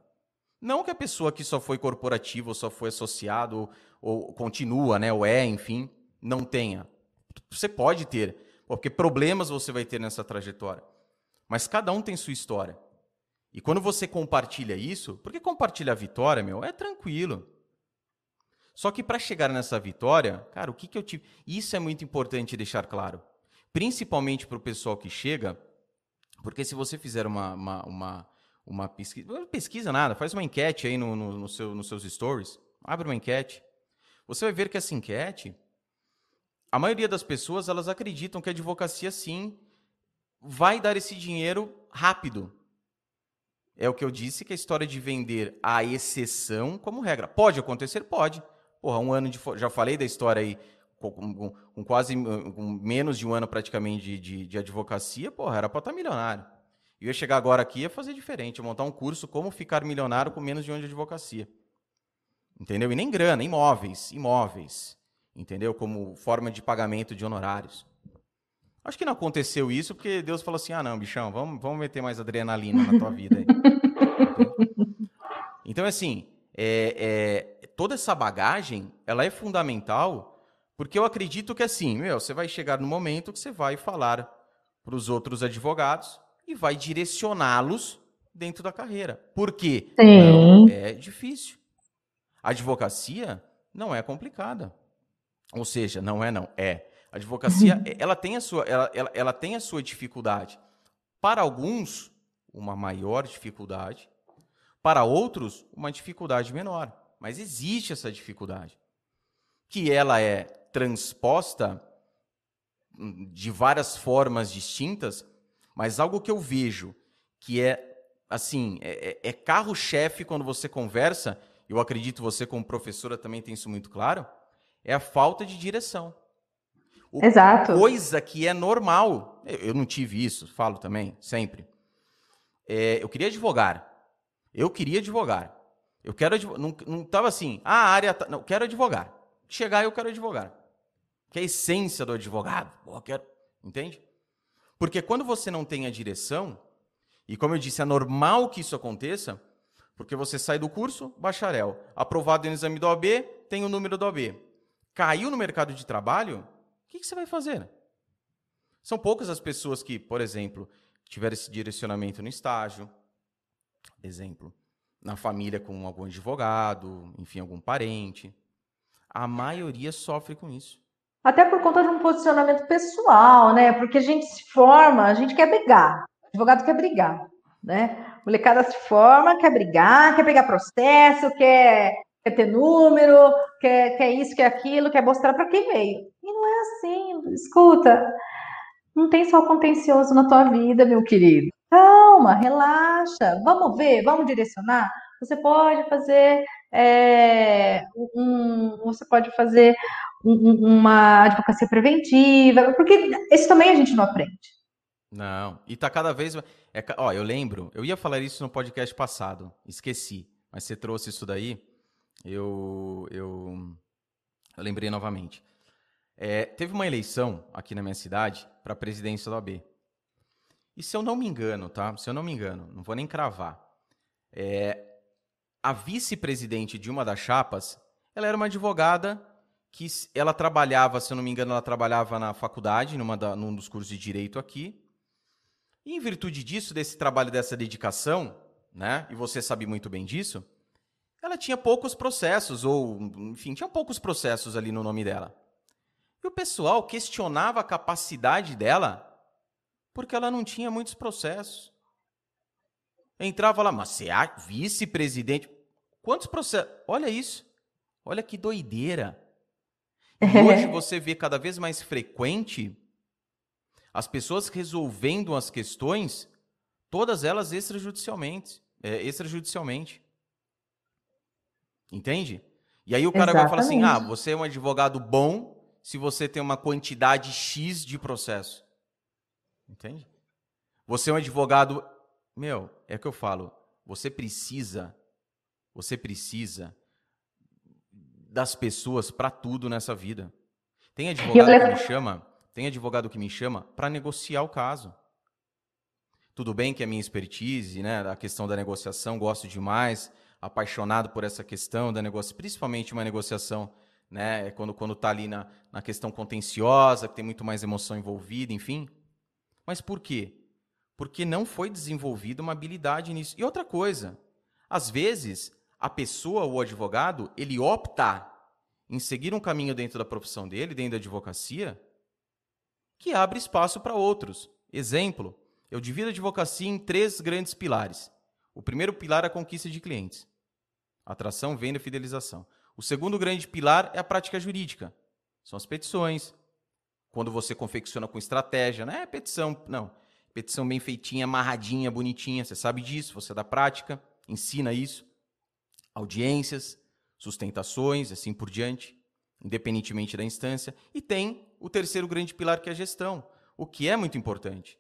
Não que a pessoa que só foi corporativo, ou só foi associado, ou, ou continua, né, ou é, enfim, não tenha. Você pode ter, porque problemas você vai ter nessa trajetória. Mas cada um tem sua história. E quando você compartilha isso, porque compartilhar a vitória, meu, é tranquilo. Só que para chegar nessa vitória, cara, o que, que eu tive. Isso é muito importante deixar claro. Principalmente para o pessoal que chega, porque se você fizer uma, uma, uma, uma pesquisa, pesquisa nada, faz uma enquete aí no, no, no seu, nos seus stories, abre uma enquete, você vai ver que essa enquete, a maioria das pessoas, elas acreditam que a advocacia, sim, vai dar esse dinheiro rápido. É o que eu disse, que a história de vender a exceção como regra. Pode acontecer? Pode. Porra, um ano de. Já falei da história aí, com, com, quase com menos de um ano praticamente de, de, de advocacia, porra, era para estar tá milionário. Eu ia chegar agora aqui e ia fazer diferente, ia montar um curso como ficar milionário com menos de um ano de advocacia. Entendeu? E nem grana, imóveis, imóveis. Entendeu? Como forma de pagamento de honorários. Acho que não aconteceu isso porque Deus falou assim: ah, não, bichão, vamos, vamos meter mais adrenalina na tua vida aí. então, assim, é, é, toda essa bagagem ela é fundamental porque eu acredito que, assim, meu, você vai chegar no momento que você vai falar para os outros advogados e vai direcioná-los dentro da carreira. Por quê? Sim. Não, é difícil. A advocacia não é complicada. Ou seja, não é não, é. A advocacia, uhum. ela tem a sua, ela, ela, ela tem a sua dificuldade. Para alguns, uma maior dificuldade. Para outros, uma dificuldade menor. Mas existe essa dificuldade. Que ela é transposta de várias formas distintas, mas algo que eu vejo que é assim, é, é, é carro-chefe quando você conversa, eu acredito você como professora também tem isso muito claro, é a falta de direção. O, Exato. Coisa que é normal. Eu não tive isso, falo também, sempre. É, eu queria advogar. Eu queria advogar. Eu quero advogar. Não, não tava assim, ah, a área. Tá... Não, quero advogar. Chegar, eu quero advogar. Que é a essência do advogado. Pô, quero... Entende? Porque quando você não tem a direção, e como eu disse, é normal que isso aconteça, porque você sai do curso, bacharel, aprovado no exame do OAB, tem o número do OAB. Caiu no mercado de trabalho, o que, que você vai fazer? São poucas as pessoas que, por exemplo, tiveram esse direcionamento no estágio, exemplo, na família com algum advogado, enfim, algum parente. A maioria sofre com isso. Até por conta de um posicionamento pessoal, né? Porque a gente se forma, a gente quer brigar. O advogado quer brigar, né? O molecada se forma, quer brigar, quer pegar processo, quer, quer ter número, quer, quer isso, quer aquilo, quer mostrar para quem veio. E não é assim. Escuta, não tem só contencioso na tua vida, meu querido. Calma, relaxa. Vamos ver, vamos direcionar. Você pode fazer é, um, você pode fazer uma advocacia preventiva, porque isso também a gente não aprende. Não, e tá cada vez. É, ó, eu lembro, eu ia falar isso no podcast passado, esqueci, mas você trouxe isso daí, eu, eu, eu lembrei novamente. É, teve uma eleição aqui na minha cidade para a presidência da OAB. E se eu não me engano, tá? Se eu não me engano, não vou nem cravar. É, a vice-presidente de uma das chapas, ela era uma advogada que ela trabalhava, se eu não me engano, ela trabalhava na faculdade, numa da, num dos cursos de direito aqui. E em virtude disso, desse trabalho, dessa dedicação, né? E você sabe muito bem disso, ela tinha poucos processos, ou, enfim, tinha poucos processos ali no nome dela. E o pessoal questionava a capacidade dela porque ela não tinha muitos processos. Entrava lá, mas você é vice-presidente. Quantos processos? Olha isso. Olha que doideira. E hoje você vê cada vez mais frequente as pessoas resolvendo as questões, todas elas extrajudicialmente. É, extrajudicialmente. Entende? E aí o cara Exatamente. vai falar assim: ah, você é um advogado bom se você tem uma quantidade X de processo. Entende? Você é um advogado. Meu, é o que eu falo. Você precisa. Você precisa das pessoas para tudo nessa vida. Tem advogado que me chama, tem advogado que me chama para negociar o caso. Tudo bem que a minha expertise, né, a questão da negociação, gosto demais, apaixonado por essa questão da negociação, principalmente uma negociação né? É quando quando está ali na, na questão contenciosa, que tem muito mais emoção envolvida, enfim. Mas por quê? Porque não foi desenvolvida uma habilidade nisso. E outra coisa, às vezes a pessoa, o advogado, ele opta em seguir um caminho dentro da profissão dele, dentro da advocacia, que abre espaço para outros. Exemplo, eu divido a advocacia em três grandes pilares. O primeiro pilar é a conquista de clientes. Atração, venda e fidelização. O segundo grande pilar é a prática jurídica. São as petições. Quando você confecciona com estratégia, não é petição, não. Petição bem feitinha, amarradinha, bonitinha. Você sabe disso, você da prática, ensina isso. Audiências, sustentações, assim por diante, independentemente da instância. E tem o terceiro grande pilar, que é a gestão, o que é muito importante.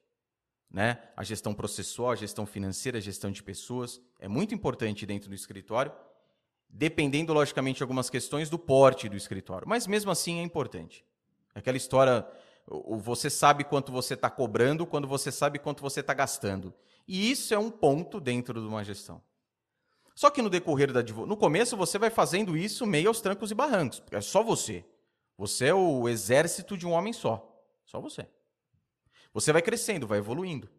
Né? A gestão processual, a gestão financeira, a gestão de pessoas é muito importante dentro do escritório dependendo, logicamente, de algumas questões do porte do escritório. Mas mesmo assim é importante. Aquela história, você sabe quanto você está cobrando quando você sabe quanto você está gastando. E isso é um ponto dentro de uma gestão. Só que no decorrer da no começo você vai fazendo isso meio aos trancos e barrancos. É só você. Você é o exército de um homem só. Só você. Você vai crescendo, vai evoluindo.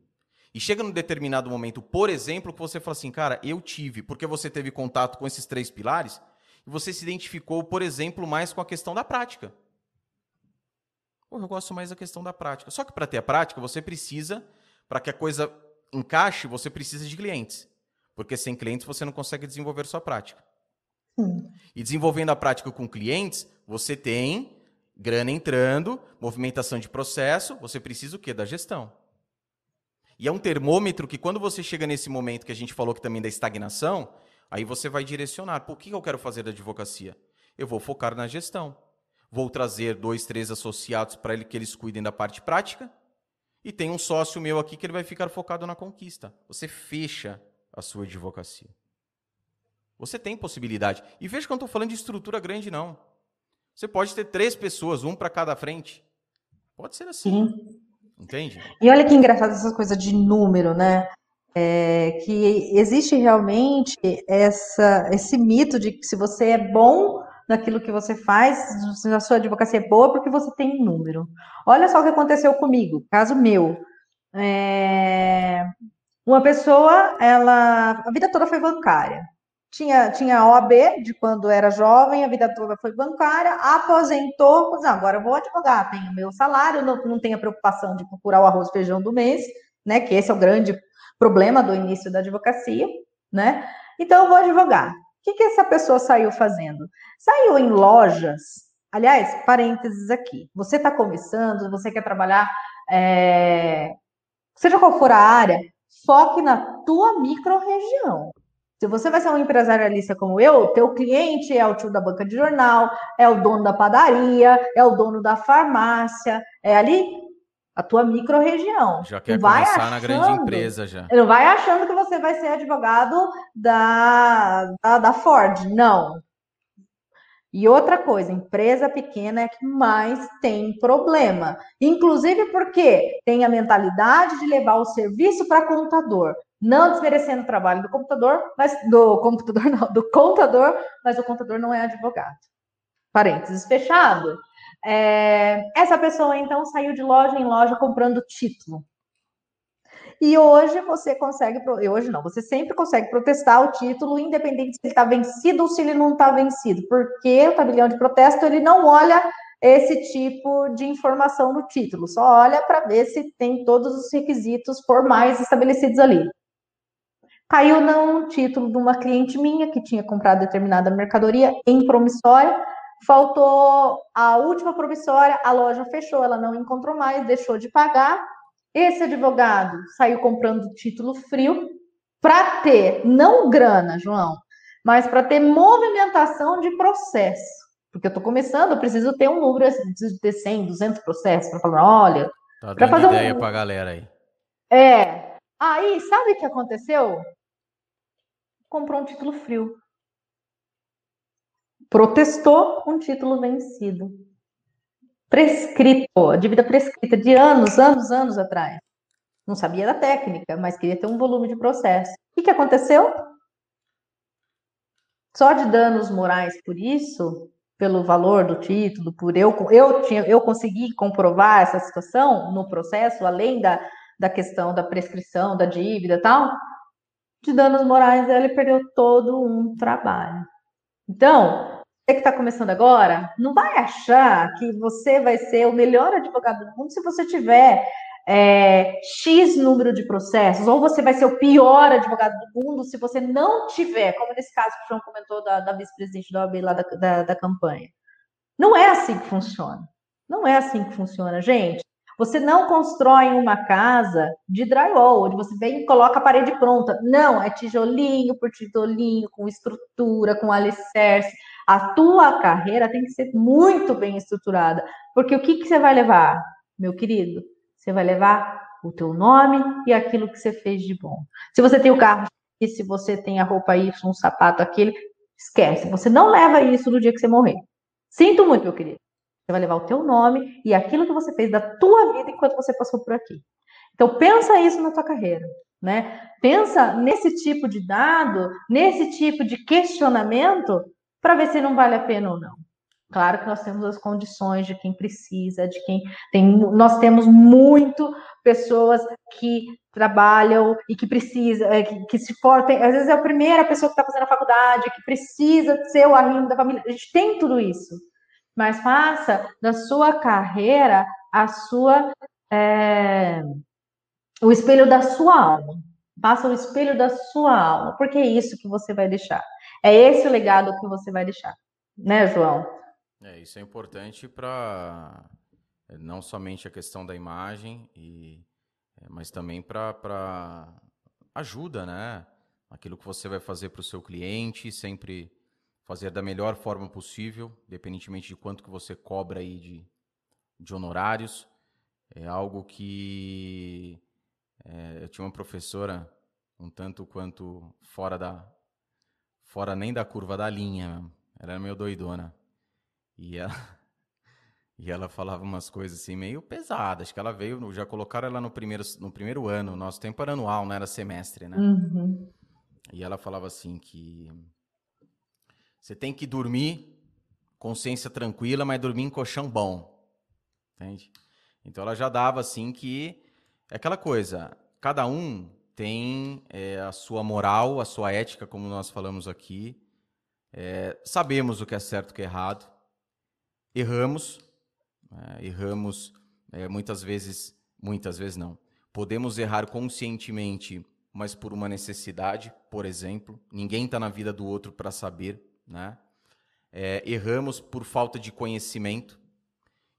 E chega num determinado momento, por exemplo, que você fala assim, cara, eu tive, porque você teve contato com esses três pilares, e você se identificou, por exemplo, mais com a questão da prática. Pô, eu gosto mais da questão da prática. Só que para ter a prática, você precisa, para que a coisa encaixe, você precisa de clientes. Porque sem clientes você não consegue desenvolver sua prática. E desenvolvendo a prática com clientes, você tem grana entrando, movimentação de processo, você precisa o quê? Da gestão. E é um termômetro que quando você chega nesse momento que a gente falou que também da estagnação, aí você vai direcionar. Por que eu quero fazer da advocacia? Eu vou focar na gestão. Vou trazer dois, três associados para que eles cuidem da parte prática. E tem um sócio meu aqui que ele vai ficar focado na conquista. Você fecha a sua advocacia. Você tem possibilidade. E veja que eu não estou falando de estrutura grande, não. Você pode ter três pessoas, um para cada frente. Pode ser assim. Sim. Entende? E olha que engraçado essa coisa de número, né? É, que existe realmente essa, esse mito de que se você é bom naquilo que você faz, se a sua advocacia é boa, porque você tem número. Olha só o que aconteceu comigo, caso meu. É, uma pessoa, ela a vida toda foi bancária tinha, tinha OAB de quando era jovem, a vida toda foi bancária, aposentou, não, agora eu vou advogar, tenho meu salário, não, não tenho a preocupação de procurar o arroz e feijão do mês, né? Que esse é o grande problema do início da advocacia, né? Então eu vou advogar. O que, que essa pessoa saiu fazendo? Saiu em lojas. Aliás, parênteses aqui. Você está começando, você quer trabalhar, é, seja qual for a área, foque na tua micro-região. Se você vai ser um empresarialista como eu, teu cliente é o tio da banca de jornal, é o dono da padaria, é o dono da farmácia, é ali a tua micro-região. Já quer vai começar achando, na grande empresa já. Não vai achando que você vai ser advogado da, da, da Ford. Não. E outra coisa, empresa pequena é que mais tem problema. Inclusive porque tem a mentalidade de levar o serviço para contador. Não desmerecendo o trabalho do computador, mas do computador [LAUGHS] não, do contador, mas o contador não é advogado. Parênteses fechado. É, essa pessoa então saiu de loja em loja comprando título. E hoje você consegue, hoje não, você sempre consegue protestar o título, independente se ele está vencido ou se ele não está vencido, porque o tabelião de protesto ele não olha esse tipo de informação no título, só olha para ver se tem todos os requisitos formais estabelecidos ali. Caiu num título de uma cliente minha que tinha comprado determinada mercadoria em promissória. Faltou a última promissória, a loja fechou, ela não encontrou mais, deixou de pagar. Esse advogado saiu comprando título frio para ter, não grana, João, mas para ter movimentação de processo. Porque eu estou começando, eu preciso ter um número, preciso ter 100, 200 processos para falar, olha... Tá dando fazer ideia um... para a galera aí. É. Aí, sabe o que aconteceu? comprou um título frio. Protestou um título vencido. Prescrito, dívida prescrita de anos, anos, anos atrás. Não sabia da técnica, mas queria ter um volume de processo. O que, que aconteceu? Só de danos morais por isso, pelo valor do título, por eu eu tinha eu consegui comprovar essa situação no processo, além da, da questão da prescrição da dívida e tal, de danos morais, ele perdeu todo um trabalho. Então, que está começando agora, não vai achar que você vai ser o melhor advogado do mundo se você tiver é, X número de processos, ou você vai ser o pior advogado do mundo se você não tiver, como nesse caso que o João comentou da, da vice-presidente da OAB lá da, da, da campanha. Não é assim que funciona. Não é assim que funciona, gente. Você não constrói uma casa de drywall, onde você vem e coloca a parede pronta. Não, é tijolinho por tijolinho, com estrutura, com alicerce. A tua carreira tem que ser muito bem estruturada. Porque o que, que você vai levar, meu querido? Você vai levar o teu nome e aquilo que você fez de bom. Se você tem o carro e se você tem a roupa Y, um sapato aquele, esquece. Você não leva isso no dia que você morrer. Sinto muito, meu querido. Você vai levar o teu nome e aquilo que você fez da tua vida enquanto você passou por aqui. Então pensa isso na tua carreira, né? Pensa nesse tipo de dado, nesse tipo de questionamento para ver se não vale a pena ou não. Claro que nós temos as condições de quem precisa, de quem tem. Nós temos muito pessoas que trabalham e que precisa, é, que, que se for, tem, às vezes é a primeira pessoa que está fazendo a faculdade, que precisa ser o arrimo da família. A gente tem tudo isso mas faça da sua carreira a sua é, o espelho da sua alma. Faça o espelho da sua alma, porque é isso que você vai deixar. É esse o legado que você vai deixar, né, João? É, isso é importante para é, não somente a questão da imagem, e, é, mas também para ajuda, né? Aquilo que você vai fazer para o seu cliente, sempre fazer da melhor forma possível, independentemente de quanto que você cobra aí de, de honorários. É algo que é, eu tinha uma professora um tanto quanto fora da fora nem da curva da linha, ela era meio doidona. E ela, [LAUGHS] e ela falava umas coisas assim meio pesadas. Acho que ela veio, já colocaram ela no primeiro, no primeiro ano. Nosso tempo era anual, não era semestre, né? Uhum. E ela falava assim que você tem que dormir consciência tranquila, mas dormir em colchão bom. Entende? Então ela já dava assim que é aquela coisa, cada um tem é, a sua moral, a sua ética, como nós falamos aqui. É, sabemos o que é certo e o que é errado. Erramos, é, erramos muitas vezes, muitas vezes não. Podemos errar conscientemente, mas por uma necessidade, por exemplo. Ninguém está na vida do outro para saber né? É, erramos por falta de conhecimento.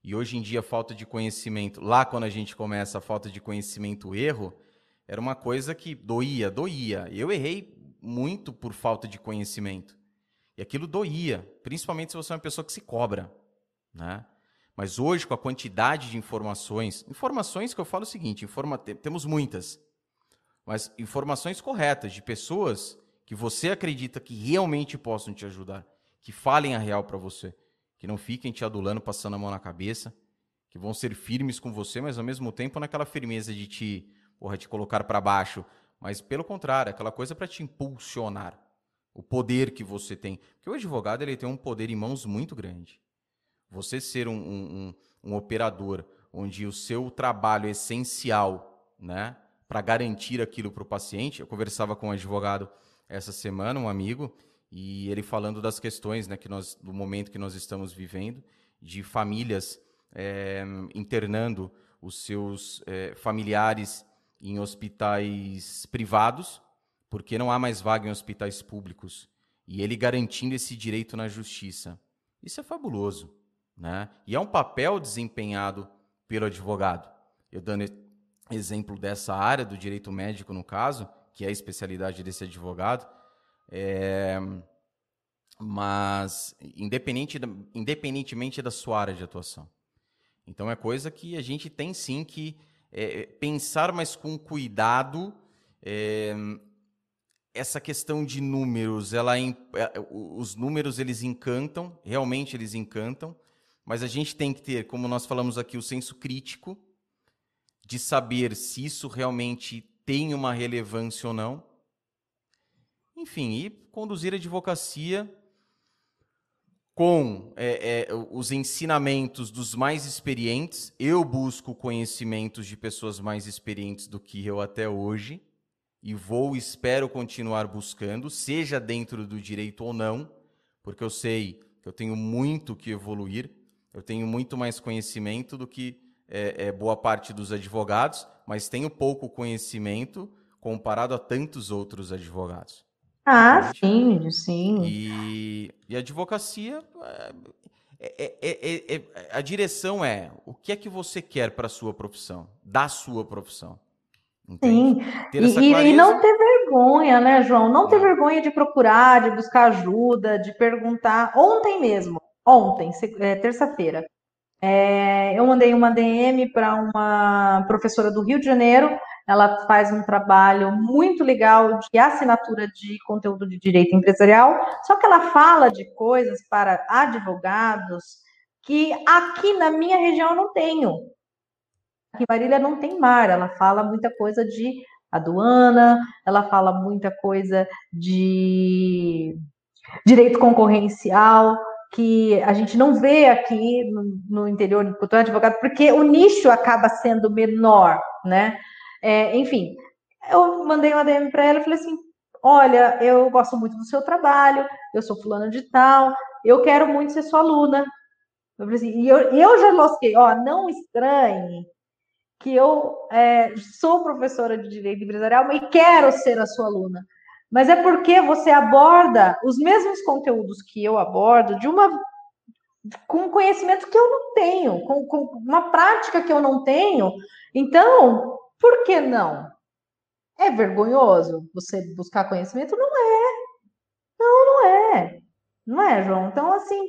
E hoje em dia, falta de conhecimento, lá quando a gente começa a falta de conhecimento, erro, era uma coisa que doía, doía. Eu errei muito por falta de conhecimento. E aquilo doía, principalmente se você é uma pessoa que se cobra. Né? Mas hoje, com a quantidade de informações, informações que eu falo o seguinte: informa, temos muitas, mas informações corretas de pessoas que você acredita que realmente possam te ajudar, que falem a real para você, que não fiquem te adulando, passando a mão na cabeça, que vão ser firmes com você, mas ao mesmo tempo naquela firmeza de te, porra, te colocar para baixo, mas pelo contrário, aquela coisa para te impulsionar. O poder que você tem. Porque o advogado ele tem um poder em mãos muito grande. Você ser um, um, um operador onde o seu trabalho é essencial né, para garantir aquilo para o paciente. Eu conversava com um advogado essa semana, um amigo, e ele falando das questões né, que nós, do momento que nós estamos vivendo, de famílias é, internando os seus é, familiares em hospitais privados, porque não há mais vaga em hospitais públicos, e ele garantindo esse direito na justiça. Isso é fabuloso. Né? E é um papel desempenhado pelo advogado. Eu dando exemplo dessa área do direito médico, no caso, que é a especialidade desse advogado. É, mas independente da, independentemente da sua área de atuação. Então é coisa que a gente tem sim que é, pensar mais com cuidado. É, essa questão de números, ela é, os números eles encantam, realmente eles encantam, mas a gente tem que ter, como nós falamos aqui, o senso crítico de saber se isso realmente tem uma relevância ou não. Enfim, e conduzir a advocacia com é, é, os ensinamentos dos mais experientes. Eu busco conhecimentos de pessoas mais experientes do que eu até hoje e vou, espero continuar buscando, seja dentro do direito ou não, porque eu sei eu tenho muito que evoluir, eu tenho muito mais conhecimento do que é, é, boa parte dos advogados, mas tenho pouco conhecimento comparado a tantos outros advogados. Ah, sim, sim. E, e a advocacia, é, é, é, a direção é o que é que você quer para a sua profissão, da sua profissão. Sim, e, e, não ter vergonha, né, João? Não ter vergonha de procurar, de buscar ajuda, de perguntar. Ontem mesmo, ontem, terça-feira, eu mandei uma DM para uma professora do Rio de Janeiro ela faz um trabalho muito legal de assinatura de conteúdo de direito empresarial, só que ela fala de coisas para advogados que aqui na minha região eu não tenho. Aqui em Marília não tem mar, ela fala muita coisa de aduana, ela fala muita coisa de direito concorrencial, que a gente não vê aqui no, no interior do advogado, porque o nicho acaba sendo menor, né? É, enfim, eu mandei uma DM para ela e falei assim: olha, eu gosto muito do seu trabalho, eu sou fulana de tal, eu quero muito ser sua aluna. Eu falei assim, e eu, eu já lasquei, ó, não estranhe que eu é, sou professora de direito empresarial e quero ser a sua aluna. Mas é porque você aborda os mesmos conteúdos que eu abordo de uma com conhecimento que eu não tenho, com, com uma prática que eu não tenho. Então, por que não? É vergonhoso você buscar conhecimento? Não é. Não, não é. Não é, João? Então, assim,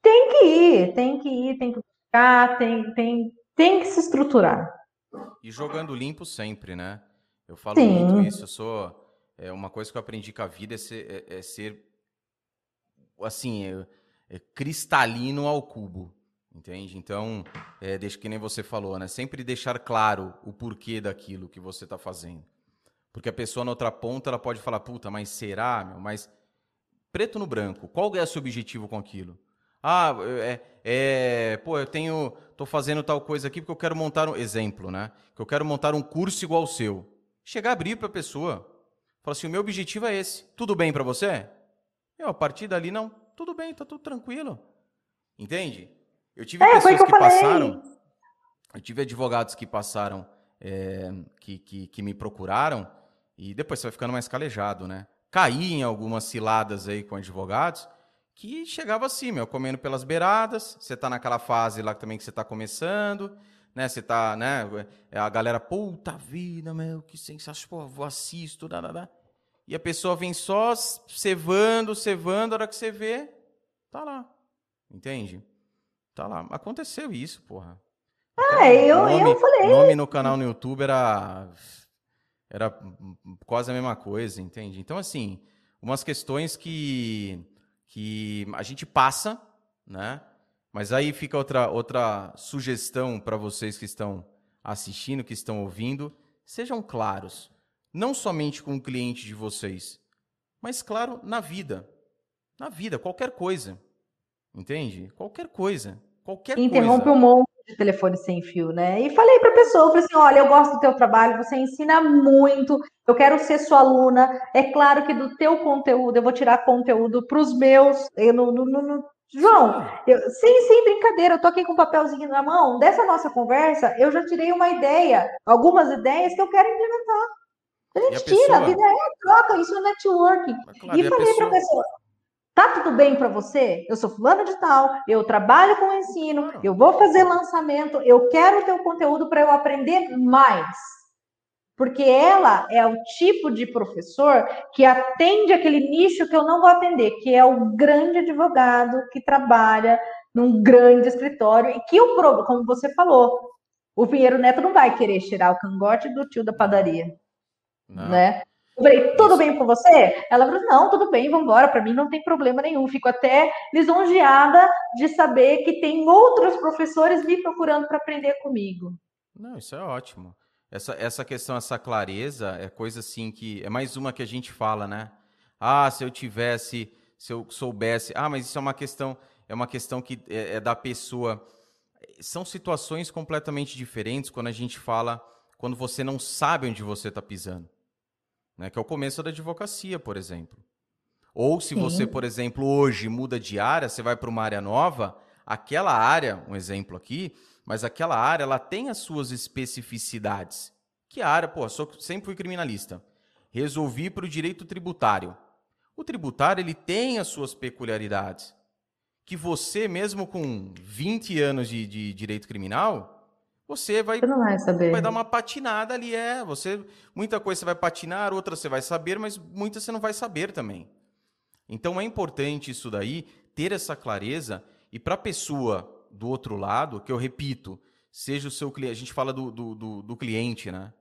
tem que ir, tem que ir, tem que buscar, tem, tem, tem que se estruturar. E jogando limpo sempre, né? Eu falo Sim. muito isso, eu sou. É, uma coisa que eu aprendi com a vida é ser, é, é ser assim, é, é cristalino ao cubo. Entende? Então, é, deixa que nem você falou, né? Sempre deixar claro o porquê daquilo que você está fazendo. Porque a pessoa na outra ponta ela pode falar, puta, mas será, meu? Mas preto no branco, qual é o seu objetivo com aquilo? Ah, é, é, pô, eu tenho, tô fazendo tal coisa aqui porque eu quero montar um exemplo, né? Que eu quero montar um curso igual ao seu. Chegar a abrir para a pessoa, falar assim, o meu objetivo é esse. Tudo bem para você? Eu, a partir dali não, tudo bem, tá tudo tranquilo. Entende? Eu tive é, pessoas que, que passaram. Eu tive advogados que passaram, é, que, que, que, me procuraram, e depois você vai ficando mais calejado, né? Caí em algumas ciladas aí com advogados que chegava assim, meu, comendo pelas beiradas. Você tá naquela fase lá também que você tá começando, né? Você tá, né? É, a galera, puta vida, meu, que sensacional, pô, vou assisto, dá, dá, dá. E a pessoa vem só cevando, cevando, a hora que você vê, tá lá. Entende? Tá lá. Aconteceu isso, porra. Ah, eu, nome, eu falei. O nome no canal no YouTube era. Era quase a mesma coisa, entende? Então, assim, umas questões que, que a gente passa, né? Mas aí fica outra, outra sugestão para vocês que estão assistindo, que estão ouvindo. Sejam claros. Não somente com o cliente de vocês, mas, claro, na vida. Na vida, qualquer coisa. Entende? Qualquer coisa. Qualquer Interrompe coisa. um monte de telefone sem fio, né? E falei para a pessoa, falei assim, olha, eu gosto do teu trabalho, você ensina muito, eu quero ser sua aluna. É claro que do teu conteúdo, eu vou tirar conteúdo para os meus. Eu, no, no, no, João, eu, sem, sem brincadeira, eu tô aqui com um papelzinho na mão. Dessa nossa conversa, eu já tirei uma ideia, algumas ideias que eu quero implementar. A gente a tira, pessoa... a vida é troca, isso é networking. Claro, e, e falei para a pessoa, Tá tudo bem para você? Eu sou fulano de tal, eu trabalho com ensino, eu vou fazer lançamento, eu quero o teu conteúdo para eu aprender mais. Porque ela é o tipo de professor que atende aquele nicho que eu não vou atender, que é o grande advogado que trabalha num grande escritório e que o como você falou, o Pinheiro Neto não vai querer tirar o cangote do tio da padaria, não. né? Eu falei, tudo bem com você? Ela falou, não, tudo bem, vamos embora, para mim não tem problema nenhum. Fico até lisonjeada de saber que tem outros professores me procurando para aprender comigo. Não, isso é ótimo. Essa, essa questão, essa clareza, é coisa assim que. É mais uma que a gente fala, né? Ah, se eu tivesse, se eu soubesse. Ah, mas isso é uma questão, é uma questão que é, é da pessoa. São situações completamente diferentes quando a gente fala, quando você não sabe onde você está pisando né, que é o começo da advocacia, por exemplo. Ou se você, por exemplo, hoje muda de área, você vai para uma área nova, aquela área, um exemplo aqui, mas aquela área ela tem as suas especificidades. Que área, pô, sou, sempre fui criminalista. Resolvi para o direito tributário. O tributário ele tem as suas peculiaridades. Que você, mesmo com 20 anos de, de direito criminal, você vai, vai, vai, dar uma patinada ali. É, você muita coisa você vai patinar, outra você vai saber, mas muita você não vai saber também. Então é importante isso daí, ter essa clareza e para a pessoa do outro lado, que eu repito, seja o seu cliente, a gente fala do, do, do, do cliente, né?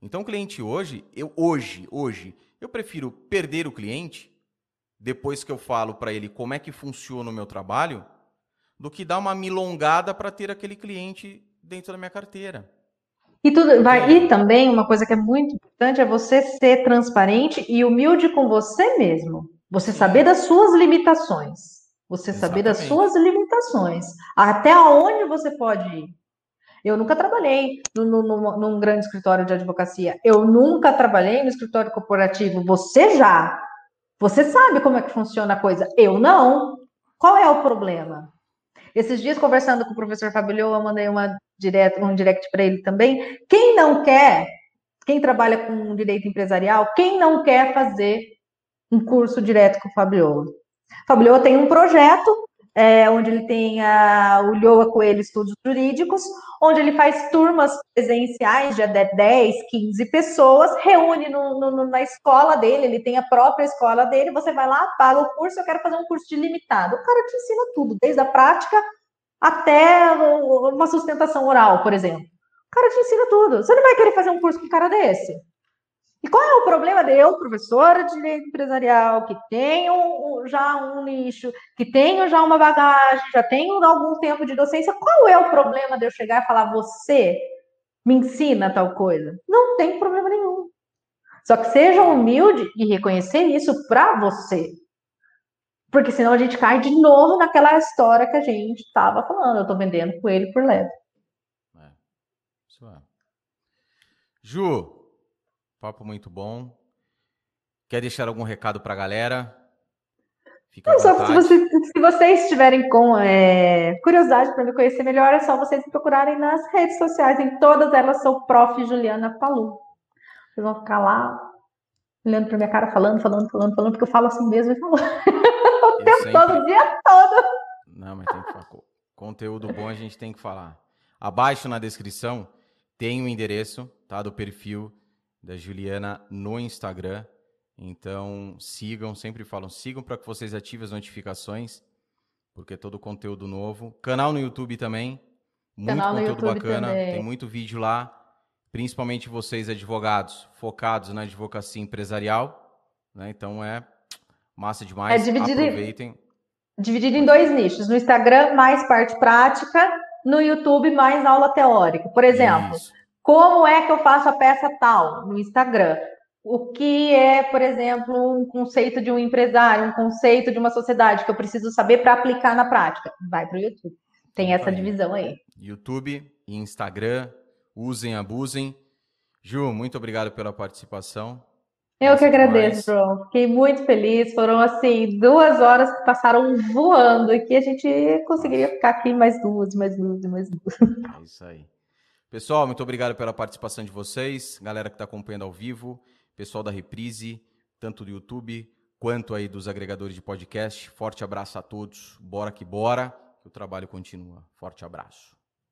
Então o cliente hoje, eu hoje, hoje, eu prefiro perder o cliente depois que eu falo para ele como é que funciona o meu trabalho, do que dar uma milongada para ter aquele cliente dentro da minha carteira. E tudo vai e também uma coisa que é muito importante é você ser transparente e humilde com você mesmo. Você saber das suas limitações. Você Exatamente. saber das suas limitações. Até onde você pode ir. Eu nunca trabalhei no, no, num grande escritório de advocacia. Eu nunca trabalhei no escritório corporativo. Você já. Você sabe como é que funciona a coisa. Eu não. Qual é o problema? Esses dias, conversando com o professor Fabio, eu mandei uma direto, um direct para ele também. Quem não quer, quem trabalha com direito empresarial, quem não quer fazer um curso direto com o Fabio? Fabio tem um projeto é, onde ele tem a, o Lhoa Coelho Estudos Jurídicos, onde ele faz turmas presenciais de 10, 15 pessoas, reúne no, no, na escola dele, ele tem a própria escola dele, você vai lá, paga o curso, eu quero fazer um curso de limitado. O cara te ensina tudo, desde a prática até uma sustentação oral, por exemplo. O cara te ensina tudo. Você não vai querer fazer um curso com um cara desse? E qual é o problema de eu, professora de direito empresarial, que tenho já um nicho, que tenho já uma bagagem, já tenho algum tempo de docência, qual é o problema de eu chegar e falar, você me ensina tal coisa? Não tem problema nenhum. Só que seja humilde e reconhecer isso para você. Porque senão a gente cai de novo naquela história que a gente estava falando. Eu estou vendendo com ele por leve. É. Isso é. Ju, Papo muito bom. Quer deixar algum recado para a galera? Fica Não, só se, você, se, vocês tiverem com é, curiosidade para me conhecer melhor, é só vocês me procurarem nas redes sociais. Em todas elas sou Prof. Juliana Palu. Vocês vão ficar lá olhando para minha cara, falando, falando, falando, falando, porque eu falo assim mesmo e falo. [LAUGHS] todo, dia todo. Não, mas tem que falar. Conteúdo bom a gente tem que falar. Abaixo na descrição tem o endereço tá, do perfil da Juliana no Instagram. Então sigam, sempre falam, sigam para que vocês ativem as notificações, porque é todo conteúdo novo. Canal no YouTube também, muito Canal conteúdo bacana, também. tem muito vídeo lá, principalmente vocês advogados focados na advocacia empresarial, né? Então é massa demais. É dividido Aproveitem. Em, dividido em dois nichos. No Instagram, mais parte prática, no YouTube, mais aula teórica. Por exemplo, Isso. Como é que eu faço a peça tal no Instagram? O que é, por exemplo, um conceito de um empresário, um conceito de uma sociedade que eu preciso saber para aplicar na prática? Vai para o YouTube. Tem essa divisão aí. YouTube e Instagram, usem, abusem. Ju, muito obrigado pela participação. Eu que agradeço, João. Fiquei muito feliz. Foram assim duas horas que passaram voando e que a gente conseguiria ficar aqui mais duas, mais duas, mais duas. [LAUGHS] É isso aí. Pessoal, muito obrigado pela participação de vocês, galera que está acompanhando ao vivo, pessoal da Reprise, tanto do YouTube quanto aí dos agregadores de podcast. Forte abraço a todos. Bora que bora, o trabalho continua. Forte abraço.